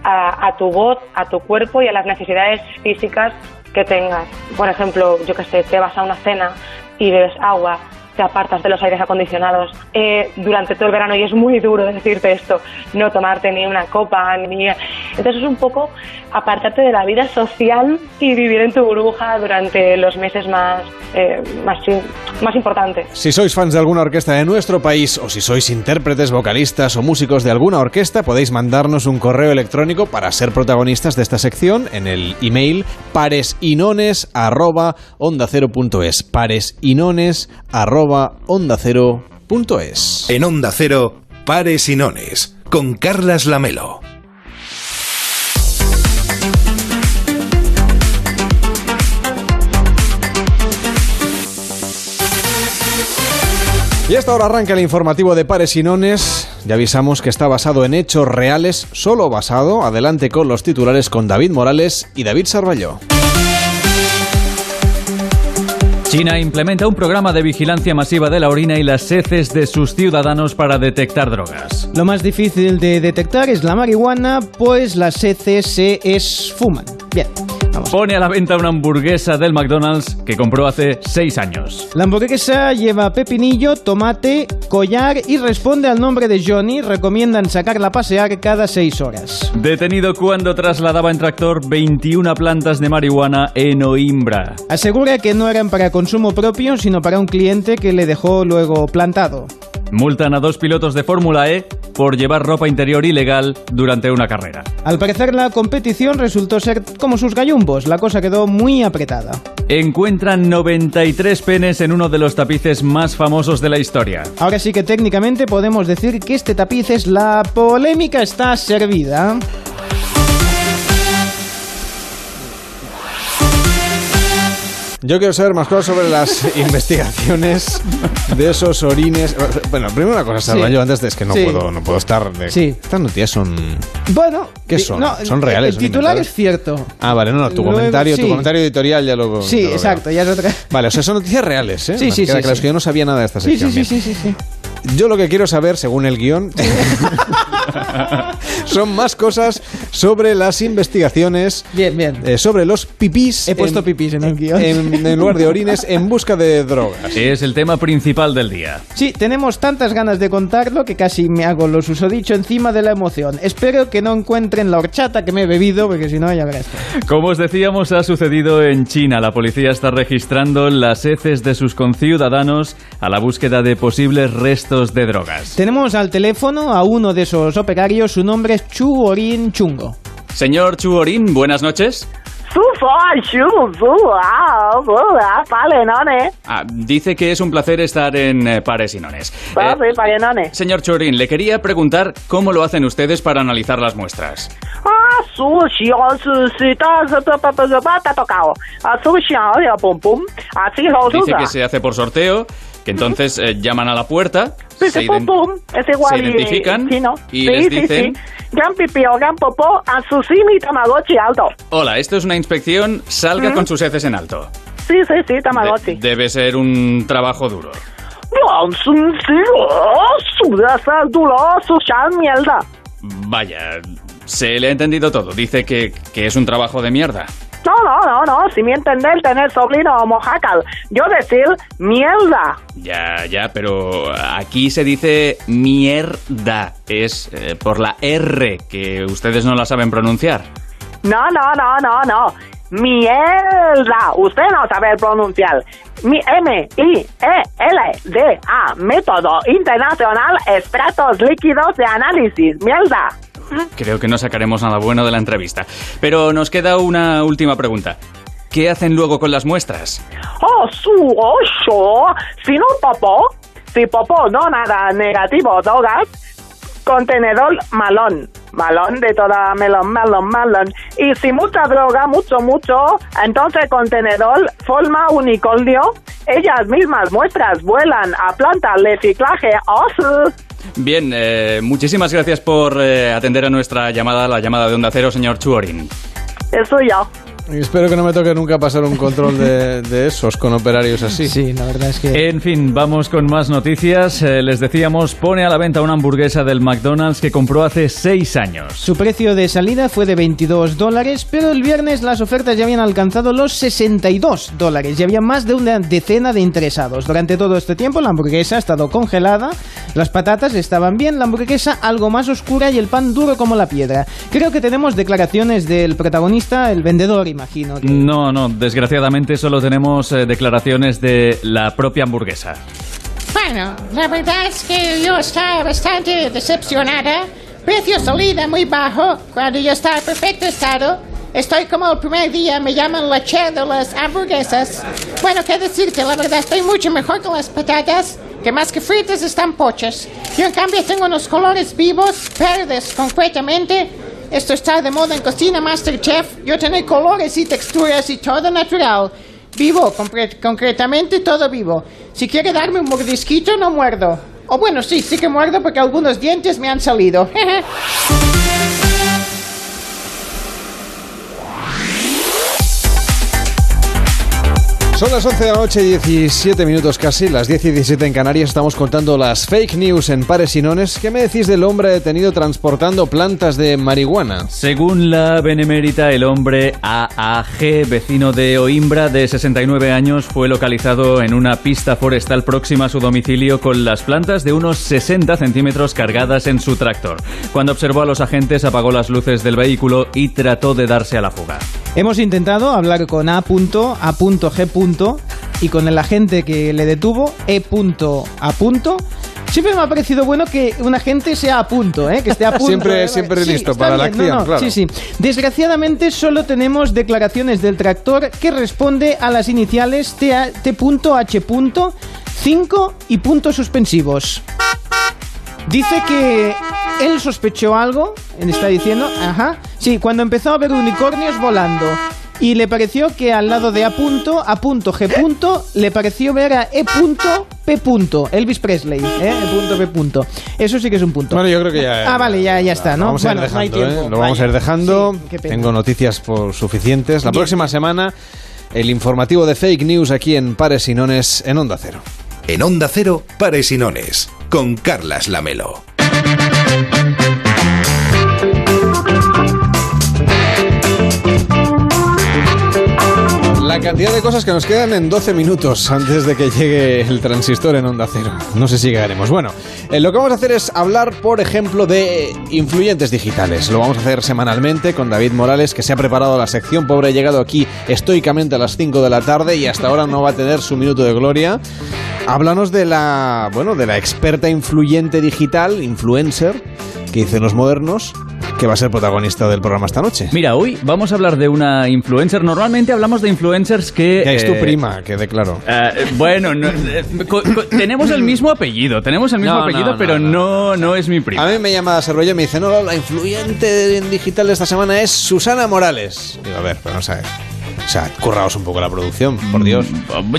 a, a tu voz, a tu cuerpo y a las necesidades físicas que tengas. Por ejemplo, yo que sé, te vas a una cena y bebes agua, te apartas de los aires acondicionados eh, durante todo el verano y es muy duro decirte esto, no tomarte ni una copa, ni... Entonces es un poco apartarte de la vida social y vivir en tu burbuja durante los meses más, eh, más, más importantes. Si sois fans de alguna orquesta de nuestro país o si sois intérpretes, vocalistas o músicos de alguna orquesta, podéis mandarnos un correo electrónico para ser protagonistas de esta sección en el email paresinones@ondacero.es. paresinones@ondacero.es. En Onda Cero, Pares y Nones, con Carlas Lamelo. Y hasta ahora arranca el informativo de Pares y Nones. Ya avisamos que está basado en hechos reales, solo basado. Adelante con los titulares con David Morales y David Sarballó. China implementa un programa de vigilancia masiva de la orina y las heces de sus ciudadanos para detectar drogas. Lo más difícil de detectar es la marihuana, pues las heces se esfuman. Bien. Pone a la venta una hamburguesa del McDonald's que compró hace seis años. La hamburguesa lleva pepinillo, tomate, collar y responde al nombre de Johnny. Recomiendan sacarla a pasear cada seis horas. Detenido cuando trasladaba en tractor 21 plantas de marihuana en Oimbra. Asegura que no eran para consumo propio, sino para un cliente que le dejó luego plantado. Multan a dos pilotos de Fórmula E por llevar ropa interior ilegal durante una carrera. Al parecer la competición resultó ser como sus gallumbos, la cosa quedó muy apretada. Encuentran 93 penes en uno de los tapices más famosos de la historia. Ahora sí que técnicamente podemos decir que este tapiz es la polémica está servida. Yo quiero saber más cosas sobre las investigaciones de esos orines. Bueno, primero una cosa, Sí. Sarballó, antes de es que no Sí. puedo, no puedo estar. de- Sí. Estas noticias son. Bueno, ¿Qué son? no, ¿Son reales, El titular es cierto. Ah, vale, no, no, tu Luego, comentario, tu sí. comentario editorial ya lo. Sí, ya lo exacto, ya es otra. Vale, o sea, son noticias reales, ¿eh? Sí, sí, sí, claro, que yo no sabía nada de esta sección. sí, sí, sí, sí. Yo lo que quiero saber, según el guion, son más cosas sobre las investigaciones. Bien, bien. eh, sobre los pipís. He puesto pipís en el guion. En, en lugar de orines, en busca de drogas. Es el tema principal del día. Sí, tenemos tantas ganas de contarlo que casi me hago los usodicho encima de la emoción. Espero que no encuentren la horchata que me he bebido, porque si no, ya verás. Como os decíamos, ha sucedido en China. La policía está registrando las heces de sus conciudadanos a la búsqueda de posibles restos de drogas. Tenemos al teléfono a uno de esos operarios, su nombre es Chu Orin Chungo. Señor Chuorin, buenas noches. None. Ah, dice que es un placer estar en eh, Pares y Nones. Ah, Eh, señor Churin, le quería preguntar cómo lo hacen ustedes para analizar las muestras. Ah. Ah, Dice que se hace por sorteo, que entonces eh, llaman a la puerta, Sí, se, ident- pum. Es igual. se y- identifican y sí, les sí, dicen- sí. Gran pipio, gran popó, a su simi tamagotchi alto. Hola, esto es una inspección, salga ¿Mm? con sus heces en alto. Sí, sí, sí, tamagotchi. Debe ser un trabajo duro. Vaya, se le ha entendido todo. Dice que, que es un trabajo de mierda. No, no, no, no, si me entender tener sobrino mojacal. Yo decir mierda. Ya, ya, pero aquí se dice mierda. Es eh, por la R, que ustedes no la saben pronunciar. No, no, no, no, no. Mierda. Usted no sabe pronunciar. Mi M, I, E, L, D, A. Método Internacional Extractos Líquidos de Análisis. Mierda. Creo que no sacaremos nada bueno de la entrevista. Pero nos queda una última pregunta. ¿Qué hacen luego con las muestras? Oh, su ocho. Si no popó, si popó no nada negativo, drogas, contenedor malón. Malón de toda melón, malón, malón. Y si mucha droga, mucho, mucho, entonces contenedor forma unicornio. Ellas mismas muestras vuelan a planta reciclaje. Oh, su. Bien, eh, muchísimas gracias por eh, atender a nuestra llamada, la llamada de Onda Cero, señor Chuorin. Es suyo. Y espero que no me toque nunca pasar un control de, de esos con operarios así. Sí, la verdad es que... En fin, vamos con más noticias. Eh, les decíamos, pone a la venta una hamburguesa del McDonald's que compró hace seis años. Su precio de salida fue de 22 dólares, pero el viernes las ofertas ya habían alcanzado los 62 dólares y había más de una decena de interesados. Durante todo este tiempo la hamburguesa ha estado congelada, las patatas estaban bien, la hamburguesa algo más oscura y el pan duro como la piedra. Creo que tenemos declaraciones del protagonista, el vendedor, imagino. que- No, no, desgraciadamente solo tenemos eh, declaraciones de la propia hamburguesa. Bueno, la verdad es que yo estaba bastante decepcionada. Precio salida muy bajo, cuando yo estaba en perfecto estado. Estoy como el primer día, me llaman la che de las hamburguesas. Bueno, qué decirte, la verdad, estoy mucho mejor con las patatas, que más que fritas están pochas. Yo en cambio tengo unos colores vivos, verdes concretamente. Esto está de moda en cocina Masterchef. Yo tengo colores y texturas y todo natural. Vivo, concretamente todo vivo. Si quiere darme un mordisquito, no muerdo. O bueno, sí, sí que muerdo porque algunos dientes me han salido. Son las 11 de la noche y 17 minutos casi, las 10 y 17 en Canarias. Estamos contando las fake news en pares y nones. ¿Qué me decís del hombre detenido transportando plantas de marihuana? Según la Benemérita, el hombre AAG, vecino de Oimbra, de 69 años, fue localizado en una pista forestal próxima a su domicilio con las plantas de unos 60 centímetros cargadas en su tractor. Cuando observó a los agentes, apagó las luces del vehículo y trató de darse a la fuga. Hemos intentado hablar con A. A.G. y con el agente que le detuvo, E. A. Siempre me ha parecido bueno que un agente sea a punto, ¿eh? que esté a punto. Siempre- ¿eh? siempre Sí, listo para la bien, no, acción, no, claro. Sí, sí. Desgraciadamente solo tenemos declaraciones del tractor que responde a las iniciales T.H. 5 y puntos suspensivos. Dice que él sospechó algo, está diciendo, ajá, sí, cuando empezó a ver unicornios volando. Y le pareció que al lado de A punto, A punto, G punto, le pareció ver a E punto, P punto, Elvis Presley, ¿eh? E punto, P punto. Eso sí que es un punto. Bueno, yo creo que ya. Ah, vale, ya, ya está, Lo ¿no? vamos a ir Bueno, no hay dejando, ¿eh? Lo vamos a ir dejando. Sí, qué pena. Tengo noticias por suficientes. La Bien. próxima semana, el informativo de fake news aquí en Pares y Nones en Onda Cero. En Onda Cero, Pares y Nones, con Carlas Lamelo. La cantidad de cosas que nos quedan en 12 minutos antes de que llegue el transistor en Onda Cero. No sé si llegaremos. Bueno, eh, lo que vamos a hacer es hablar, por ejemplo, de influyentes digitales. Lo vamos a hacer semanalmente con David Morales, que se ha preparado la sección. Pobre, ha llegado aquí estoicamente a las 5 de la tarde y hasta ahora no va a tener su minuto de gloria. Háblanos de la, bueno, de la experta influyente digital, influencer, que dicen los modernos, que va a ser protagonista del programa esta noche. Mira, hoy vamos a hablar de una influencer. Normalmente hablamos de influencers que... Que es tu eh, prima, quede claro. eh, bueno, no, eh, co- co- tenemos el mismo apellido, tenemos el mismo no, apellido, no, pero no, no, es mi prima. A mí me llama Serrollo y me dice, no, la influyente en digital de esta semana es Susana Morales. Digo, a ver, pero no sabes. O sea, curraos un poco la producción, por Dios.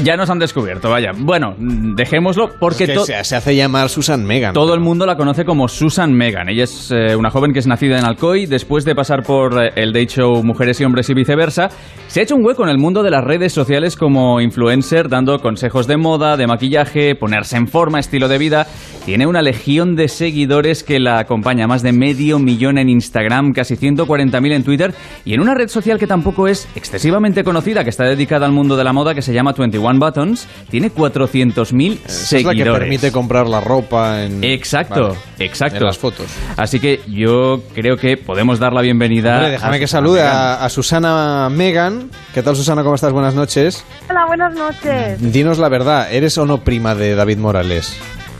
Ya nos han descubierto, vaya. Bueno, dejémoslo porque Es que se, se hace llamar Susan Megan. todo el mundo la conoce como Susan Megan. Ella es eh, una joven que es nacida en Alcoy. Después de pasar por eh, el date show Mujeres y Hombres y viceversa, se ha hecho un hueco en el mundo de las redes sociales como influencer, dando consejos de moda, de maquillaje, ponerse en forma, estilo de vida. Tiene una legión de seguidores que la acompaña, más de medio millón en Instagram, casi 140.000 en Twitter y en una red social que tampoco es excesivamente conocida, que está dedicada al mundo de la moda, que se llama 21 Buttons, tiene 400.000 Esa es seguidores. la que permite comprar la ropa en... Exacto, Vale, exacto. en las fotos. Así que yo creo que podemos dar la bienvenida. Hombre, déjame a que salude a, a Susana Megan. ¿Qué tal, Susana? ¿Cómo estás? Buenas noches. Hola, buenas noches. Dinos la verdad, ¿eres o no prima de David Morales?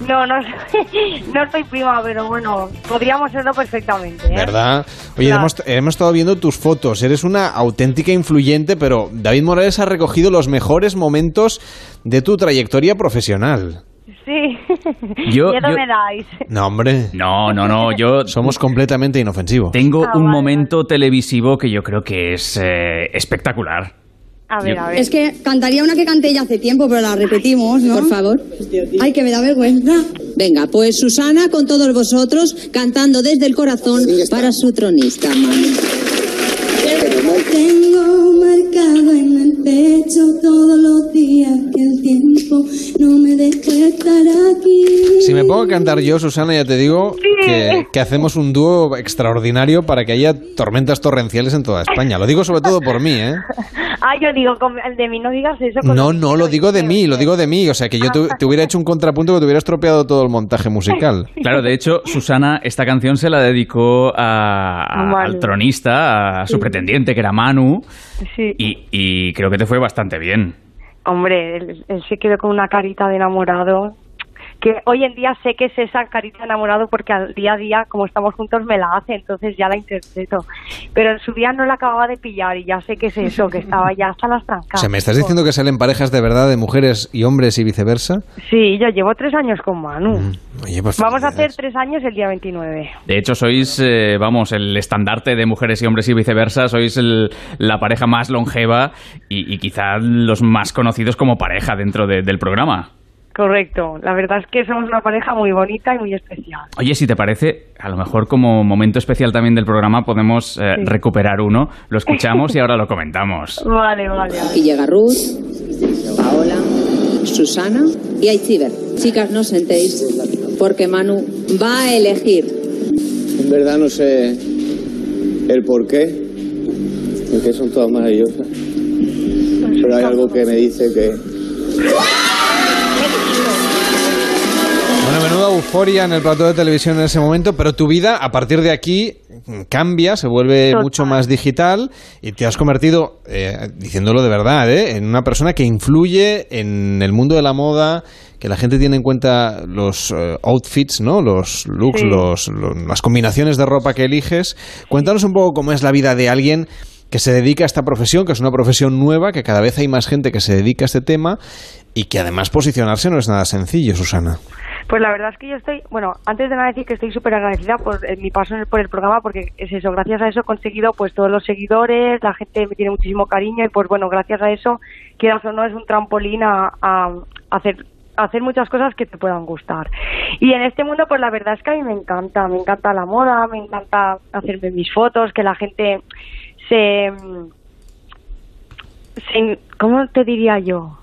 No, no, no soy prima, pero bueno, podríamos serlo perfectamente. ¿eh? ¿Verdad? Oye, Claro. hemos, hemos estado viendo tus fotos. Eres una auténtica influyente, pero David Morales ha recogido los mejores momentos de tu trayectoria profesional. Sí. Yo- Miedo yo- me dais. No, hombre. No, no, no, yo... Somos completamente inofensivos. Tengo Ah, un vale, momento televisivo que yo creo que es eh, espectacular. A ver, a ver. Es que cantaría una que canté ya hace tiempo, pero la repetimos, ¿no? Por favor. Ay, que me da vergüenza. Venga, pues Susana con todos vosotros cantando desde el corazón para su tronista. Tengo marcado en el pecho todos los días que el tiempo no me deja estar aquí. Si me pongo a cantar yo, Susana, ya te digo que, que hacemos un dúo extraordinario para que haya tormentas torrenciales en toda España. Lo digo sobre todo por mí, ¿eh? Ah, yo digo, de mí no digas eso. No, lo- no, lo digo de mí, lo digo de mí. O sea, que yo te, te hubiera hecho un contrapunto que te hubiera estropeado todo el montaje musical. Claro, de hecho, Susana esta canción se la dedicó a- a- Vale. al tronista, a su Sí. pretendiente, que era Manu, Sí. y, y creo que te fue bastante bien. Hombre, él, él se quedó con una carita de enamorado. Que hoy en día sé que es esa carita de enamorado porque al día a día, como estamos juntos, me la hace, entonces ya la interpreto. Pero en su día no la acababa de pillar y ya sé que es eso, que estaba ya hasta las O trancas. sea, ¿me estás diciendo que salen parejas de verdad de mujeres y hombres y viceversa? Sí, yo llevo tres años con Manu. Oye, pues Vamos a hacer tres años el día 29. De hecho, sois, eh, vamos, el estandarte de mujeres y hombres y viceversa, sois el- la pareja más longeva y, y quizá los más conocidos como pareja dentro de- del programa. Correcto. La verdad es que somos una pareja muy bonita y muy especial. Oye, si te parece, a lo mejor como momento especial también del programa podemos eh, Sí. recuperar uno, lo escuchamos y ahora lo comentamos. Vale, vale. Aquí llega Ruth, Paola, Susana y Aichiver. Chicas, no os sentéis, porque Manu va a elegir. En verdad no sé el por qué, porque son todas maravillosas. Pero hay algo que me dice que menuda euforia en el plató de televisión en ese momento, pero tu vida a partir de aquí cambia, se vuelve Total. mucho más digital y te has convertido, eh, diciéndolo de verdad, ¿eh? en una persona que influye en el mundo de la moda, que la gente tiene en cuenta los eh, outfits, ¿no? Los looks, Sí. los, lo- las combinaciones de ropa que eliges. Cuéntanos un poco cómo es la vida de alguien que se dedica a esta profesión, que es una profesión nueva, que cada vez hay más gente que se dedica a este tema y que además posicionarse no es nada sencillo, Susana. Pues la verdad es que yo estoy, bueno, antes de nada decir que estoy súper agradecida por eh, mi paso por el programa porque es eso, gracias a eso he conseguido pues todos los seguidores, la gente me tiene muchísimo cariño y pues bueno, gracias a eso, quieras o no, es un trampolín a, hacer hacer muchas cosas que te puedan gustar. Y en este mundo, pues la verdad es que a mí me encanta, me encanta la moda, me encanta hacerme mis fotos, que la gente se, se ¿cómo te diría yo?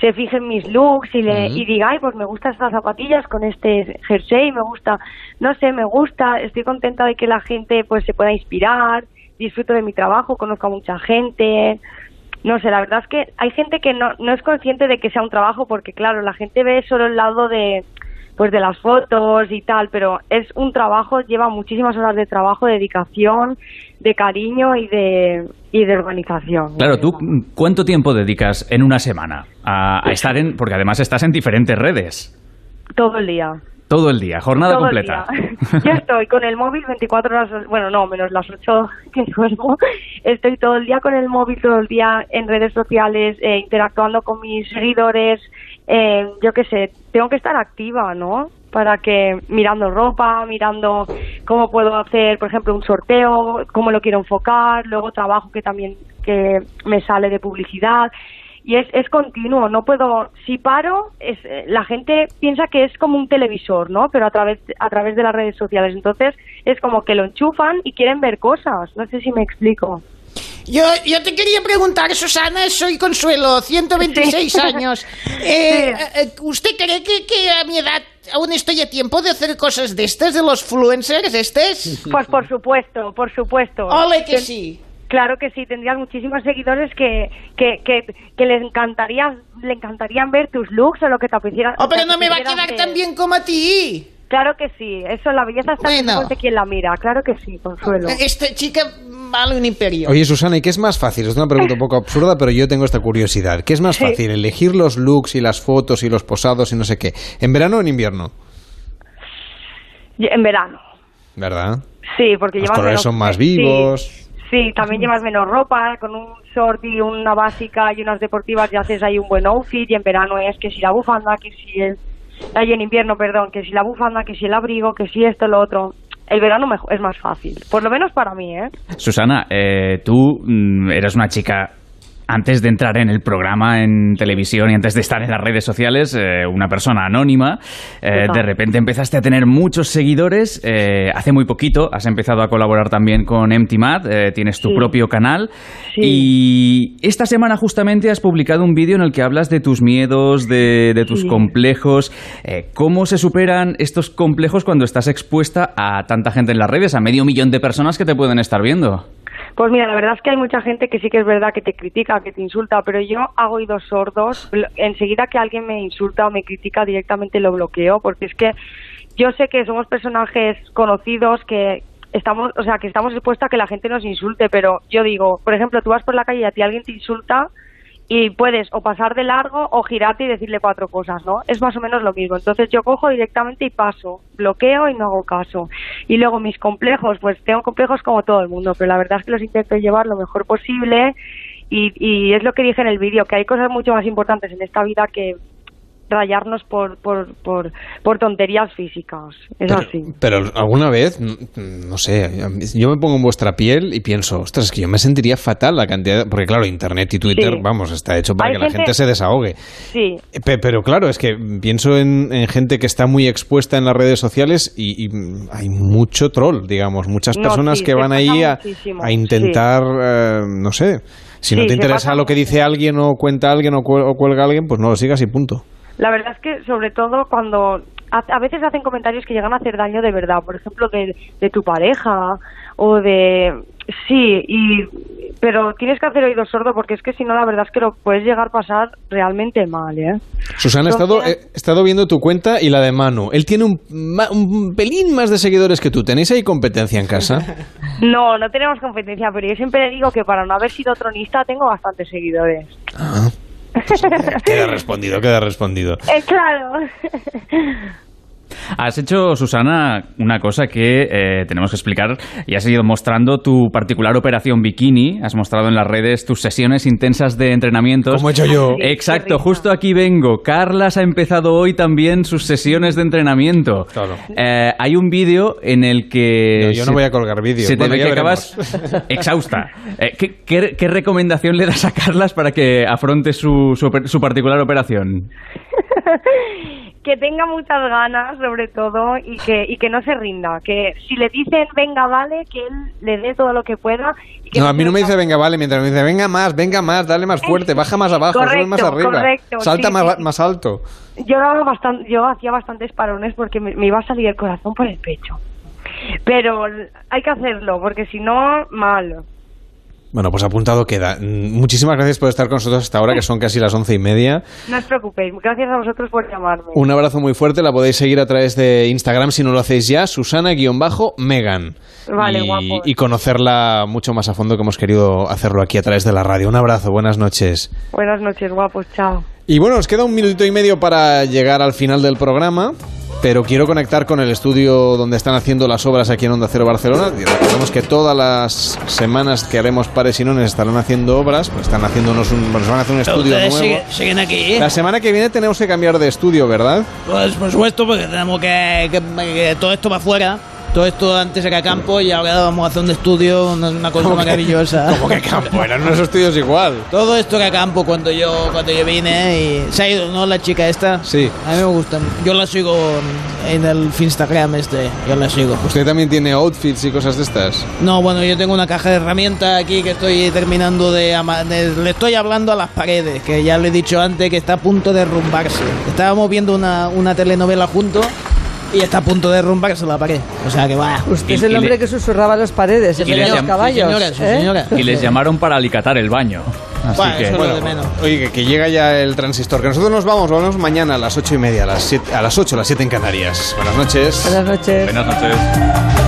Se fije en mis looks y, le, y diga, ay, pues me gustan estas zapatillas con este jersey, me gusta, no sé, me gusta, estoy contenta de que la gente pues se pueda inspirar, disfruto de mi trabajo, conozco a mucha gente, no sé, la verdad es que hay gente que no, no es consciente de que sea un trabajo porque claro, la gente ve solo el lado de pues de las fotos y tal, pero es un trabajo, lleva muchísimas horas de trabajo, de dedicación, de cariño y de, y de organización. Claro, ¿tú cuánto tiempo dedicas en una semana a, a estar en...? Porque además estás en diferentes redes. Todo el día. Todo el día, jornada Todo completa. Yo estoy con el móvil 24 horas, bueno, no, menos las 8 que duermo. Estoy todo el día con el móvil, todo el día en redes sociales, eh, interactuando con mis seguidores. Eh, yo qué sé, tengo que estar activa, ¿no? Para que mirando ropa, mirando cómo puedo hacer, por ejemplo, un sorteo, cómo lo quiero enfocar, luego trabajo que también que me sale de publicidad y es, es continuo, no puedo, si paro, es, eh, la gente piensa que es como un televisor, ¿no? Pero a través, a través de las redes sociales, entonces es como que lo enchufan y quieren ver cosas, no sé si me explico. Yo, yo te quería preguntar, Susana, soy Consuelo, 126 Sí. años. Eh, eh, ¿Usted cree que, que a mi edad aún estoy a tiempo de hacer cosas de estas, de los influencers estos? Pues por supuesto, por supuesto. Ole que sí. Claro que sí, tendrías muchísimos seguidores que, que, que, que les encantaría, le encantarían ver tus looks o lo que te apeteciera. Oh, pero no me va a quedar tan bien como a ti. Claro que sí, eso, la belleza está en Bueno. de quien la mira, claro que sí, Consuelo. Esta chica vale un imperio. Oye, Susana, ¿y qué es más fácil? Es una pregunta un poco absurda, pero yo tengo esta curiosidad. ¿Qué es más Sí. fácil? ¿Elegir los looks y las fotos y los posados y no sé qué? ¿En verano o en invierno? En verano, ¿Verdad? sí, porque Los llevas colores menos- son más sí, vivos. Sí, también llevas menos ropa, con un short y una básica y unas deportivas y haces ahí un buen outfit y en verano es que si la bufanda, que si el... Ahí en invierno, perdón, que si la bufanda, que si el abrigo, que si esto, lo otro. El verano es más fácil, por lo menos para mí, ¿eh? Susana, eh, tú mm, eras una chica antes de entrar en el programa en televisión y antes de estar en las redes sociales, eh, una persona anónima, eh, de repente empezaste a tener muchos seguidores, eh, hace muy poquito has empezado a colaborar también con Empty Mat, eh, tienes tu Sí. propio canal Sí. y esta semana justamente has publicado un vídeo en el que hablas de tus miedos, de, de tus Sí. complejos, eh, cómo se superan estos complejos cuando estás expuesta a tanta gente en las redes, a medio millón de personas que te pueden estar viendo. Pues mira, la verdad es que hay mucha gente que sí que es verdad que te critica, que te insulta, pero yo hago oídos sordos. Enseguida que alguien me insulta o me critica directamente lo bloqueo, porque es que yo sé que somos personajes conocidos que estamos, o sea, que estamos expuestos a que la gente nos insulte, pero yo digo, por ejemplo, tú vas por la calle y a ti alguien te insulta y puedes o pasar de largo o girarte y decirle cuatro cosas, ¿no? Es más o menos lo mismo. Entonces yo cojo directamente y paso, bloqueo y no hago caso. Y luego mis complejos, pues tengo complejos como todo el mundo, pero la verdad es que los intento llevar lo mejor posible y, y es lo que dije en el vídeo, que hay cosas mucho más importantes en esta vida que rayarnos por, por, por, por tonterías físicas. Es así. Pero alguna vez, no sé, yo me pongo en vuestra piel y pienso, ostras, es que yo me sentiría fatal la cantidad, porque claro, Internet y Twitter, Sí. vamos, está hecho para Hay que la gente- se desahogue. Sí, Pe- Pero claro, es que pienso en, en gente que está muy expuesta en las redes sociales y, y, hay mucho troll, digamos, muchas No, personas sí, que van ahí a, intentar, eh, no sé, si no te interesa lo que dice alguien o cuenta alguien o cuelga alguien, pues no lo sigas y punto. La verdad es que, sobre todo, cuando a, veces hacen comentarios que llegan a hacer daño de verdad, por ejemplo, de, de tu pareja o de. Sí, y, pero tienes que hacer oído sordo porque es que si no, la verdad es que lo puedes llegar a pasar realmente mal, ¿eh? Susana, he estado, he estado viendo tu cuenta y la de Manu. Él tiene un, un pelín más de seguidores que tú. ¿Tenéis ahí competencia en casa? No, no tenemos competencia, pero yo siempre le digo que para no haber sido tronista tengo bastantes seguidores. Ah, queda respondido, queda respondido. Eh, claro. Has hecho, Susana, una cosa que eh, tenemos que explicar y has ido mostrando tu particular operación bikini. Has mostrado en las redes tus sesiones intensas de entrenamientos. Como he hecho yo. Sí, Exacto, justo aquí vengo. Carlas ha empezado hoy también sus sesiones de entrenamiento. Claro. Eh, hay un vídeo en el que... No, yo no voy a colgar vídeo. Se te Bueno, ve que veremos. acabas exhausta. Eh, ¿qué, qué, qué recomendación le das a Carlas para que afronte su, su, su particular operación? que tenga muchas ganas, sobre todo, y que, y que no se rinda. Que si le dicen, venga, vale, que él le dé todo lo que pueda. y que No, a mí no me dice venga, vale, mientras me dice venga más, venga más, dale más fuerte, baja más abajo, sube más Correcto, arriba, correcto, salta sí, más, sí. más alto. Yo, daba bastan- yo hacía bastantes parones porque me, me iba a salir el corazón por el pecho. Pero hay que hacerlo, porque si no, mal. Bueno, pues apuntado queda. Mm, Muchísimas gracias por estar con nosotros hasta ahora, que son casi las once y media. No os preocupéis. Gracias a vosotros por llamarme. Un abrazo muy fuerte, la podéis seguir a través de Instagram si no lo hacéis ya, Susana-Megan. Vale, y, guapo. y conocerla mucho más a fondo que hemos querido hacerlo aquí a través de la radio. Un abrazo, buenas noches. Buenas noches, guapos. Chao. Y bueno, nos queda un minutito y medio para llegar al final del programa. Pero quiero conectar con el estudio donde están haciendo las obras aquí en Onda Cero Barcelona. Y recordemos que todas las semanas que haremos pares y nones estarán haciendo obras, pues están haciéndonos un, nos van a hacer un estudio nuevo. siguen, siguen aquí. La semana que viene tenemos que cambiar de estudio, ¿verdad? Pues por supuesto, porque tenemos que, que- que todo esto va afuera. Todo esto antes era campo y ahora vamos a hacer un estudio, una, una cosa ¿Cómo que- maravillosa. cómo que campo? Eran unos estudios igual. Todo esto era campo cuando yo cuando yo vine y se ha ido, ¿no? La chica esta. Sí. A mí me gusta. Yo la sigo en el Instagram este. Yo la sigo. ¿Usted también tiene outfits y cosas de estas? No, bueno, yo tengo una caja de herramientas aquí que estoy terminando de, de- Le estoy hablando a las paredes, que ya le he dicho antes que está a punto de derrumbarse. Estábamos viendo una, una telenovela juntos y está a punto de derrumbarse la pared. O sea que vaya. Usted es el hombre que susurraba las paredes en y vez de les a los llam- caballos. sí, señora, sí, ¿eh? señora. Y les llamaron para alicatar el baño. Así Bueno, que, eso es lo de menos. Oye, que, que llega ya el transistor. Que nosotros nos vamos, volvemos mañana a las ocho y media, a las, siete- a las 8, a las 7 en Canarias. Buenas noches. Buenas noches. buenas noches.